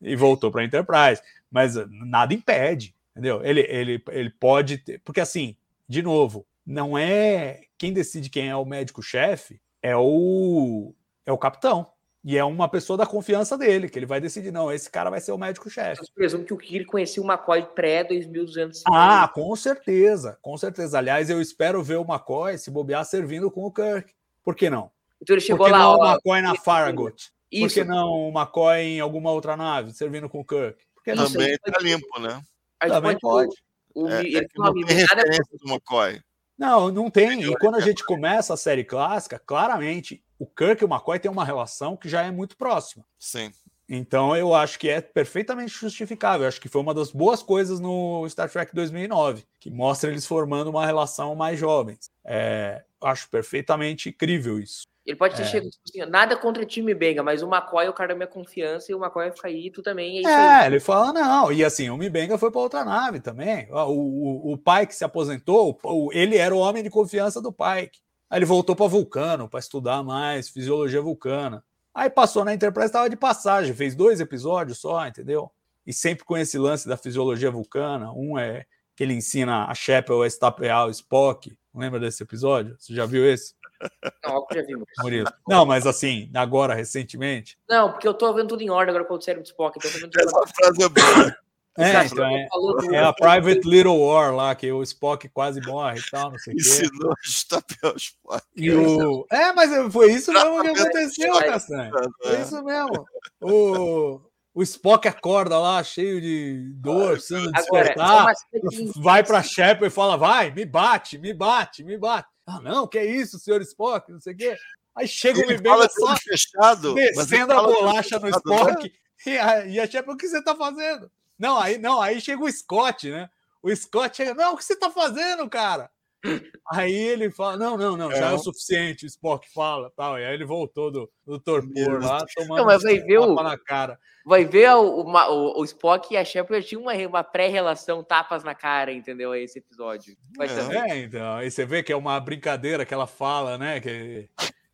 e voltou para a Enterprise. Mas nada impede, entendeu? Ele, ele, ele pode ter. Porque, assim, de novo, não é. Quem decide quem é o médico-chefe é o, é o capitão. E é uma pessoa da confiança dele, que ele vai decidir, não, esse cara vai ser o médico-chefe. Eu presumo que o Kirk conhecia o McCoy pré-2200. Ah, com certeza, com certeza. Aliás, eu espero ver o McCoy se bobear servindo com o Kirk. Por que não? Então ele Por chegou que lá, não o ó. McCoy na Farragut? Por Isso, que não o McCoy em alguma outra nave, servindo com o Kirk? Por que não? Isso, Também tá limpo, né? Também pode. O, É, ele é que tem uma não tem nada referência do McCoy. Não, não tem. E quando a gente começa a série clássica, claramente o Kirk e o McCoy têm uma relação que já é muito próxima. Sim. Então eu acho que é perfeitamente justificável. Eu acho que foi uma das boas coisas no Star Trek 2009, que mostra eles formando uma relação mais jovens. É, acho perfeitamente incrível isso. Ele pode ter É. chegado tipo assim, nada contra o time Benga, mas o McCoy é o cara da minha confiança e o McCoy vai ficar aí, tu também, é isso É, ele fala não. E assim, o Mibenga foi para outra nave também. O, o, o pai que se aposentou, o- ele era o homem de confiança do Pike. Aí ele voltou para Vulcano para estudar mais fisiologia vulcana. Aí passou na Enterprise, estava de passagem, fez dois episódios só, entendeu? E sempre com esse lance da fisiologia vulcana. Um é que ele ensina a Shepard a estapear o Spock. Lembra desse episódio? Você já viu esse, Não, já vimos. Murilo? Não, mas assim, agora, recentemente. Não, porque eu tô vendo tudo em ordem agora com o cérebro de Spock, então eu tô vendo tudo em Essa frase é boa. É, então é, É a Private Little War lá, que o Spock quase morre e tal, não sei o quê. Ensinou a estapear os pais. E o... É, mas foi isso mesmo que aconteceu, de- Castanha. É. Foi isso mesmo. O, o Spock acorda lá, cheio de dor, precisando é despertar. Vai pra Shepard e fala: vai, me bate, me bate, me bate. Ah, não, que isso, senhor Spock, não sei o quê. Aí chega o fala só fechado. descendo a bolacha no fechado, né? Spock. E a, e a Shepard, o que você tá fazendo? Não, aí não, aí chega o Scott, né? O Scott chega, não, o que você tá fazendo, cara? Aí ele fala, não, não, não, já é, É. o suficiente, o Spock fala, tal. E aí ele voltou do, do torpor lá, tomando Não, mas vai ver o- tapa na cara. Vai ver o, o, o- Spock e a Shepard tinham uma, uma pré-relação tapas na cara, entendeu? Aí esse episódio. Vai É. É, então, aí você vê que é uma brincadeira que ela fala, né? Que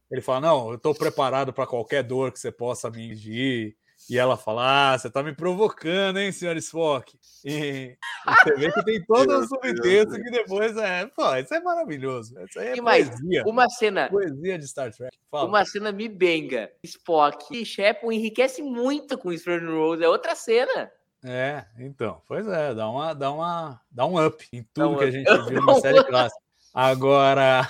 ele fala, não, eu tô preparado para qualquer dor que você possa me ingir. E ela fala, ah, você tá me provocando, hein, senhor Spock? E, e você vê que tem todo um subtexto que depois é, pô, isso é maravilhoso. Isso aí é E mais, poesia. Uma cena, Poesia de Star Trek. Fala. uma cena me benga. Spock e Shepard enriquece muito com o Fernando Rose. É outra cena. É, então, pois é, dá uma, dá uma, dá um up em tudo um que a up. gente <laughs> viu na série clássica. Agora,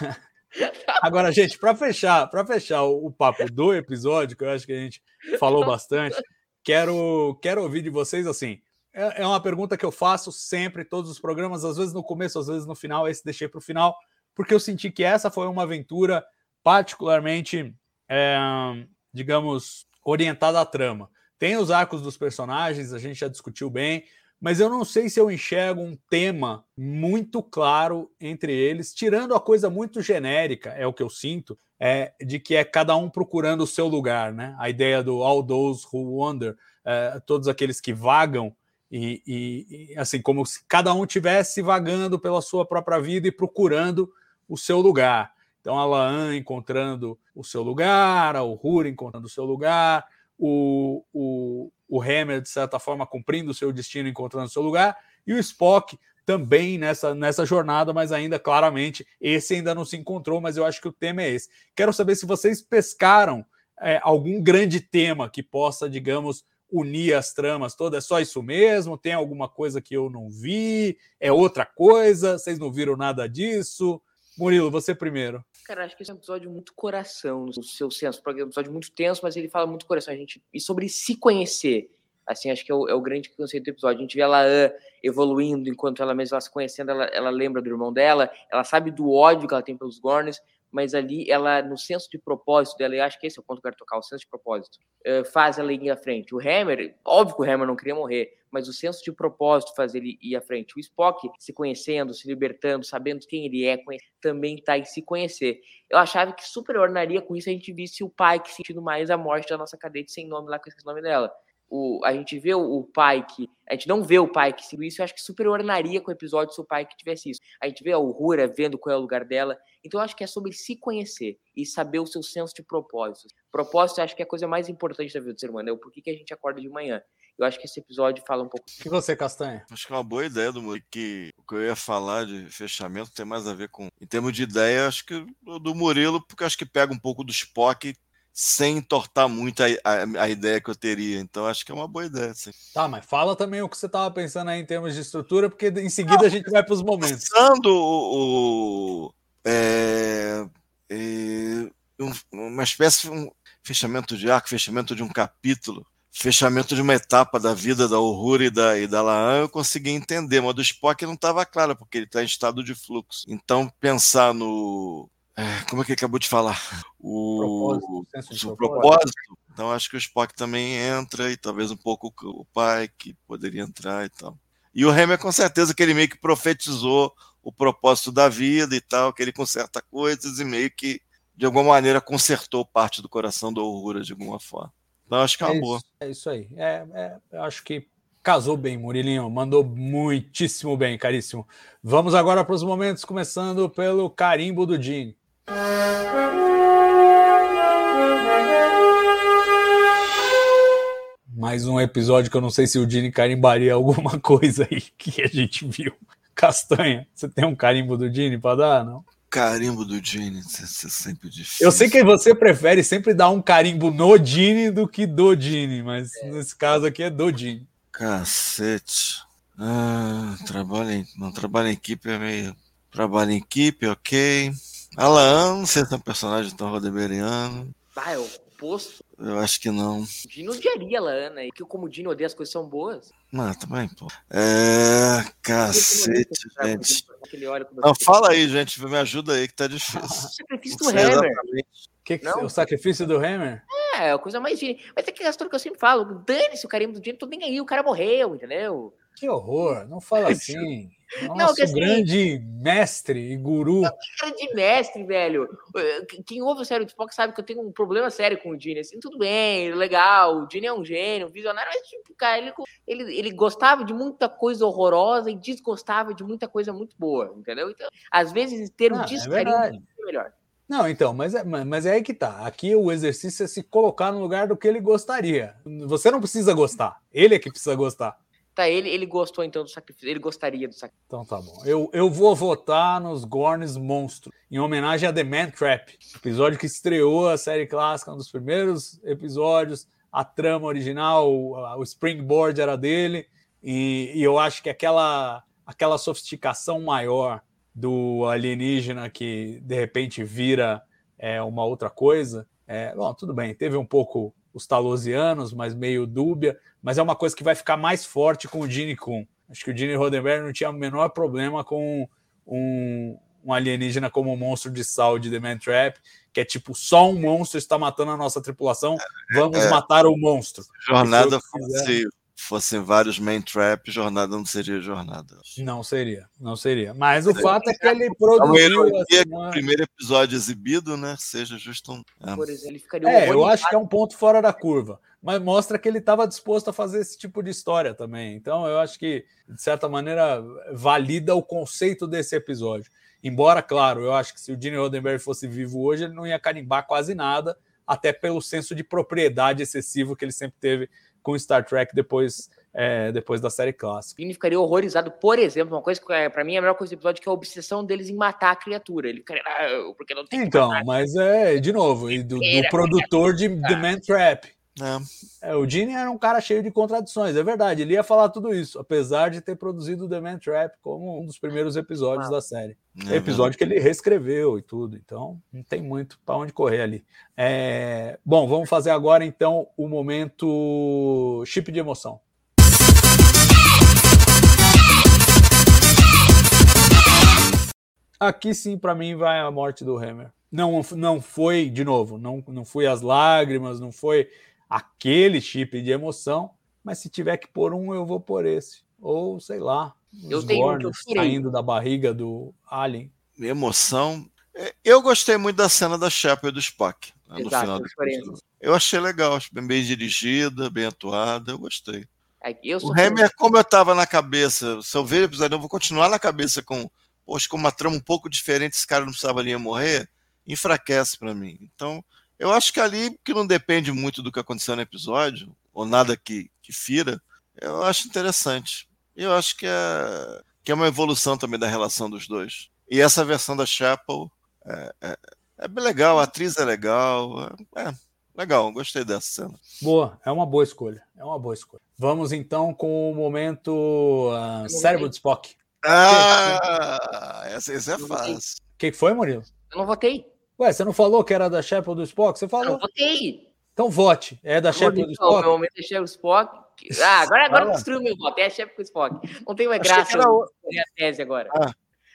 <laughs> agora, gente, para fechar, para fechar o, o papo do episódio, que eu acho que a gente falou bastante, quero, quero ouvir de vocês assim. É, é uma pergunta que eu faço sempre, todos os programas, às vezes no começo, às vezes no final. Esse deixei para o final, porque eu senti que essa foi uma aventura particularmente é, digamos, orientada à trama. Tem os arcos dos personagens, a gente já discutiu bem, mas eu não sei se eu enxergo um tema muito claro entre eles, tirando a coisa muito genérica, é o que eu sinto, é, de que é cada um procurando o seu lugar, né? A ideia do all those who wander, é, todos aqueles que vagam, e, e, e, assim, como se cada um tivesse vagando pela sua própria vida e procurando o seu lugar. Então, a Laan encontrando o seu lugar, o Hur encontrando o seu lugar, o, o, o Hammer, de certa forma, cumprindo o seu destino, encontrando seu lugar, e o Spock também nessa, nessa jornada, mas ainda claramente esse ainda não se encontrou, mas eu acho que o tema é esse. Quero saber se vocês pescaram é, algum grande tema que possa, digamos, unir as tramas todas. É só isso mesmo? Tem alguma coisa que eu não vi? É outra coisa? Vocês não viram nada disso? Murilo, você primeiro. Cara, acho que esse é um episódio muito coração no seu senso, é um episódio muito tenso, mas ele fala muito coração, a gente e sobre se conhecer. Assim, acho que é o, é o grande conceito do episódio. A gente vê ela uh, evoluindo enquanto ela mesma ela se conhecendo, ela, ela lembra do irmão dela, ela sabe do ódio que ela tem pelos Gorns, mas ali ela, no senso de propósito dela, eu acho que esse é o ponto que eu quero tocar, o senso de propósito, uh, faz ela ir à frente. O Hammer, óbvio que o Hammer não queria morrer, mas o senso de propósito faz ele ir à frente. O Spock se conhecendo, se libertando, sabendo quem ele é, também está em se conhecer. Eu achava que super ornaria com isso a gente visse o Pike sentindo mais a morte da nossa cadete sem nome lá, com esse nome dela o, a gente vê o, o pai que. A gente não vê o pai que seguiu isso, eu acho que super ornaria com o episódio se o pai que tivesse isso. A gente vê a Uhura vendo qual é o lugar dela. Então eu acho que é sobre se conhecer e saber o seu senso de propósito. Propósito eu acho que é a coisa mais importante da vida do ser humano, é o porquê que a gente acorda de manhã. Eu acho que esse episódio fala um pouco. E você, Castanha? Acho que é uma boa ideia do que o que eu ia falar de fechamento tem mais a ver com. Em termos de ideia, acho que do Murilo, porque acho que pega um pouco do Spock sem entortar muito a, a, a, ideia que eu teria. Então, acho que é uma boa ideia. Sim. Tá, mas fala também o que você estava pensando aí em termos de estrutura, porque em seguida Não, a gente vai para os momentos. Pensando o. o é, é, uma espécie de um fechamento de arco, fechamento de um capítulo, fechamento de uma etapa da vida da Uhura e da, e da Laan, eu consegui entender, mas do Spock não estava claro, porque ele está em estado de fluxo. Então, pensar no como é que acabou de falar? O propósito, o propósito. Então acho que o Spock também entra e talvez um pouco o pai que poderia entrar e tal. E o Hammer com certeza que ele meio que profetizou o propósito da vida e tal, que ele conserta coisas e meio que de alguma maneira consertou parte do coração do Aurora de alguma forma. Então acho que é uma é boa. Isso, é isso aí. É, é, eu acho que casou bem, Murilinho. Mandou muitíssimo bem, caríssimo. Vamos agora para os momentos, começando pelo carimbo do Gene. Mais um episódio que eu não sei se o Dini carimbaria alguma <laughs> coisa aí que a gente viu. Castanha, você tem um carimbo do Dini para dar, não? Carimbo do Dini, isso é sempre difícil. Eu sei que você prefere sempre dar um carimbo no Dini do que do Dini, mas é. nesse caso aqui é do Dini. Cacete. Ah, trabalho em, não trabalho em equipe é meio. Trabalho em equipe, ok. Alan, não sei se é um personagem tão rodeberiano. Ah, é o oposto. Eu acho que não. Dino odiaria a Lana, e que como o Dino odeia as coisas são boas. Não, também, pô. É. Cacete, gente. Não, fala aí, gente. Me ajuda aí que tá difícil. o sacrifício do Hammer. Que que o sacrifício do Hammer? É, a coisa mais. Mas é que a história que eu sempre falo: dane-se o carimbo do Dino, tô nem aí, o cara morreu, entendeu? Que horror, não fala <laughs> assim. Nosso não, assim, grande mestre e guru. Grande mestre, velho. Quem ouve o sério do Spock sabe que eu tenho um problema sério com o Gene. Assim, tudo bem, legal. O Gene é um gênio, um visionário, mas, tipo, cara, ele, ele, ele gostava de muita coisa horrorosa e desgostava de muita coisa muito boa, entendeu? Então, às vezes, ter um ah, descarinho é, é melhor. Não, então, mas é, mas é aí que tá. Aqui o exercício é se colocar no lugar do que ele gostaria. Você não precisa gostar, ele é que precisa gostar. Tá, ele, ele gostou então do sacrifício, ele gostaria do sacrifício. Então tá bom. Eu, eu vou votar nos Gorns Monstro, em homenagem a The Man Trap, episódio que estreou a série clássica, um dos primeiros episódios, a trama original, o, o springboard era dele, e, e eu acho que aquela, aquela sofisticação maior do alienígena que de repente vira é, uma outra coisa. É, bom, tudo bem, teve um pouco os talosianos, mas meio dúbia, mas é uma coisa que vai ficar mais forte com o Gene Kuhn. Acho que o Gene Roddenberry não tinha o menor problema com um, um alienígena como um monstro de sal de The Man Trap, que é tipo, só um monstro está matando a nossa tripulação, vamos É. matar o monstro. Jornada E fossem vários main trap, jornada não seria jornada. Não seria, não seria. Mas o É. fato é que ele É produziu. ironia assim, que o primeiro episódio exibido, né, seja justo um. é. Por exemplo, ele ficaria É, eu acho que é um ponto fora da curva, mas mostra que ele estava disposto a fazer esse tipo de história também. Então, eu acho que, de certa maneira, valida o conceito desse episódio. Embora, claro, eu acho que se o Gene Roddenberry fosse vivo hoje, ele não ia carimbar quase nada, até pelo senso de propriedade excessivo que ele sempre teve com Star Trek depois, é, depois da série clássica. Vini ficaria horrorizado, por exemplo, uma coisa que é, pra mim é a melhor coisa do episódio, que é a obsessão deles em matar a criatura. Ele ficaria, ah, porque não tem Então, mas é, de novo, e do, do produtor de The Man Trap. É. É, o Gene era um cara cheio de contradições, é verdade. Ele ia falar tudo isso, apesar de ter produzido The Man Trap como um dos primeiros episódios da série. É episódio que ele reescreveu e tudo, então não tem muito para onde correr ali. É, Bom, vamos fazer agora então o momento chip de emoção. Aqui sim, para mim, vai a morte do Hammer. Não, não foi, de novo, não, não foi as lágrimas, não foi aquele chip de emoção, mas se tiver que pôr um, eu vou por esse. Ou, sei lá, Eu os tenho um que eu saindo da barriga do Alien. Emoção. É, Eu gostei muito da cena da Shepard e do Spock. né, no Exato, final eu achei legal, acho bem, bem dirigida, bem atuada, eu gostei. É, eu O Hammer, como eu tava na cabeça, se eu ver o episódio, eu vou continuar na cabeça com, poxa, com uma trama um pouco diferente, esse cara não precisava nem morrer, enfraquece pra mim. Então, eu acho que ali, que não depende muito do que aconteceu no episódio, ou nada que, que fira, eu acho interessante. E eu acho que é, que é uma evolução também da relação dos dois. E essa versão da Chapel é, é, é bem legal, a atriz é legal, é, é legal, gostei dessa cena. Boa, é uma boa escolha. É uma boa escolha. Vamos então com o momento ah, cérebro de Spock. Ah, essa, essa é fácil. O que que foi, Murilo? Eu não votei. Ué, você não falou que era da Chapel do Spock? Você Eu falou. não votei. Então vote. É da Chapel do Então, meu Spock? momento é Shepard Spock. Ah, agora, agora lá. destruiu meu voto. É Shepard com Spock. Não tem mais graça era eu a tese agora.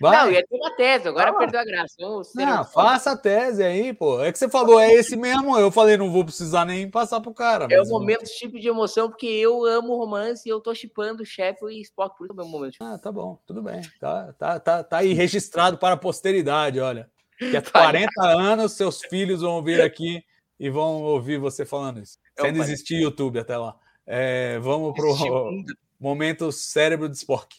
Vai. Não, ia ter uma tese, agora lá. perdeu a graça. Não, faça a tese aí, pô. É que você falou, é esse mesmo. Eu falei, não vou precisar nem passar pro cara. É o eu- momento tipo de emoção, porque eu amo romance e eu tô chipando Shepard e Spock. Por isso é o meu momento. Ah, tá bom, tudo bem. Tá, tá, tá, tá aí registrado para a posteridade, olha. Que há <laughs> Vai. 40 anos seus filhos vão vir aqui e vão ouvir você falando isso. É Sem um pai. existir YouTube até lá. É, vamos pro Segundo. momento cérebro de Spock.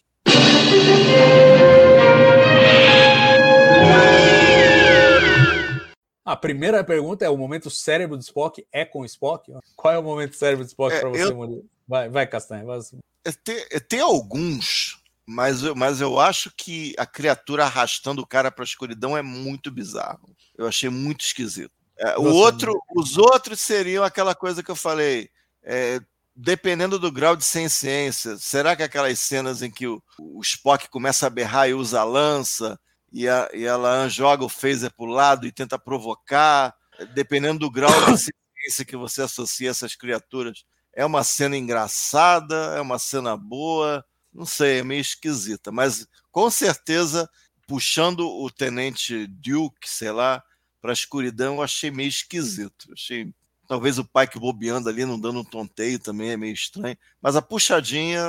A primeira pergunta é: o momento cérebro de Spock é com Spock? Qual é o momento cérebro de Spock É, para você, eu- Murilo? Vai, vai, Castanha. Vai. É, Tem, é, tem alguns, mas eu, mas eu acho que a criatura arrastando o cara para a escuridão é muito bizarro. Eu achei muito esquisito. É, o Você, outro, os outros seriam aquela coisa que eu falei. é, dependendo do grau de ciência, será que aquelas cenas em que o, o Spock começa a berrar e usa a lança e, a, e ela joga o phaser para o lado e tenta provocar, dependendo do grau de <coughs> ciência que você associa essas criaturas, é uma cena engraçada, é uma cena boa, não sei, é meio esquisita, mas com certeza, puxando o tenente Duke, sei lá, para a escuridão, eu achei meio esquisito. Achei talvez o Pike bobeando ali, não dando um tonteio também é meio estranho, mas a puxadinha,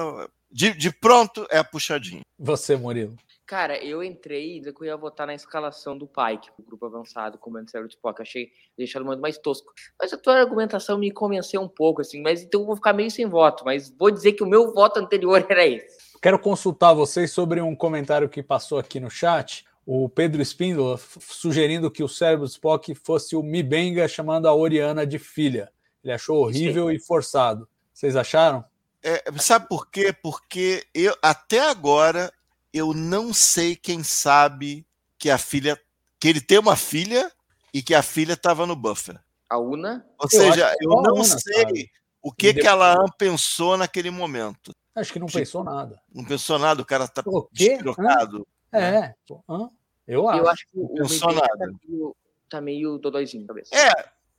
de, de pronto, é a puxadinha. Você, Murilo. Cara, eu entrei e eu ia votar na escalação do Pike, o grupo avançado, com o Cérebro de Spock. Achei deixado o momento mais tosco. Mas a tua argumentação me convenceu um pouco, assim. Mas então eu vou ficar meio sem voto. Mas vou dizer que o meu voto anterior <laughs> era esse. Quero consultar vocês sobre um comentário que passou aqui no chat. O Pedro Espíndola f- sugerindo que o cérebro de Spock fosse o Mibenga chamando a Oriana de filha. Ele achou horrível e forçado. Vocês acharam? É, sabe por quê? Porque eu até agora eu não sei quem sabe que a filha, que ele tem uma filha e que a filha estava no buffer. A Una. Ou Eu seja, eu a não Una sei sabe. o que que Depois- ela pensou naquele momento. Acho que não Tipo, pensou nada. Não pensou nada, o cara tá O quê? despirocado. É, pô, hã? eu acho. Eu acho que Não pensou Mibenga nada. tá meio, tá meio dodóizinho, talvez. É,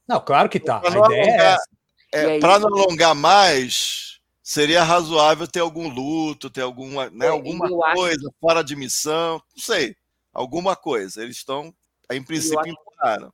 Não, claro que tá. Pra A não ideia é alongar- essa. é, para não alongar mais, seria razoável ter algum luto, ter alguma, né, É, alguma coisa fora de missão, não sei. alguma coisa. Eles estão, em princípio, acho- empurraram.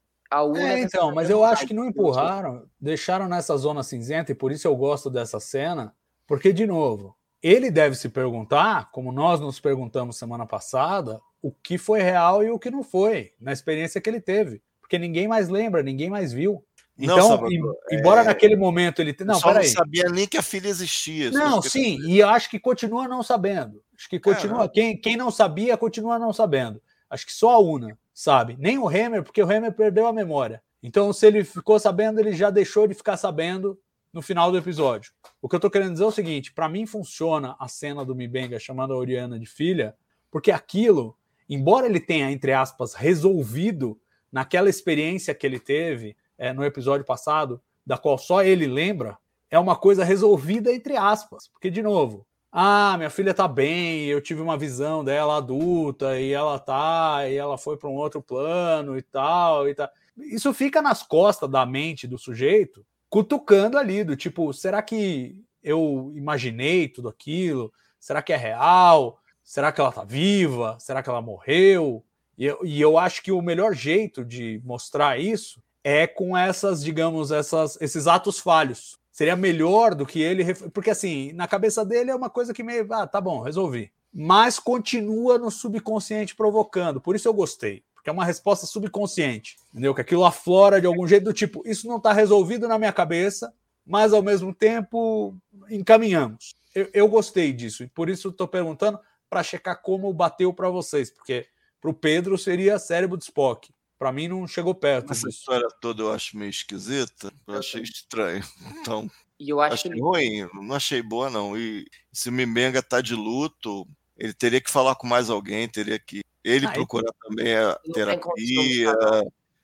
É, então, mas eu acho que não empurraram, deixaram nessa zona cinzenta e por isso eu gosto dessa cena, porque, de novo, ele deve se perguntar, como nós nos perguntamos semana passada, o que foi real e o que não foi, na experiência que ele teve. Porque ninguém mais lembra, ninguém mais viu. Não, Então, Salvador, em- embora é- naquele momento ele. Não, Só não peraí. sabia nem que a filha existia. Não, sim, e acho que continua não sabendo. Acho que continua. Quem, quem não sabia, continua não sabendo. Acho que só a Una sabe. Nem o Hammer, porque o Hammer perdeu a memória. Então, se ele ficou sabendo, ele já deixou de ficar sabendo no final do episódio. O que eu tô querendo dizer é o seguinte: para mim funciona a cena do Mibenga chamando a Oriana de filha, porque aquilo, embora ele tenha, entre aspas, resolvido naquela experiência que ele teve eh, no episódio passado, da qual só ele lembra, é uma coisa resolvida entre aspas. Porque, de novo, ah, minha filha tá bem, eu tive uma visão dela adulta e ela tá, e ela foi para um outro plano e tal, e tal. Isso fica nas costas da mente do sujeito, cutucando ali, do tipo, será que eu imaginei tudo aquilo? Será que é real? Será que ela tá viva? Será que ela morreu? E eu, e eu acho que o melhor jeito de mostrar isso é com essas, digamos, essas, esses atos falhos. Seria melhor do que ele. Porque, assim, na cabeça dele é uma coisa que meio. Ah, tá bom, resolvi. Mas continua no subconsciente provocando. Por isso eu gostei. Porque é uma resposta subconsciente. Entendeu? Que aquilo aflora de algum jeito do tipo: isso não está resolvido na minha cabeça, mas ao mesmo tempo encaminhamos. Eu, eu gostei disso. E por isso estou perguntando para checar como bateu para vocês. Porque para o Pedro seria cérebro de Spock. Para mim não chegou perto Essa disso. história toda eu acho meio esquisita. Eu achei estranho. <laughs> Então, E eu acho achei ele ruim. Não achei boa, não. E se o Mimenga tá de luto, ele teria que falar com mais alguém, teria que. Ele Ah, procurar também a não terapia,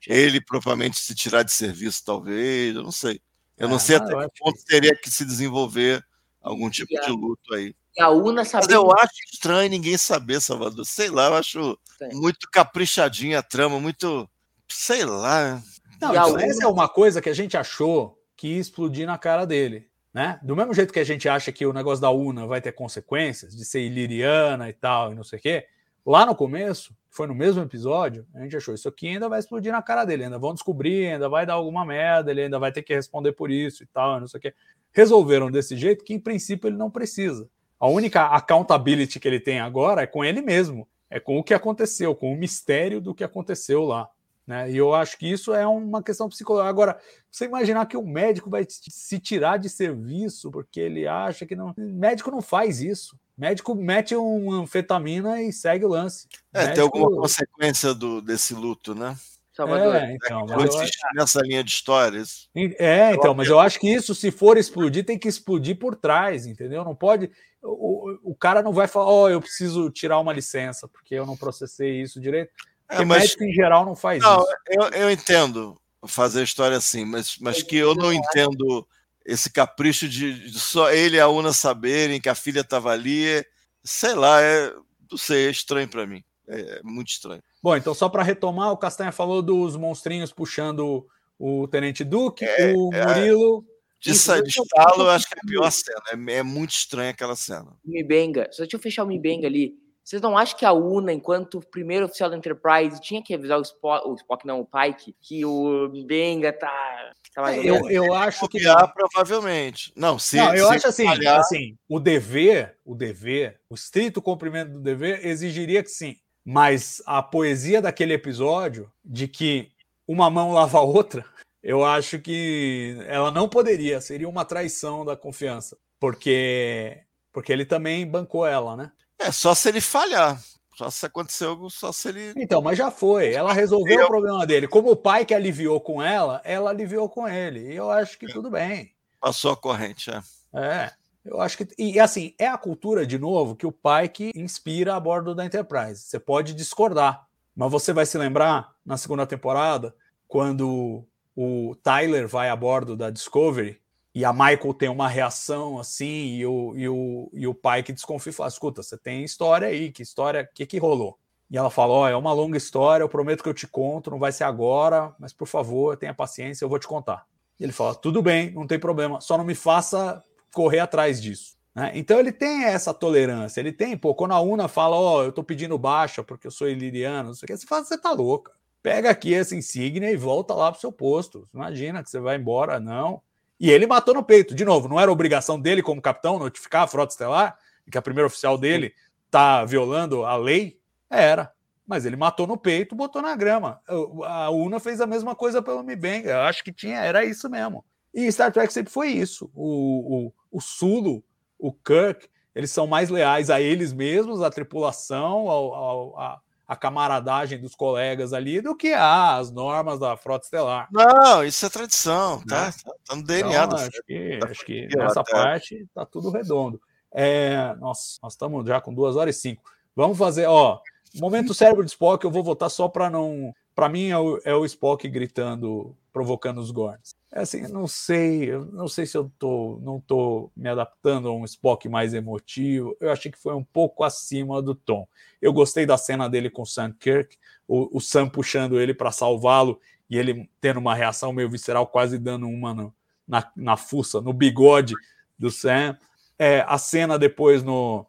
ele propriamente se tirar de serviço, talvez. Eu não sei. Eu não É, sei até que ponto teria que se desenvolver algum tipo a- de luto aí. E a Una Mas sabendo eu acho estranho ninguém saber, Salvador. Sei lá, eu acho Estranho. muito caprichadinha a trama, muito. Sei lá. Não, E a então, Una- essa é uma coisa que a gente achou que ia explodir na cara dele. Né? Do mesmo jeito que a gente acha que o negócio da Una vai ter consequências, de ser iliriana e tal, e não sei o quê, lá no começo, foi no mesmo episódio, a gente achou isso aqui ainda vai explodir na cara dele, ainda vão descobrir, ainda vai dar alguma merda, ele ainda vai ter que responder por isso e tal, e não sei o quê. Resolveram desse jeito que, em princípio, ele não precisa. A única accountability que ele tem agora é com ele mesmo, é com o que aconteceu, com o mistério do que aconteceu lá. Né? E eu acho que isso é uma questão psicológica. Agora, você imaginar que o médico vai se tirar de serviço porque ele acha que não. médico não faz isso. médico mete uma anfetamina e segue o lance. É, médico... tem alguma consequência do, desse luto, né? Salvador. É, então, mas eu... insistir nessa linha de histórias. é, então, mas eu acho que isso, se for explodir, tem que explodir por trás, entendeu? Não pode. O, o cara não vai falar, ó, oh, eu preciso tirar uma licença, porque eu não processei isso direito. Porque É, mas médico em geral não faz não, isso. eu, eu entendo fazer a história assim, mas, mas que eu não entendo esse capricho de, de só ele e a Una saberem que a filha estava ali. Sei lá, é, não sei, é estranho para mim. É, é muito estranho. Bom, então só para retomar, o Castanha falou dos monstrinhos puxando o Tenente Duque, É, o é. Murilo. De, Isso, sa- eu de tô- estalo, eu acho que é a pior cena. É, é muito estranha aquela cena. O Mibenga, só deixa eu fechar o Mibenga ali. Vocês não acham que a UNA, enquanto primeiro oficial da Enterprise, tinha que avisar o Spock, o Spock não, o Pike, que o Mibenga tá, tá mais ou Eu, eu acho que. Copiar, provavelmente. Não, se, Não, eu se acho assim, falhar- assim, o dever, o dever, o estrito cumprimento do dever exigiria que sim. Mas a poesia daquele episódio de que uma mão lava a outra, eu acho que ela não poderia, seria uma traição da confiança, porque porque ele também bancou ela, né? É só se ele falhar. Só se acontecer algo, só se ele. Então, mas já foi. Ela resolveu Eu- o problema dele. Como o pai que aliviou com ela, ela aliviou com ele. E eu acho que tudo bem. Passou a corrente. É. É, eu acho que. E assim, é a cultura, de novo, que o pai que inspira a bordo da Enterprise. Você pode discordar, mas você vai se lembrar na segunda temporada, quando o Tyler vai a bordo da Discovery e a Michael tem uma reação assim, e o, e o, e o pai que desconfia fala: escuta, você tem história aí, que história, o que, que rolou? E ela fala: Ó, é uma longa história, eu prometo que eu te conto, não vai ser agora, mas por favor, tenha paciência, eu vou te contar. E ele fala: tudo bem, não tem problema, só não me faça correr atrás disso. Né? Então ele tem essa tolerância, ele tem, pô, quando a Una fala, ó, oh, eu tô pedindo baixa porque eu sou iliriano, não sei o que, você fala, você tá louca. Pega aqui essa insígnia e volta lá pro seu posto. Imagina que você vai embora, não. E ele matou no peito. De novo, não era obrigação dele como capitão notificar a frota estelar, que a primeira oficial dele tá violando a lei? Era. Mas ele matou no peito, botou na grama. A UNA fez a mesma coisa pelo Mibenga. Eu acho que tinha, era isso mesmo. E Star Trek sempre foi isso. O, o, o Sulu, o Kirk, eles são mais leais a eles mesmos, à tripulação, ao, ao, a, a camaradagem dos colegas ali, do que as normas da frota estelar. Não, isso é tradição, tá? Né? Tá no DNA então, acho, que, acho que nessa parte tá tudo redondo. É, nossa, nós estamos já com duas horas e cinco. Vamos fazer, ó, momento cérebro de Spock, eu vou votar só para não. Para mim é o, é o Spock gritando, provocando os Gorns. É assim, não sei, não sei se eu tô, não tô me adaptando a um Spock mais emotivo. Eu achei que foi um pouco acima do tom. Eu gostei da cena dele com o Sam Kirk, o, o Sam puxando ele para salvá-lo e ele tendo uma reação meio visceral, quase dando uma no, na, na fuça, no bigode do Sam. É, a cena depois no,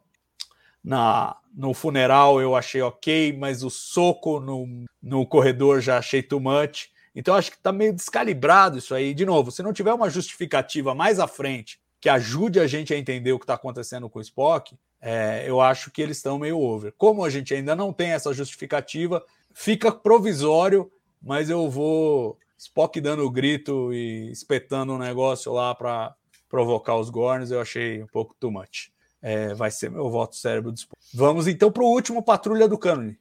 na, no funeral eu achei ok, mas o soco no, no corredor já achei too much. Então acho que está meio descalibrado isso aí. De novo, se não tiver uma justificativa mais à frente que ajude a gente a entender o que está acontecendo com o Spock, é, eu acho que eles estão meio over. Como a gente ainda não tem essa justificativa, fica provisório, mas eu vou Spock dando o grito e espetando um negócio lá para provocar os Gorns, eu achei um pouco too much. É, vai ser meu voto cérebro do Spock. Vamos então para o último Patrulha do Cânone.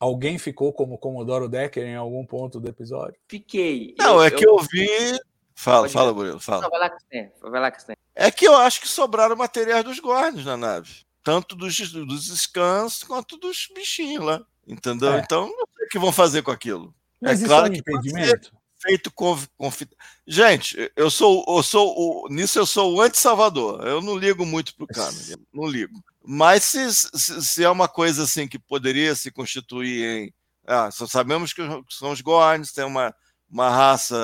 Alguém ficou como Comodoro Decker em algum ponto do episódio? Fiquei. Não, eu, é que eu, eu vi. Fala, Pode fala, Murilo, fala. Não, vai lá, vai lá, É que eu acho que sobraram materiais dos guardas na nave. Tanto dos, dos scans quanto dos bichinhos lá. Entendeu? É. Então, não sei o que vão fazer com aquilo. Mas é claro é um impedimento? Feito com, Gente, eu sou, eu sou o, nisso eu sou o anti-salvador. Eu não ligo muito pro cara, não ligo. Mas se, se, se, é uma coisa assim que poderia se constituir em. Ah, só sabemos que são os Gorns, tem uma, uma raça,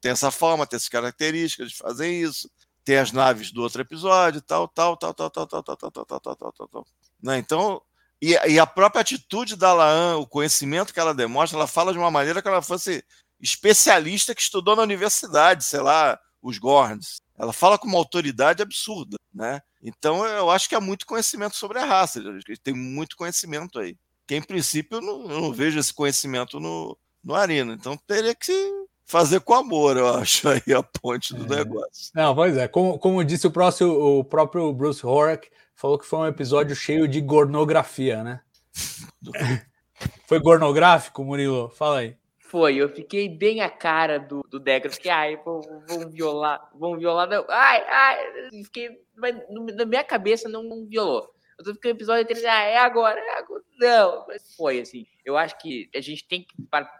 tem essa forma, tem essas características, eles fazem isso, tem as naves do outro episódio, tal, tal, tal, tal, tal, tal, tal, tal, tal, tal, tal, tal, tal. Né? Então, e, e a própria atitude da Laan, o conhecimento que ela demonstra, ela fala de uma maneira que ela fosse especialista que estudou na universidade, sei lá, os Gorns. Ela fala com uma autoridade absurda, né? Então eu acho que há muito conhecimento sobre a raça, tem muito conhecimento aí. Que em princípio eu não, eu não vejo esse conhecimento no, no Arena. Então teria que fazer com amor, eu acho, aí a ponte do é. negócio. Não, pois é. Como, como disse o, próximo, o próprio Bruce Horak, falou que foi um episódio cheio de gornografia, né? <laughs> foi gornográfico, Murilo? Fala aí. Foi, eu fiquei bem a cara do, do Decker. Fiquei, ai, vão, vão violar, vão violar. Não. Ai, ai, fiquei, mas na minha cabeça não, não violou. Eu tô ficando episódio 3, ah, é agora, é agora. Não, mas foi assim. Eu acho que a gente tem que.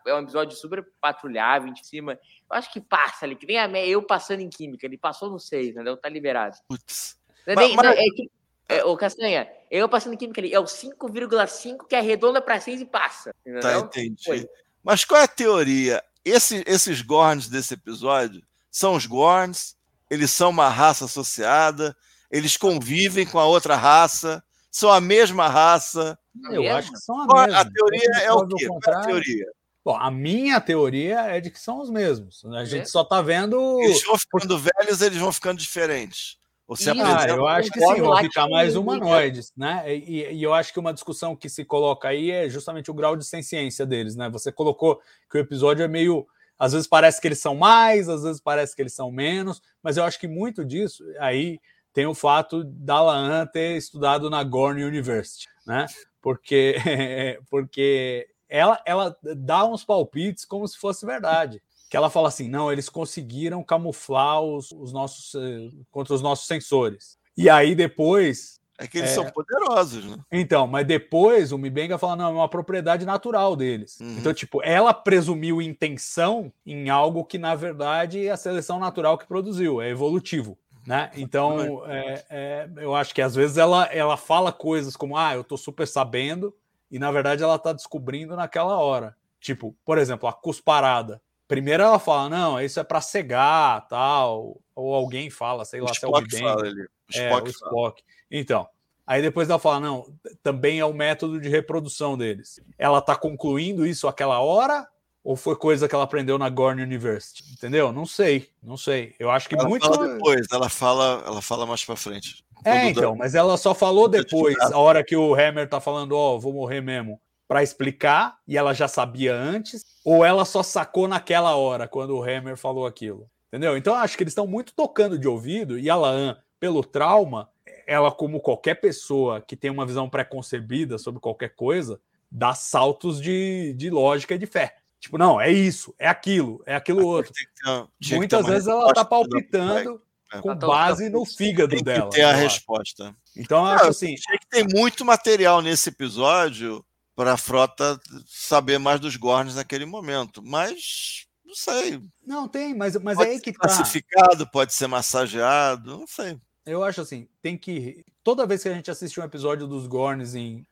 É um episódio super patrulhável, em cima. Eu acho que passa ali, que nem a, eu passando em química. Ele passou no 6, entendeu? Tá liberado. Putz. Não, mas, não, é que, é, ô, Castanha, eu passando em química ali, é o 5,5 que arredonda para 6 e passa. Entendeu? Tá, entendi. Foi. Mas qual é a teoria? Esse, esses Gorns desse episódio são os Gorns, eles são uma raça associada, eles convivem com a outra raça, são a mesma raça. Eu é acho que são a qual mesma. A teoria é o quê? Qual é a teoria? Bom, a minha teoria é de que são os mesmos. A gente é. só está vendo. Eles vão ficando velhos, eles vão ficando diferentes. Você ah, eu acho que sim, vão ficar mais humanoides, né? E, e, eu acho que uma discussão que se coloca aí é justamente o grau de ciência deles, né? Você colocou que o episódio é meio. Às vezes parece que eles são mais, às vezes parece que eles são menos, mas eu acho que muito disso aí tem o fato da Laan ter estudado na Gorn University, né? Porque, <laughs> porque ela, ela dá uns palpites como se fosse verdade que ela fala assim: não, eles conseguiram camuflar os, os nossos eh, contra os nossos sensores. E aí depois. É que eles é... são poderosos, né? Então, mas depois o Mibenga fala: não, é uma propriedade natural deles. Uhum. Então, tipo, ela presumiu intenção em algo que, na verdade, é a seleção natural que produziu, é evolutivo. Né? Então, é, é, eu acho que às vezes ela, ela fala coisas como: ah, eu tô super sabendo, e na verdade ela tá descobrindo naquela hora. Tipo, por exemplo, a cusparada. Primeiro ela fala, não, isso é para cegar, tal. Ou alguém fala, sei lá, o se é o Spock Big fala Bang. ali. O É, Spock o fala. Spock. Então, aí depois ela fala, não, também é o método de reprodução deles. Ela tá concluindo isso aquela hora ou foi coisa que ela aprendeu na Gorn University? Entendeu? Não sei, não sei. Eu acho que Ela muito fala depois, ela fala, ela fala mais pra frente. É, então, dá- mas ela só falou depois, a hora que o Hammer tá falando, ó, vou morrer mesmo, Pra explicar e ela já sabia antes, ou ela só sacou naquela hora quando o Hammer falou aquilo. Entendeu? Então acho que eles estão muito tocando de ouvido e a Laan, pelo trauma, ela, como qualquer pessoa que tem uma visão pré-concebida sobre qualquer coisa, dá saltos de, de lógica e de fé. Tipo, não, é isso, é aquilo, é aquilo outro. Tem que ter- Muitas vezes ela tá da- palpitando É. com tá- base no fígado Tem que dela. ter a resposta. Então eu acho eu assim, Achei que tem muito material nesse episódio para a frota saber mais dos Gorns naquele momento, mas não sei. não tem, mas, mas é pode aí ser que tá. classificado, pode ser massageado, não sei. Eu acho assim, tem que. Toda vez que a gente assiste um episódio dos Gorns em,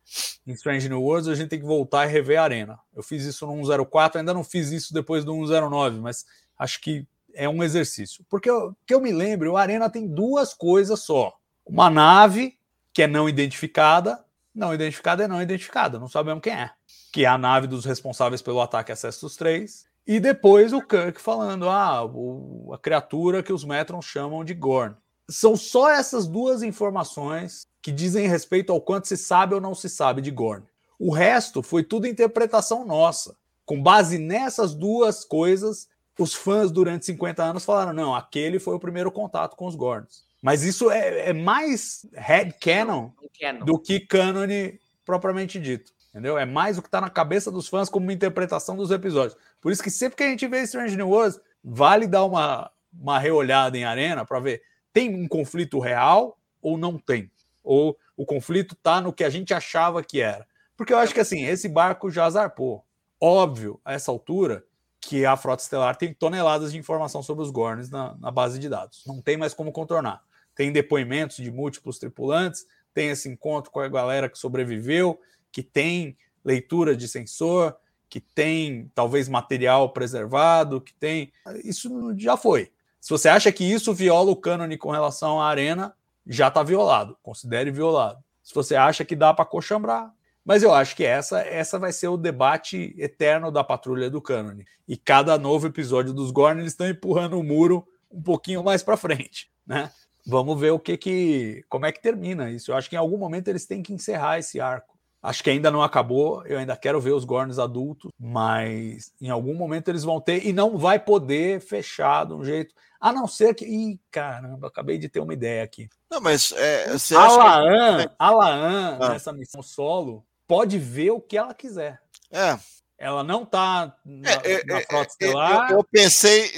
em Strange New Worlds, a gente tem que voltar e rever a arena. Eu fiz isso no 104, ainda não fiz isso depois do 109, mas acho que é um exercício. Porque eu, que eu me lembro, a arena tem duas coisas só: uma nave que é não identificada, não identificada é não identificada, não sabemos quem é. Que é a nave dos responsáveis pelo ataque a Cestus 3. E depois o Kirk falando: ah, o- a criatura que os Metrons chamam de Gorn são só essas duas informações que dizem respeito ao quanto se sabe ou não se sabe de Gorn. O resto foi tudo interpretação nossa. Com base nessas duas coisas, os fãs durante 50 anos falaram: não, aquele foi o primeiro contato com os Gorns. Mas isso é, é mais headcanon não. do que cânone propriamente dito. Entendeu? É mais o que está na cabeça dos fãs como uma interpretação dos episódios. Por isso que sempre que a gente vê Strange New Worlds, vale dar uma, uma reolhada em arena para ver tem um conflito real ou não tem. Ou o conflito está no que a gente achava que era. Porque eu acho que assim, esse barco já zarpou. Óbvio, a essa altura, que a Frota Estelar tem toneladas de informação sobre os Gorns na, na base de dados. Não tem mais como contornar. Tem depoimentos de múltiplos tripulantes, tem esse encontro com a galera que sobreviveu, que tem leitura de sensor, que tem talvez material preservado, que tem. Isso já foi. Se você acha que isso viola o cânone com relação à arena, já está violado. Considere violado. Se você acha que dá para coxambrar. Mas eu acho que essa, essa vai ser o debate eterno da patrulha do cânone. E cada novo episódio dos Gorn, eles estão empurrando o muro um pouquinho mais para frente, né? Vamos ver o que que como é que termina isso. Eu acho que em algum momento eles têm que encerrar esse arco. Acho que ainda não acabou, eu ainda quero ver os Gorns adultos, mas em algum momento eles vão ter e não vai poder fechar de um jeito, a não ser que, ih, caramba, acabei de ter uma ideia aqui. Não, mas é, você A acha que... Laan, a Laan Ah. nessa missão solo pode ver o que ela quiser. É, Ela não tá na, É, é, na é, frota é, estelar. Eu, eu pensei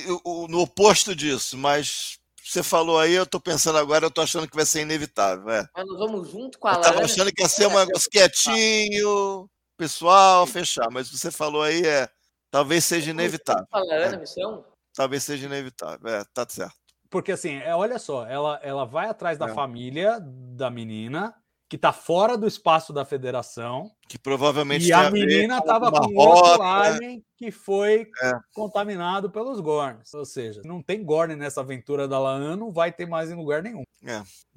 no oposto disso, mas você falou aí, eu tô pensando agora, eu tô achando que vai ser inevitável. É. Mas nós vamos junto com a Eu tava Lana. achando que ia ser uma coisa quietinho, pessoal, fechar, mas você falou aí, é, talvez seja inevitável. Com a Lana, É. missão? Talvez seja inevitável. É, tá certo. Porque assim, é, olha só, ela, ela vai atrás da É. família da menina, que tá fora do espaço da federação, Que provavelmente e a menina com tava alguma com outro alien que foi É. contaminado pelos Gorns. Ou seja, não tem Gorn nessa aventura da Laan, não vai ter mais em lugar nenhum.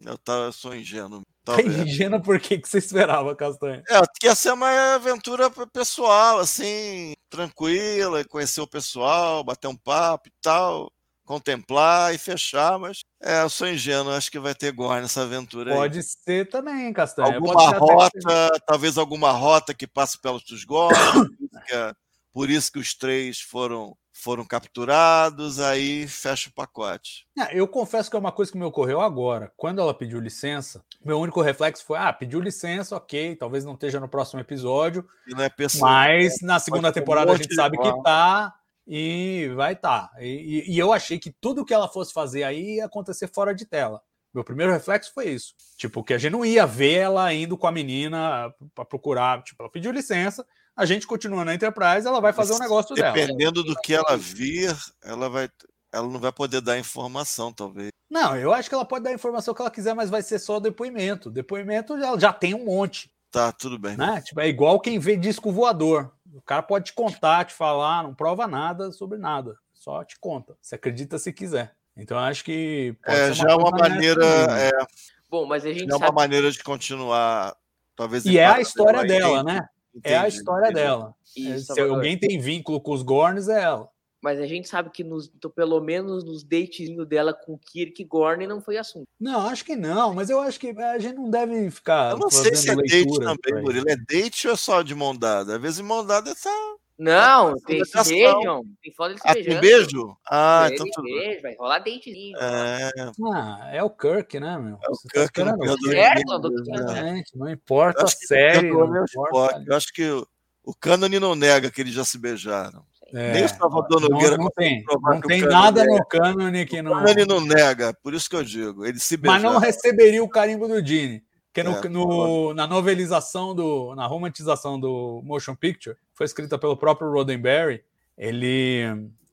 Eu, tá, eu sou ingênuo. Tá Talvez. ingênuo por que que você esperava, Castanha? É, que ia ser uma aventura pe- pessoal, assim, tranquila, conhecer o pessoal, bater um papo e tal, contemplar e fechar, mas é, eu sou ingênuo, acho que vai ter Gorn nessa aventura aí. Pode ser também, Castanha. Alguma até rota, talvez alguma rota que passe pelos dos Gorn, por isso <coughs> que é- por isso que os três foram, foram capturados, aí fecha o pacote. Ah, Eu confesso que é uma coisa que me ocorreu agora. Quando ela pediu licença, meu único reflexo foi: ah, pediu licença, ok, talvez não esteja no próximo episódio, é mas na segunda ter um temporada a gente sabe que tá e vai tá. E, e- eu achei que tudo que ela fosse fazer aí ia acontecer fora de tela. Meu primeiro reflexo foi isso. Tipo, que a gente não ia ver ela indo com a menina para procurar. Tipo, ela pediu licença, a gente continua na Enterprise, ela vai fazer o negócio dela. Dependendo do que ela vir, ela vai. Ela não vai poder dar informação, talvez. Não, eu acho que ela pode dar a informação que ela quiser, mas vai ser só depoimento. Depoimento ela já tem um monte, Tá, tudo bem. né? Tipo, é igual quem vê disco voador. O cara pode te contar, te falar, não prova nada sobre nada, só te conta. Você acredita se quiser. Então acho que é já é uma maneira, é, Bom, mas a gente é uma sabe... maneira de continuar, talvez. E é a história dela, né? Entendi, é a história entendi. dela. Isso, Se alguém tem vínculo com os Gorns, é ela. Mas a gente sabe que nos, pelo menos nos datezinhos dela com Kirk Gorn não foi assunto. Não, acho que não, mas eu acho que a gente não deve ficar. Eu não sei se é date também. Murilo. É date ou é só de mão dada? Às vezes mão dada tá. Não, tem se beijam. Tem foto eles se Ah, tem beijo? Ah, Tem então tudo beijo, vai rolar datezinho. É, Ah, é o Kirk, né, meu? é o Você tá Kirk no esperando o Criador quê? Certo, de né? Não importa Eu a série. Criador Não é o importa... Eu acho que o, o cânone não nega que eles já se beijaram. É, Nem o Salvador não, Nogueira não tem, não que o tem nada nega. no cânone que O não. cânone não nega, por isso que eu digo. Eles se Mas não receberia o carimbo do Dini. Porque no, É, no- na novelização, do, na romantização do Motion Picture, foi escrita pelo próprio Roddenberry, ele,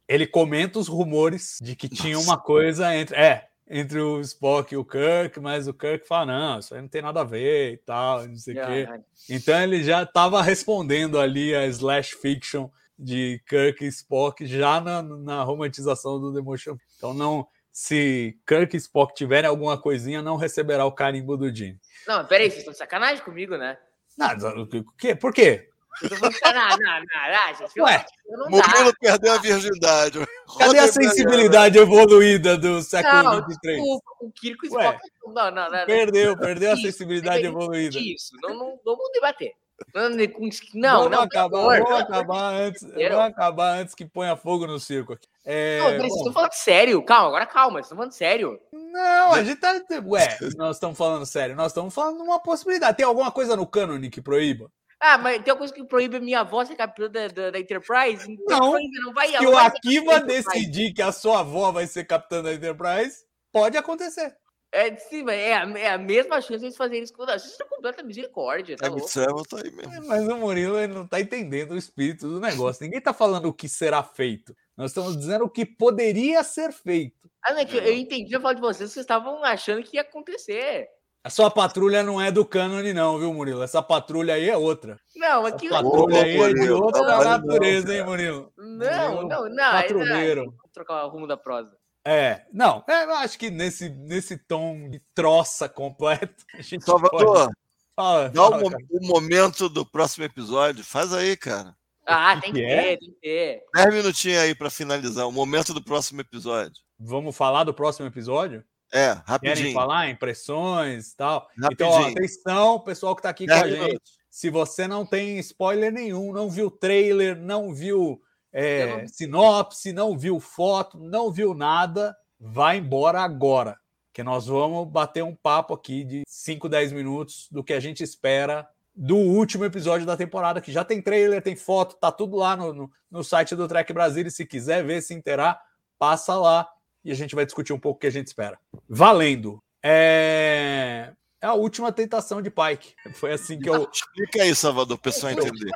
ele comenta os rumores de que tinha uma coisa entre. É, entre o Spock e o Kirk, mas o Kirk fala: não, isso aí não tem nada a ver e tal, não sei o quê. Caralho. Então ele já estava respondendo ali a slash fiction de Kirk e Spock já na, na romantização do The Motion. Então não, se Kirk e Spock tiverem alguma coisinha, não receberá o carimbo do Gene. Não, peraí, vocês estão de sacanagem comigo, né? Nada, o quê? Por quê? Eu tô falando que- não, não, não, não, gente. Ué, não Murilo dá. perdeu a virgindade. Cadê a sensibilidade evoluída do século Não, XXIII? desculpa, o Kirk e. Spock. Não, não, não. Perdeu, perdeu a sensibilidade evoluída. Isso, não, não vamos debater. Não, não, vamos acabar, vamos de acabar antes, vamos acabar antes que ponha fogo no circo aqui. É, Não, vocês estão falando sério. Calma, agora calma, vocês estão falando sério. Não, a gente tá. Ué, nós estamos falando sério, nós estamos falando uma possibilidade. Tem alguma coisa no cânone que proíba? Ah, mas tem uma coisa que proíbe a minha avó ser capitã da, da, da Enterprise? Então Não. não vai Se o Akiva decidir que a sua avó vai ser capitã da Enterprise, pode acontecer. É, sim, mas é, a- é a mesma chance de eles fazerem isso com nós. Isso é completa misericórdia, tá É, louco? Marcelo tá aí mesmo. Mas o Murilo ele não tá entendendo o espírito do negócio. Ninguém tá falando o que será feito. Nós estamos dizendo o que poderia ser feito. Ah, não, é que eu, eu entendi a fala de vocês, vocês estavam achando que ia acontecer. A sua patrulha não é do cânone, não, viu, Murilo? Essa patrulha aí é outra. Não, Essa aqui. patrulha aí é de Murilo, outra não vale não, natureza, hein. Murilo? Não, Murilo, não, não. aí- Patrulheiro. Vamos trocar o rumo da prosa. É, não, é, eu acho que nesse, nesse tom de troça completo, a gente Salvador, pode... Fala, dá o, o momento do próximo episódio. Faz aí, cara. Ah, tem que que é? ter, tem que ter. Dez minutinhos aí pra finalizar. O momento do próximo episódio. Vamos falar do próximo episódio? É, Querem rapidinho. falar impressões e tal? Então, ó, Rapidinho. atenção, pessoal que tá aqui com Dez a gente. minutos. Se você não tem spoiler nenhum, não viu trailer, não viu é, não- sinopse, não viu foto, não viu nada, vai embora agora. Que nós vamos bater um papo aqui de 5, 10 minutos do que a gente espera do último episódio da temporada, que já tem trailer, tem foto, tá tudo lá no, no, no site do Trek Brasil. E se quiser ver, se inteirar, passa lá e a gente vai discutir um pouco o que a gente espera. Valendo! É, é a última tentação de Pike. Foi assim que eu, <laughs> Explica aí, Salvador, para o pessoal entender.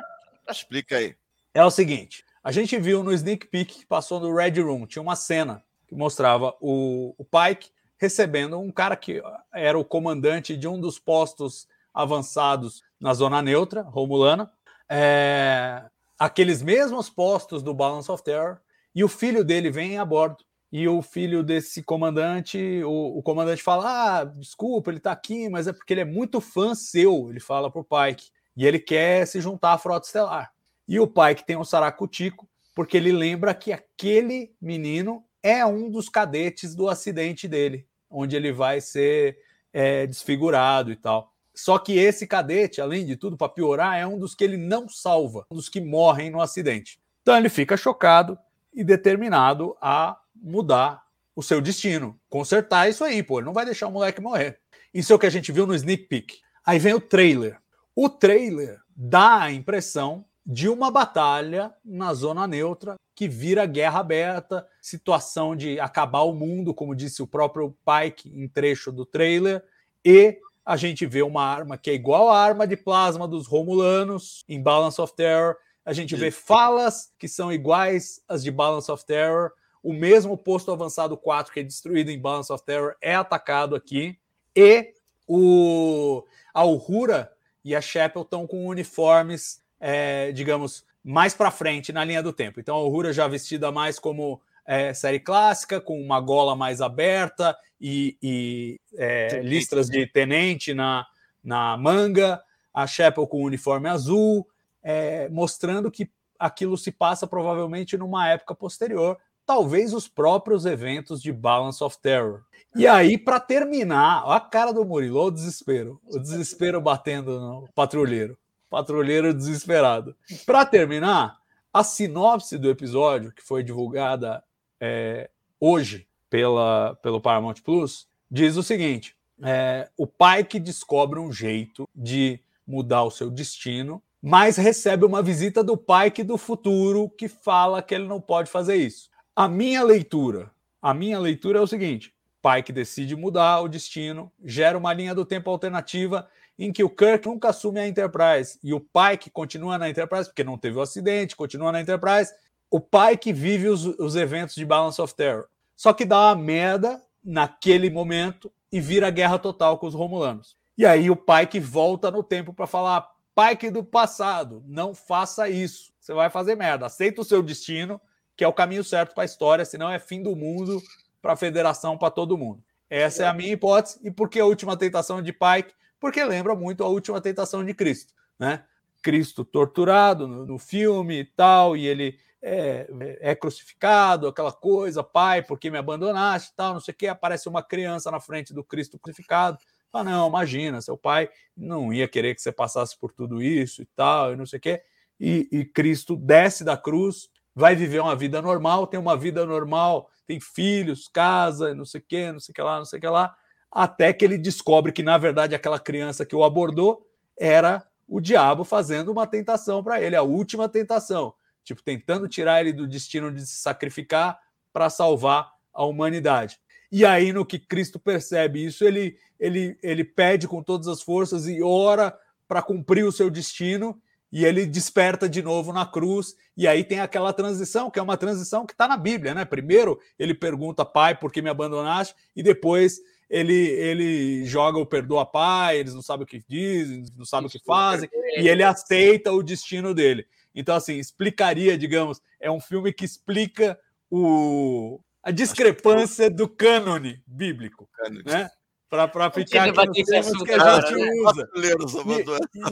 Explica aí. é o seguinte: a gente viu no sneak peek que passou no Red Room, tinha uma cena que mostrava o, o Pike recebendo um cara que era o comandante de um dos postos avançados na zona neutra, Romulana, é, aqueles mesmos postos do Balance of Terror, e o filho dele vem a bordo. E o filho desse comandante, o, o comandante fala: Ah, desculpa, ele tá aqui, mas é porque ele é muito fã seu, ele fala pro Pike. E ele quer se juntar à frota estelar. E o Pike tem um saracutico, porque ele lembra que aquele menino é um dos cadetes do acidente dele, onde ele vai ser é, desfigurado e tal. Só que esse cadete, além de tudo, para piorar, é um dos que ele não salva, um dos que morrem no acidente. Então ele fica chocado e determinado a mudar o seu destino, consertar isso aí, pô, ele não vai deixar o moleque morrer. Isso é o que a gente viu no sneak peek. Aí vem o trailer. O trailer dá a impressão de uma batalha na zona neutra que vira guerra aberta, situação de acabar o mundo, como disse o próprio Pike em trecho do trailer, e a gente vê uma arma que é igual à arma de plasma dos Romulanos em Balance of Terror. A gente vê falas que são iguais às de Balance of Terror. O mesmo posto avançado 4 que é destruído em Balance of Terror é atacado aqui. E o, a Uhura e a Chapel estão com uniformes, é, digamos, mais para frente na linha do tempo. Então a Uhura já vestida mais como é, série clássica, com uma gola mais aberta e, e é, listras de tenente na, na manga, a Chapel com uniforme azul, é, mostrando que aquilo se passa provavelmente numa época posterior, talvez os próprios eventos de Balance of Terror. E aí, para terminar, a cara do Murilo, o desespero, o desespero batendo no patrulheiro, patrulheiro desesperado. Para terminar, a sinopse do episódio, que foi divulgada é, hoje pela, pelo Paramount Plus, diz o seguinte: é, o pai que descobre um jeito de mudar o seu destino, mas recebe uma visita do pai que do futuro que fala que ele não pode fazer isso. A minha leitura, a minha leitura é o seguinte: pai que decide mudar o destino, gera uma linha do tempo alternativa em que o Kirk nunca assume a Enterprise e o pai que continua na Enterprise, porque não teve o um acidente, continua na Enterprise, o pai que vive os, os eventos de Balance of Terror. Só que dá uma merda naquele momento e vira guerra total com os Romulanos. E aí o pai que volta no tempo para falar: pai que do passado, não faça isso. Você vai fazer merda. Aceita o seu destino que é o caminho certo para a história, senão é fim do mundo para a federação, para todo mundo. Essa é a minha hipótese. E por que a última tentação de Pike? Porque lembra muito a última tentação de Cristo, né? Cristo torturado no, no filme e tal, e ele é, é, crucificado, aquela coisa, pai, por que me abandonaste e tal, não sei o que. Aparece uma criança na frente do Cristo crucificado. Fala, não, imagina, seu pai não ia querer que você passasse por tudo isso e tal, e não sei o que. E, e Cristo desce da cruz, vai viver uma vida normal, tem uma vida normal, tem filhos, casa, não sei o que, não sei o que lá, não sei o que lá, até que ele descobre que, na verdade, aquela criança que o abordou era o diabo fazendo uma tentação para ele, a última tentação, tipo, tentando tirar ele do destino de se sacrificar para salvar a humanidade. E aí, no que Cristo percebe isso, ele, ele, ele pede com todas as forças e ora para cumprir o seu destino e ele desperta de novo na cruz, e aí tem aquela transição, que é uma transição que está na Bíblia, né? Primeiro ele pergunta, pai, por que me abandonaste? E depois ele, ele joga o perdoa pai, eles não sabem o que dizem, não sabem o que fazem, e ele aceita o destino dele. Então, assim, explicaria, digamos, é um filme que explica o, a discrepância do cânone bíblico, né? para ficar aqui nos termos que a gente usa.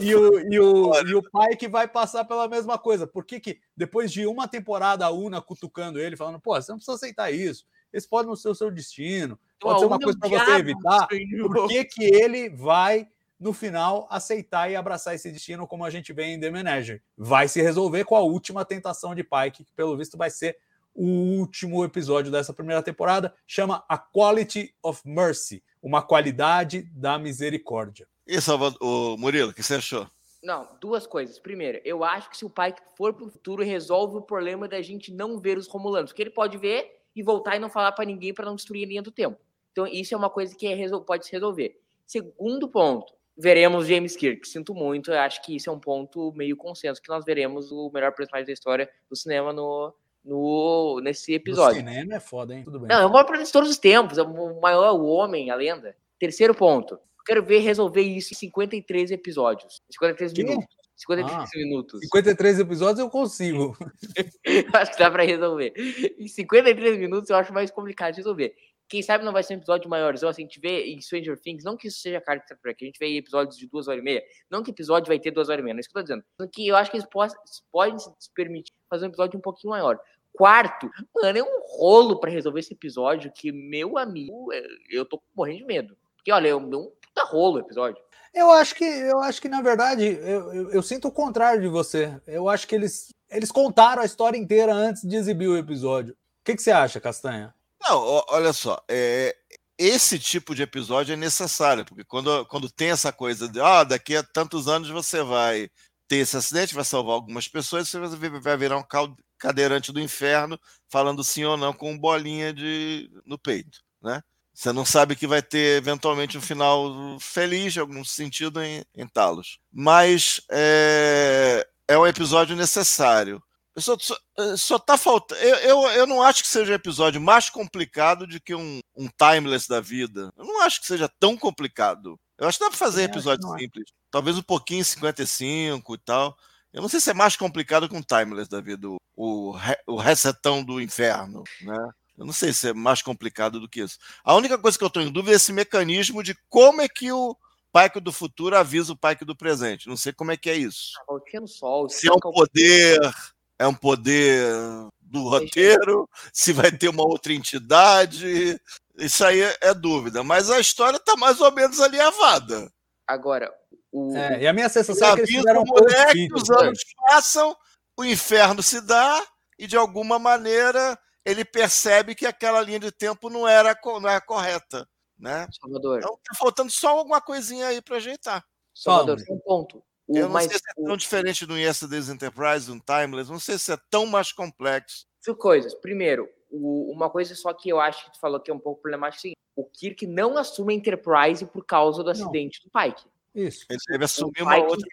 E, e, o, e, o, e o pai que vai passar pela mesma coisa. Por que, que depois de uma temporada a Una cutucando ele, falando, pô, você não precisa aceitar isso, esse pode não ser o seu destino, pode ser uma coisa para você evitar, por que, que ele vai no final aceitar e abraçar esse destino como a gente vê em The Manager? Vai se resolver com a última tentação de Pike, que pelo visto vai ser o último episódio dessa primeira temporada, chama A Quality of Mercy uma qualidade da misericórdia. E Salvador, Murilo, o que você achou? Não, duas coisas. Primeiro, eu acho que se o pai for para o futuro, resolve o problema da gente não ver os Romulanos, porque ele pode ver e voltar e não falar para ninguém para não destruir a linha do tempo. Então, isso é uma coisa que é, pode se resolver. Segundo ponto, veremos James Kirk. Sinto muito, eu acho que isso é um ponto meio consenso, que nós veremos o melhor personagem da história do cinema no, no, nesse episódio. O cinema é foda, hein? Tudo bem. Não, é o maior protagonista de todos os tempos, é o maior o homem, a lenda. Terceiro ponto. Quero ver resolver isso em 53 episódios. 53 que? minutos. 53 ah, minutos. 53 episódios eu consigo. <laughs> acho que dá pra resolver. Em 53 minutos eu acho mais complicado de resolver. Quem sabe não vai ser um episódio maior. Então, assim, a gente vê em Stranger Things, não que isso seja carta que a gente vê episódios de duas horas e meia. Não que episódio vai ter duas horas e meia, não é isso que eu tô dizendo. Que eu acho que eles podem se permitir fazer um episódio um pouquinho maior. Quarto, mano, é um rolo para resolver esse episódio que, meu amigo, é, eu tô morrendo de medo. Porque, olha, é um puta rolo o episódio. Eu acho que, eu acho que na verdade, eu, eu, eu, sinto o contrário de você. Eu acho que eles, eles contaram a história inteira antes de exibir o episódio. O que, que você acha, Castanha? Não, olha só, é, esse tipo de episódio é necessário, porque quando, quando tem essa coisa de, ah, daqui a tantos anos você vai ter esse acidente, vai salvar algumas pessoas, você vai virar um cadeirante do inferno falando sim ou não com bolinha de, no peito, né? Você não sabe que vai ter eventualmente um final feliz, em algum sentido, em, em Talos. Mas é, é um episódio necessário. Só, só, só tá faltando. Eu, eu, eu não acho que seja um episódio mais complicado do que um, um timeless da vida. Eu não acho que seja tão complicado. Eu acho que dá pra fazer episódio simples. Talvez um pouquinho 55 e tal. Eu não sei se é mais complicado com o Timeless, David, o, o, o resetão do inferno, né? Eu não sei se é mais complicado do que isso. A única coisa que eu estou em dúvida é esse mecanismo de como é que o Pike do futuro avisa o Pike do presente. Não sei como é que é isso. Ah, sol, se é um poder, é um poder do roteiro, se vai ter uma outra entidade. Isso aí é dúvida. Mas a história está mais ou menos alinhavada. Agora, o... É, e a minha sensação é que eles fizeram um moleque, os anos passam, o inferno se dá e de alguma maneira ele percebe que aquela linha de tempo não era, não era correta. Né? Salvador. Então tá faltando só alguma coisinha aí para ajeitar. Salvador, um ponto. O eu não sei se é tão diferente do Yesterday's Enterprise, do Timeless, não sei se é tão mais complexo. Duas coisas. Primeiro, o, uma coisa só que eu acho que tu falou que é um pouco problemática, é o Kirk não assume a Enterprise por causa do acidente não. do Pike. Isso. Ele deve assumir uma outra.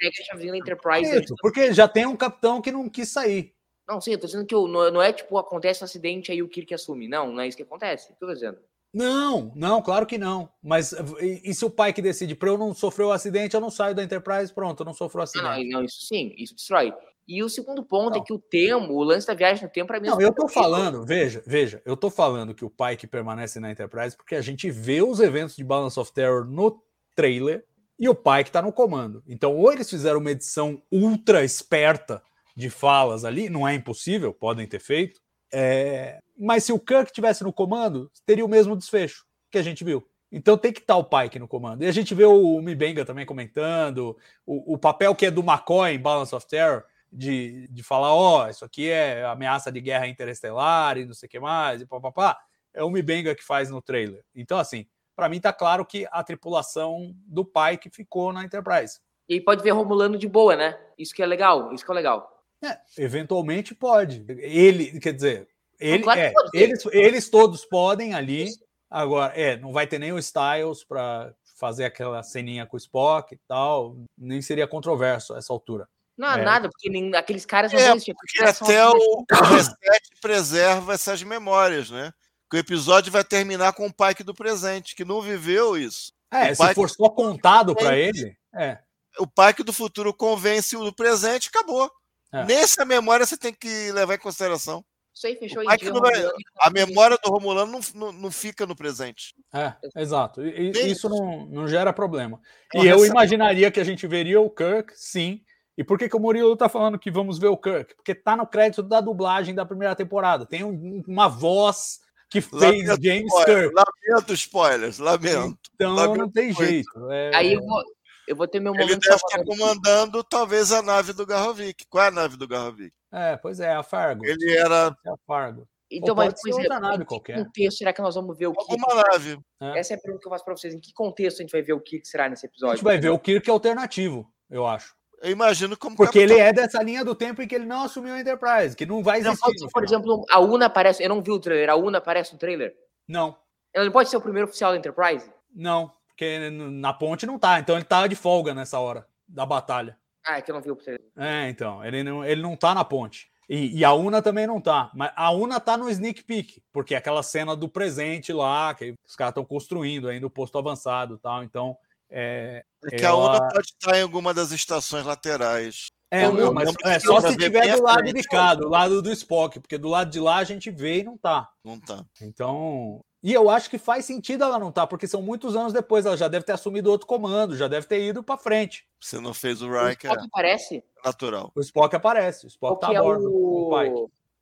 Enterprise Isso, porque já tem um capitão que não quis sair. Não, sim, eu tô dizendo que não, não é tipo, acontece um acidente aí o Kirk assume. Não, não é isso que acontece. Tô dizendo. Não, não, claro que não. Mas e, e se o pai que decide, para eu não sofrer o um acidente, eu não saio da Enterprise, pronto, eu não sofro o um acidente. Não, não, isso sim, isso destrói. E o segundo ponto é não. é que o tempo, o lance da viagem no tempo, para mim. Não, eu tô falando, veja, veja, eu tô falando que o pai que permanece na Enterprise, porque a gente vê os eventos de Balance of Terror no trailer e o pai que tá no comando. Então, ou eles fizeram uma edição ultra esperta de falas ali, não é impossível, podem ter feito. É... Mas se o Kirk tivesse no comando, teria o mesmo desfecho que a gente viu. Então tem que estar o Pike no comando. E a gente vê o Mibenga também comentando, o, o papel que é do McCoy em Balance of Terror, de, de falar, ó, oh, isso aqui é ameaça de guerra interestelar e não sei o que mais, e papapá. É o Mibenga que faz no trailer. Então, assim, para mim tá claro que a tripulação do Pike ficou na Enterprise. E aí pode ver Romulano de boa, né? Isso que é legal, isso que é legal. É, eventualmente pode. Ele, quer dizer, ele, claro é, eles, eles todos podem ali. Agora, é, não vai ter nem o Styles para fazer aquela ceninha com o Spock e tal. Nem seria controverso a essa altura. Não, é. nada, porque nem, aqueles caras não é, porque até o, o reset preserva essas memórias, né? Que o episódio vai terminar com o Pike do presente, que não viveu isso. É, se for só contado para ele, é. O Pike do futuro convence o do presente, acabou. É. Nessa memória você tem que levar em consideração. Isso aí fechou em dia, vai, A memória do Romulano não, não, não, fica no presente. É, exato. E, isso não, não gera problema. E eu imaginaria que a gente veria o Kirk, sim. E por que, que o Murilo tá falando que vamos ver o Kirk? Porque tá no crédito da dublagem da primeira temporada. Tem um, uma voz que fez lamento James spoiler, Kirk. Lamento spoilers, lamento. Então lamento não tem jeito. É... Aí eu vou, eu vou ter meu momento. Ele deve estar comandando talvez a nave do Garrovic. Qual é a nave do Garrovic? É, pois é, a Fargo. Ele era. É a Fargo. Então, mas outra é, nave qualquer. Que contexto será que nós vamos ver o Kirk? Uma nave. É. Essa é a pergunta que eu faço para vocês. Em que contexto a gente vai ver o Kirk será nesse episódio? A gente vai ver o Kirk alternativo, eu acho. Eu imagino como. Porque capitão. ele é dessa linha do tempo em que ele não assumiu a Enterprise, que não vai existir. Não, por exemplo, a Una aparece. Eu não vi o trailer. A Una aparece no trailer? Não. Ele pode ser o primeiro oficial da Enterprise? Não. Porque na ponte não tá, então ele tá de folga nessa hora da batalha. Ah, é que eu não vi o É, então, ele não, ele não tá na ponte. E, e, a Una também não tá. Mas a Una tá no sneak peek, porque é aquela cena do presente lá, que os caras estão construindo ainda o posto avançado e tal. Então. É, é que ela... a Una pode estar em alguma das estações laterais. É, não, mas é só se tiver do lado de cá, do lado do Spock, porque do lado de lá a gente vê e não tá. Não tá. Então, e eu acho que faz sentido ela não estar, tá, porque são muitos anos depois, ela já deve ter assumido outro comando, já deve ter ido para frente. Você não fez o Riker. O Spock aparece? Natural. O Spock aparece, o Spock tá a é bordo é o... pai.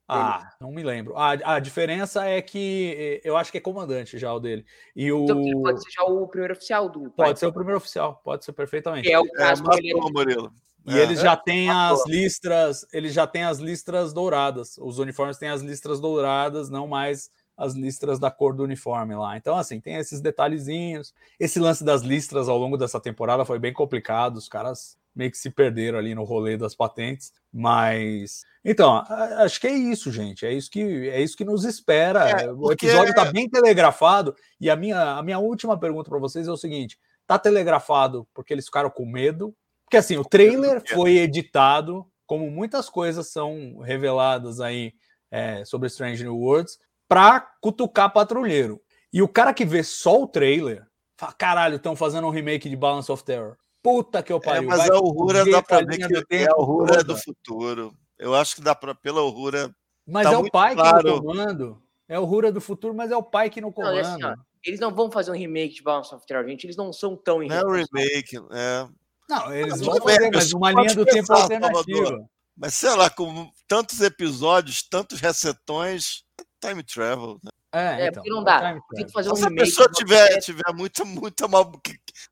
Ah, não me lembro. A, a diferença é que eu acho que é comandante já o dele. E o... Então, pode ser já o primeiro oficial do. Pode ser o primeiro oficial, pode ser perfeitamente. Que é o caso é, Murilo. E é. eles já têm as listras, eles já têm as listras douradas. Os uniformes têm as listras douradas, não mais as listras da cor do uniforme lá. Então, assim, tem esses detalhezinhos. Esse lance das listras ao longo dessa temporada foi bem complicado. Os caras meio que se perderam ali no rolê das patentes. Mas. Então, acho que é isso, gente. É isso que, é isso que nos espera. É, porque... O episódio está bem telegrafado. E a minha, a minha última pergunta para vocês é o seguinte: tá telegrafado porque eles ficaram com medo? Porque assim, o trailer foi editado, como muitas coisas são reveladas aí é, sobre Strange New Worlds pra cutucar patrulheiro. E o cara que vê só o trailer, fala: caralho, estão fazendo um remake de Balance of Terror. Puta que eu É, pariu. mas vai a fugir dá pra ver que do é a Uhura do futuro. Eu acho que dá pra, pela Uhura. Mas tá é o pai que claro. no comando. É o Rura do futuro, mas é o pai que Não, e assim, ó, comando. eles não vão fazer um remake de Balance of Terror, gente. Eles não são tão Não é o irresponsáveis. remake, é. Não, eles Mas vão tudo bem, fazer, mas mas uma linha do tempo alternativa. Salvador. Mas sei lá, com tantos episódios, tantos resetões, time travel. Né? É, É, então, porque não é dá. Tem fazer um Se a pessoa tiver, tiver muita, muita mal,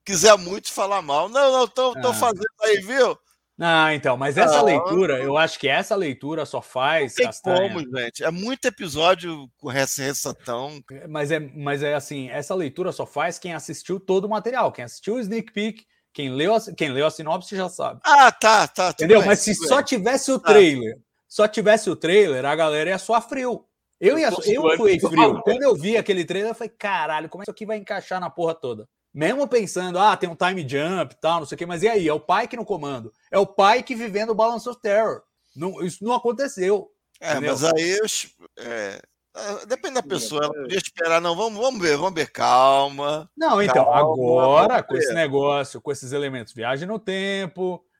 quiser muito falar mal, não, não, tô, tô Ah. fazendo aí, viu? Não, então, mas essa Não. leitura, eu acho que essa leitura só faz, Tem Castanha, como, gente. É muito episódio com recetão. mas é, mas é assim, essa leitura só faz quem assistiu todo o material, quem assistiu o sneak peek, quem leu a, quem leu a sinopse já sabe. Ah, tá, tá. Entendeu? bem, Mas se tudo só bem. tivesse o Ah. trailer, só tivesse o trailer, a galera ia frio. Eu, Eu eu fui frio. Quando eu vi aquele trailer, eu falei, caralho, como é que isso aqui vai encaixar na porra toda? Mesmo pensando, ah, tem um time jump e tal, não sei o quê, mas e aí? É o pai que no comando. É o pai que vivendo o Balance of Terror. Não, isso não aconteceu. É, entendeu? mas aí é, é, depende da pessoa. Ela podia esperar, não, vamos, vamos ver, vamos ver, calma. Não, então, Calma, agora, com esse negócio, com esses elementos, viagem no tempo, ah,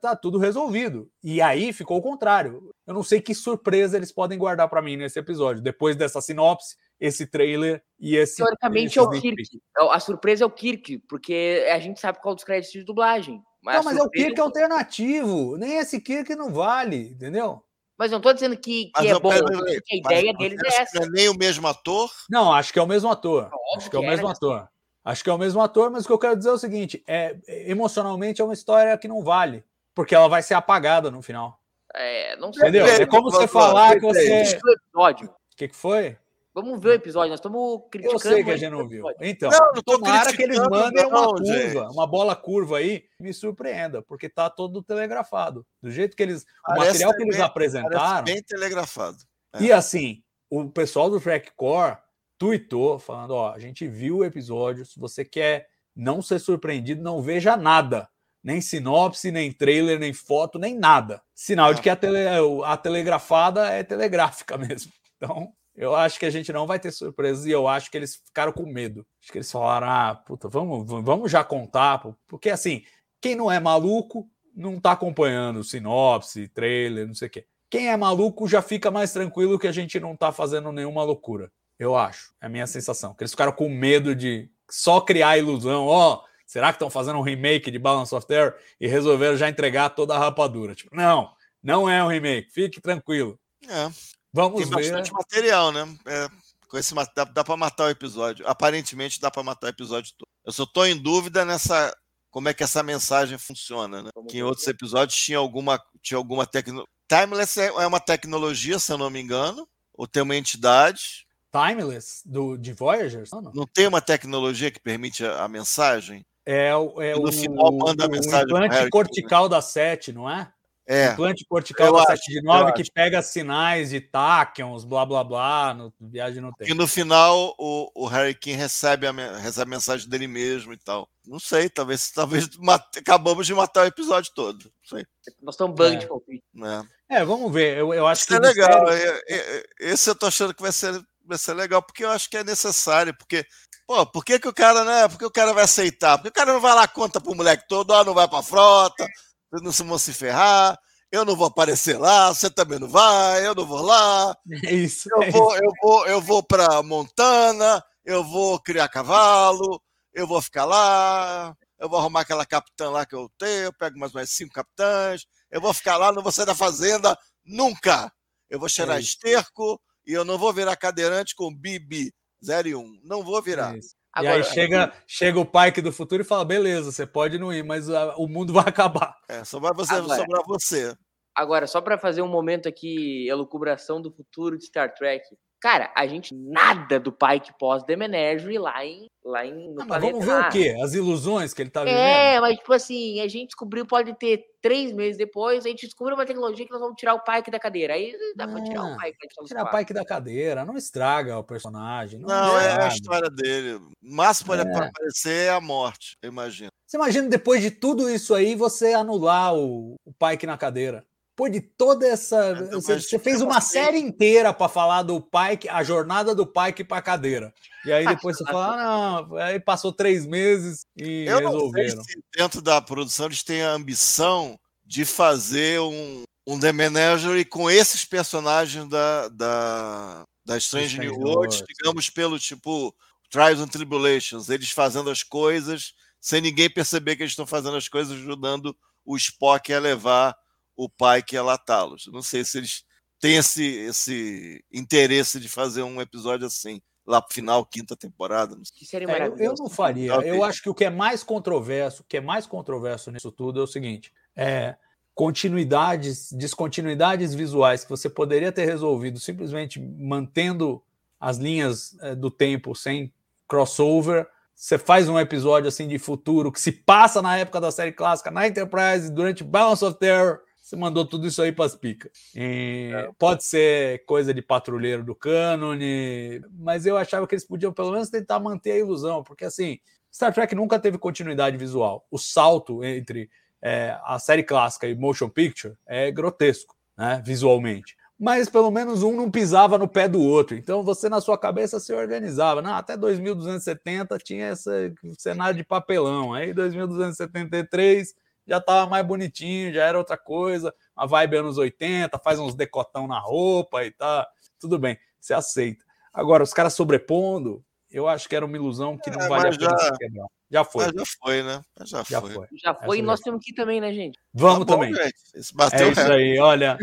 tá tudo resolvido. E aí ficou o contrário. Eu não sei que surpresa eles podem guardar pra mim nesse episódio, depois dessa sinopse, esse trailer e esse. Teoricamente é o. Kirk. A surpresa é o Kirk, porque a gente sabe qual dos créditos de dublagem. Não, a mas é o Kirk alternativo. Nem esse Kirk não vale, entendeu? Mas não tô dizendo que, que Mas é não, bom, a mas ideia deles é essa. Não é nem o mesmo ator? Não, acho que é o mesmo ator. Óbvio Acho que é o mesmo ator. Acho que é o mesmo ator, mas o que eu quero dizer é o seguinte: é, emocionalmente é uma história que não vale, porque ela vai ser apagada no final. É, não sei. Entendeu? É como você falar que você. O. O que, que foi? Vamos ver o episódio. Nós estamos criticando. Eu sei que a gente não o viu. Então, Não, não tomara que eles mandem uma não, curva, gente. uma bola curva aí, me surpreenda, porque tá todo telegrafado. Do jeito que eles. O Parece material que eles bem- apresentaram. Bem telegrafado. É. E assim, o pessoal do Trackcore tweetou falando: ó, a gente viu o episódio. Se você quer não ser surpreendido, não veja nada. Nem sinopse, nem trailer, nem foto, nem nada. Sinal de que a, <laughs> tele- a telegrafada é telegráfica <laughs> mesmo. Então, eu acho que a gente não vai ter surpresas e eu acho que eles ficaram com medo. Acho que eles falaram: ah, puta, vamos, vamos já contar. Porque assim, quem não é maluco não tá acompanhando sinopse, trailer, não sei o quê. Quem é maluco já fica mais tranquilo que a gente não tá fazendo nenhuma loucura. Eu acho. É a minha sensação. Que eles ficaram com medo de só criar a ilusão. Ó, será que estão fazendo um remake de Balance of Terror e resolveram já entregar toda a rapadura? Tipo, não, não é um remake. Fique tranquilo. É, Vamos tem ver. bastante material, né? É, com esse, dá, dá para matar o episódio. Aparentemente dá para matar o episódio todo. Eu só tô em dúvida nessa como é que essa mensagem funciona, né? Que em outros episódios tinha alguma tinha alguma tecnologia. Timeless é é uma tecnologia, se eu não me engano, ou tem uma entidade. Timeless do, de Voyagers? Não, não. Não tem uma tecnologia que permite a, a mensagem? É, o- é E no o, final manda a o mensagem pro implante Harry, cortical da 7, não é? É. Implante cortical da acho, 7 de 9 eu que acho. pega sinais de táquions, blá blá blá, no Viagem no E Tempo. no final o, o Harry King recebe a, recebe a mensagem dele mesmo e tal. Não sei, talvez, <laughs> talvez mate- acabamos de matar o episódio todo. Não sei. Nós estamos bug É. de palpite. Né? É, vamos ver. Eu, eu acho Isso que é o legal. mistério- é- é- Esse eu tô achando que vai ser, vai ser legal, porque eu acho que é necessário. Porque, pô, por que, que o cara, né? Por que o cara vai aceitar? Porque o cara não vai lá, conta pro moleque todo, ó, não vai pra frota, vocês não se vão se ferrar, eu não vou aparecer lá, você também não vai, eu não vou lá. É <laughs> isso. Eu é vou, eu vou, eu vou para Montana, eu vou criar cavalo, eu vou ficar lá, eu vou arrumar aquela capitã lá que eu tenho, eu pego mais mais cinco capitães, eu vou ficar lá, não vou sair da fazenda nunca. Eu vou cheirar É isso. esterco e eu não vou virar cadeirante com Bibi 0 e 1. Não vou virar. É. Agora, e aí chega, chega o Pike do futuro e fala: beleza, você pode não ir, mas o mundo <laughs> vai acabar. É, só vai você, Agora- sobrar você. Agora, só pra fazer um momento aqui, elucubração do futuro de Star Trek. Cara, a gente nada do Pike pós The Menagerie lá em, lá em no Ah, mas planeta vamos ver o quê? As ilusões que ele tá vivendo? É, mas tipo assim, a gente descobriu, pode ter três meses depois, a gente descobriu uma tecnologia que nós vamos tirar o Pike da cadeira. Aí dá pra tirar Ah, o Pike. né, Tirar o Pike da cadeira, não estraga o personagem. Não, Não, é a história dele. O máximo pode É. aparecer é a morte, eu imagino. Você imagina depois de tudo isso aí você anular o, o Pike na cadeira. Depois de toda essa. Você, você fez uma série inteira para falar do Pike, a jornada do Pike para cadeira. E aí depois você fala, <laughs> ah, não, aí passou três meses e Eu não resolveram. sei se dentro da produção eles têm a ambição de fazer um, um The Menagerie com esses personagens da, da, da Strange Strange New World. digamos, pelo tipo Trials and Tribulations, eles fazendo as coisas sem ninguém perceber que eles estão fazendo as coisas, ajudando o Spock a levar o Pike a latá-los. Não sei se eles têm esse, esse interesse de fazer um episódio assim, lá pro final, quinta temporada. Não sei. Que série É, eu, eu não faria. Talvez. Eu acho que o que é mais controverso, o que é mais controverso nisso tudo é o seguinte: é continuidades, descontinuidades visuais que você poderia ter resolvido simplesmente mantendo as linhas eh, do tempo sem crossover. Você faz um episódio assim de futuro que se passa na época da série clássica, na Enterprise, durante Balance of Terror. Você mandou tudo isso aí para as picas. E Pode ser coisa de patrulheiro do cânone, mas eu achava que eles podiam pelo menos tentar manter a ilusão, porque assim, Star Trek nunca teve continuidade visual. O salto entre é, a série clássica e motion picture é grotesco, né, visualmente. Mas pelo menos um não pisava no pé do outro. Então você na sua cabeça se organizava. Não, até 2270 tinha esse cenário de papelão. Aí 2273 já estava mais bonitinho, já era outra coisa. A vibe anos 80, faz uns decotão na roupa e tá. Tudo bem, você aceita. Agora, os caras sobrepondo, eu acho que era uma ilusão que não É, vale a pena já- se quebrar. Já foi. Mas já foi, né? Mas já, Já foi. foi. Já foi Essa e nós já temos que ir também, né, gente? Vamos Tá bom, também. gente. Esse É bateu isso aí, olha.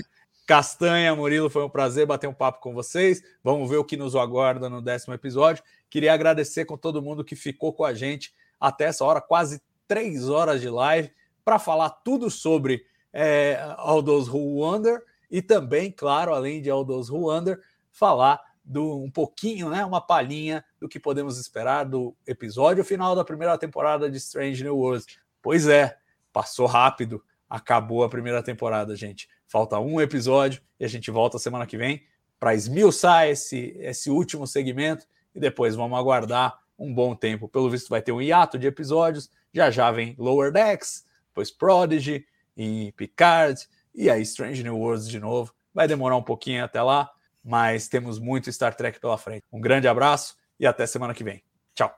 Castanha, Murilo, foi um prazer bater um papo com vocês. Vamos ver o que nos aguarda no décimo episódio. Queria agradecer com todo mundo que ficou com a gente até essa hora, quase três horas de live, para falar tudo sobre é, All Who Wonder e também, claro, além de Those Who Wonder, falar do um pouquinho, né, uma palhinha do que podemos esperar do episódio final da primeira temporada de Strange New Worlds. Pois é, passou rápido, acabou a primeira temporada, gente. Falta um episódio e a gente volta semana que vem para esmiuçar esse, esse último segmento e depois vamos aguardar um bom tempo. Pelo visto, vai ter um hiato de episódios. Já já vem Lower Decks, depois Prodigy e Picard, e aí Strange New Worlds de novo. Vai demorar um pouquinho até lá, mas temos muito Star Trek pela frente. Um grande abraço e até semana que vem. Tchau.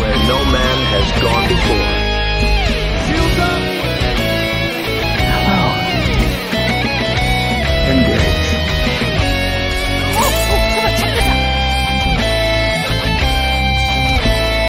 where no man has gone before.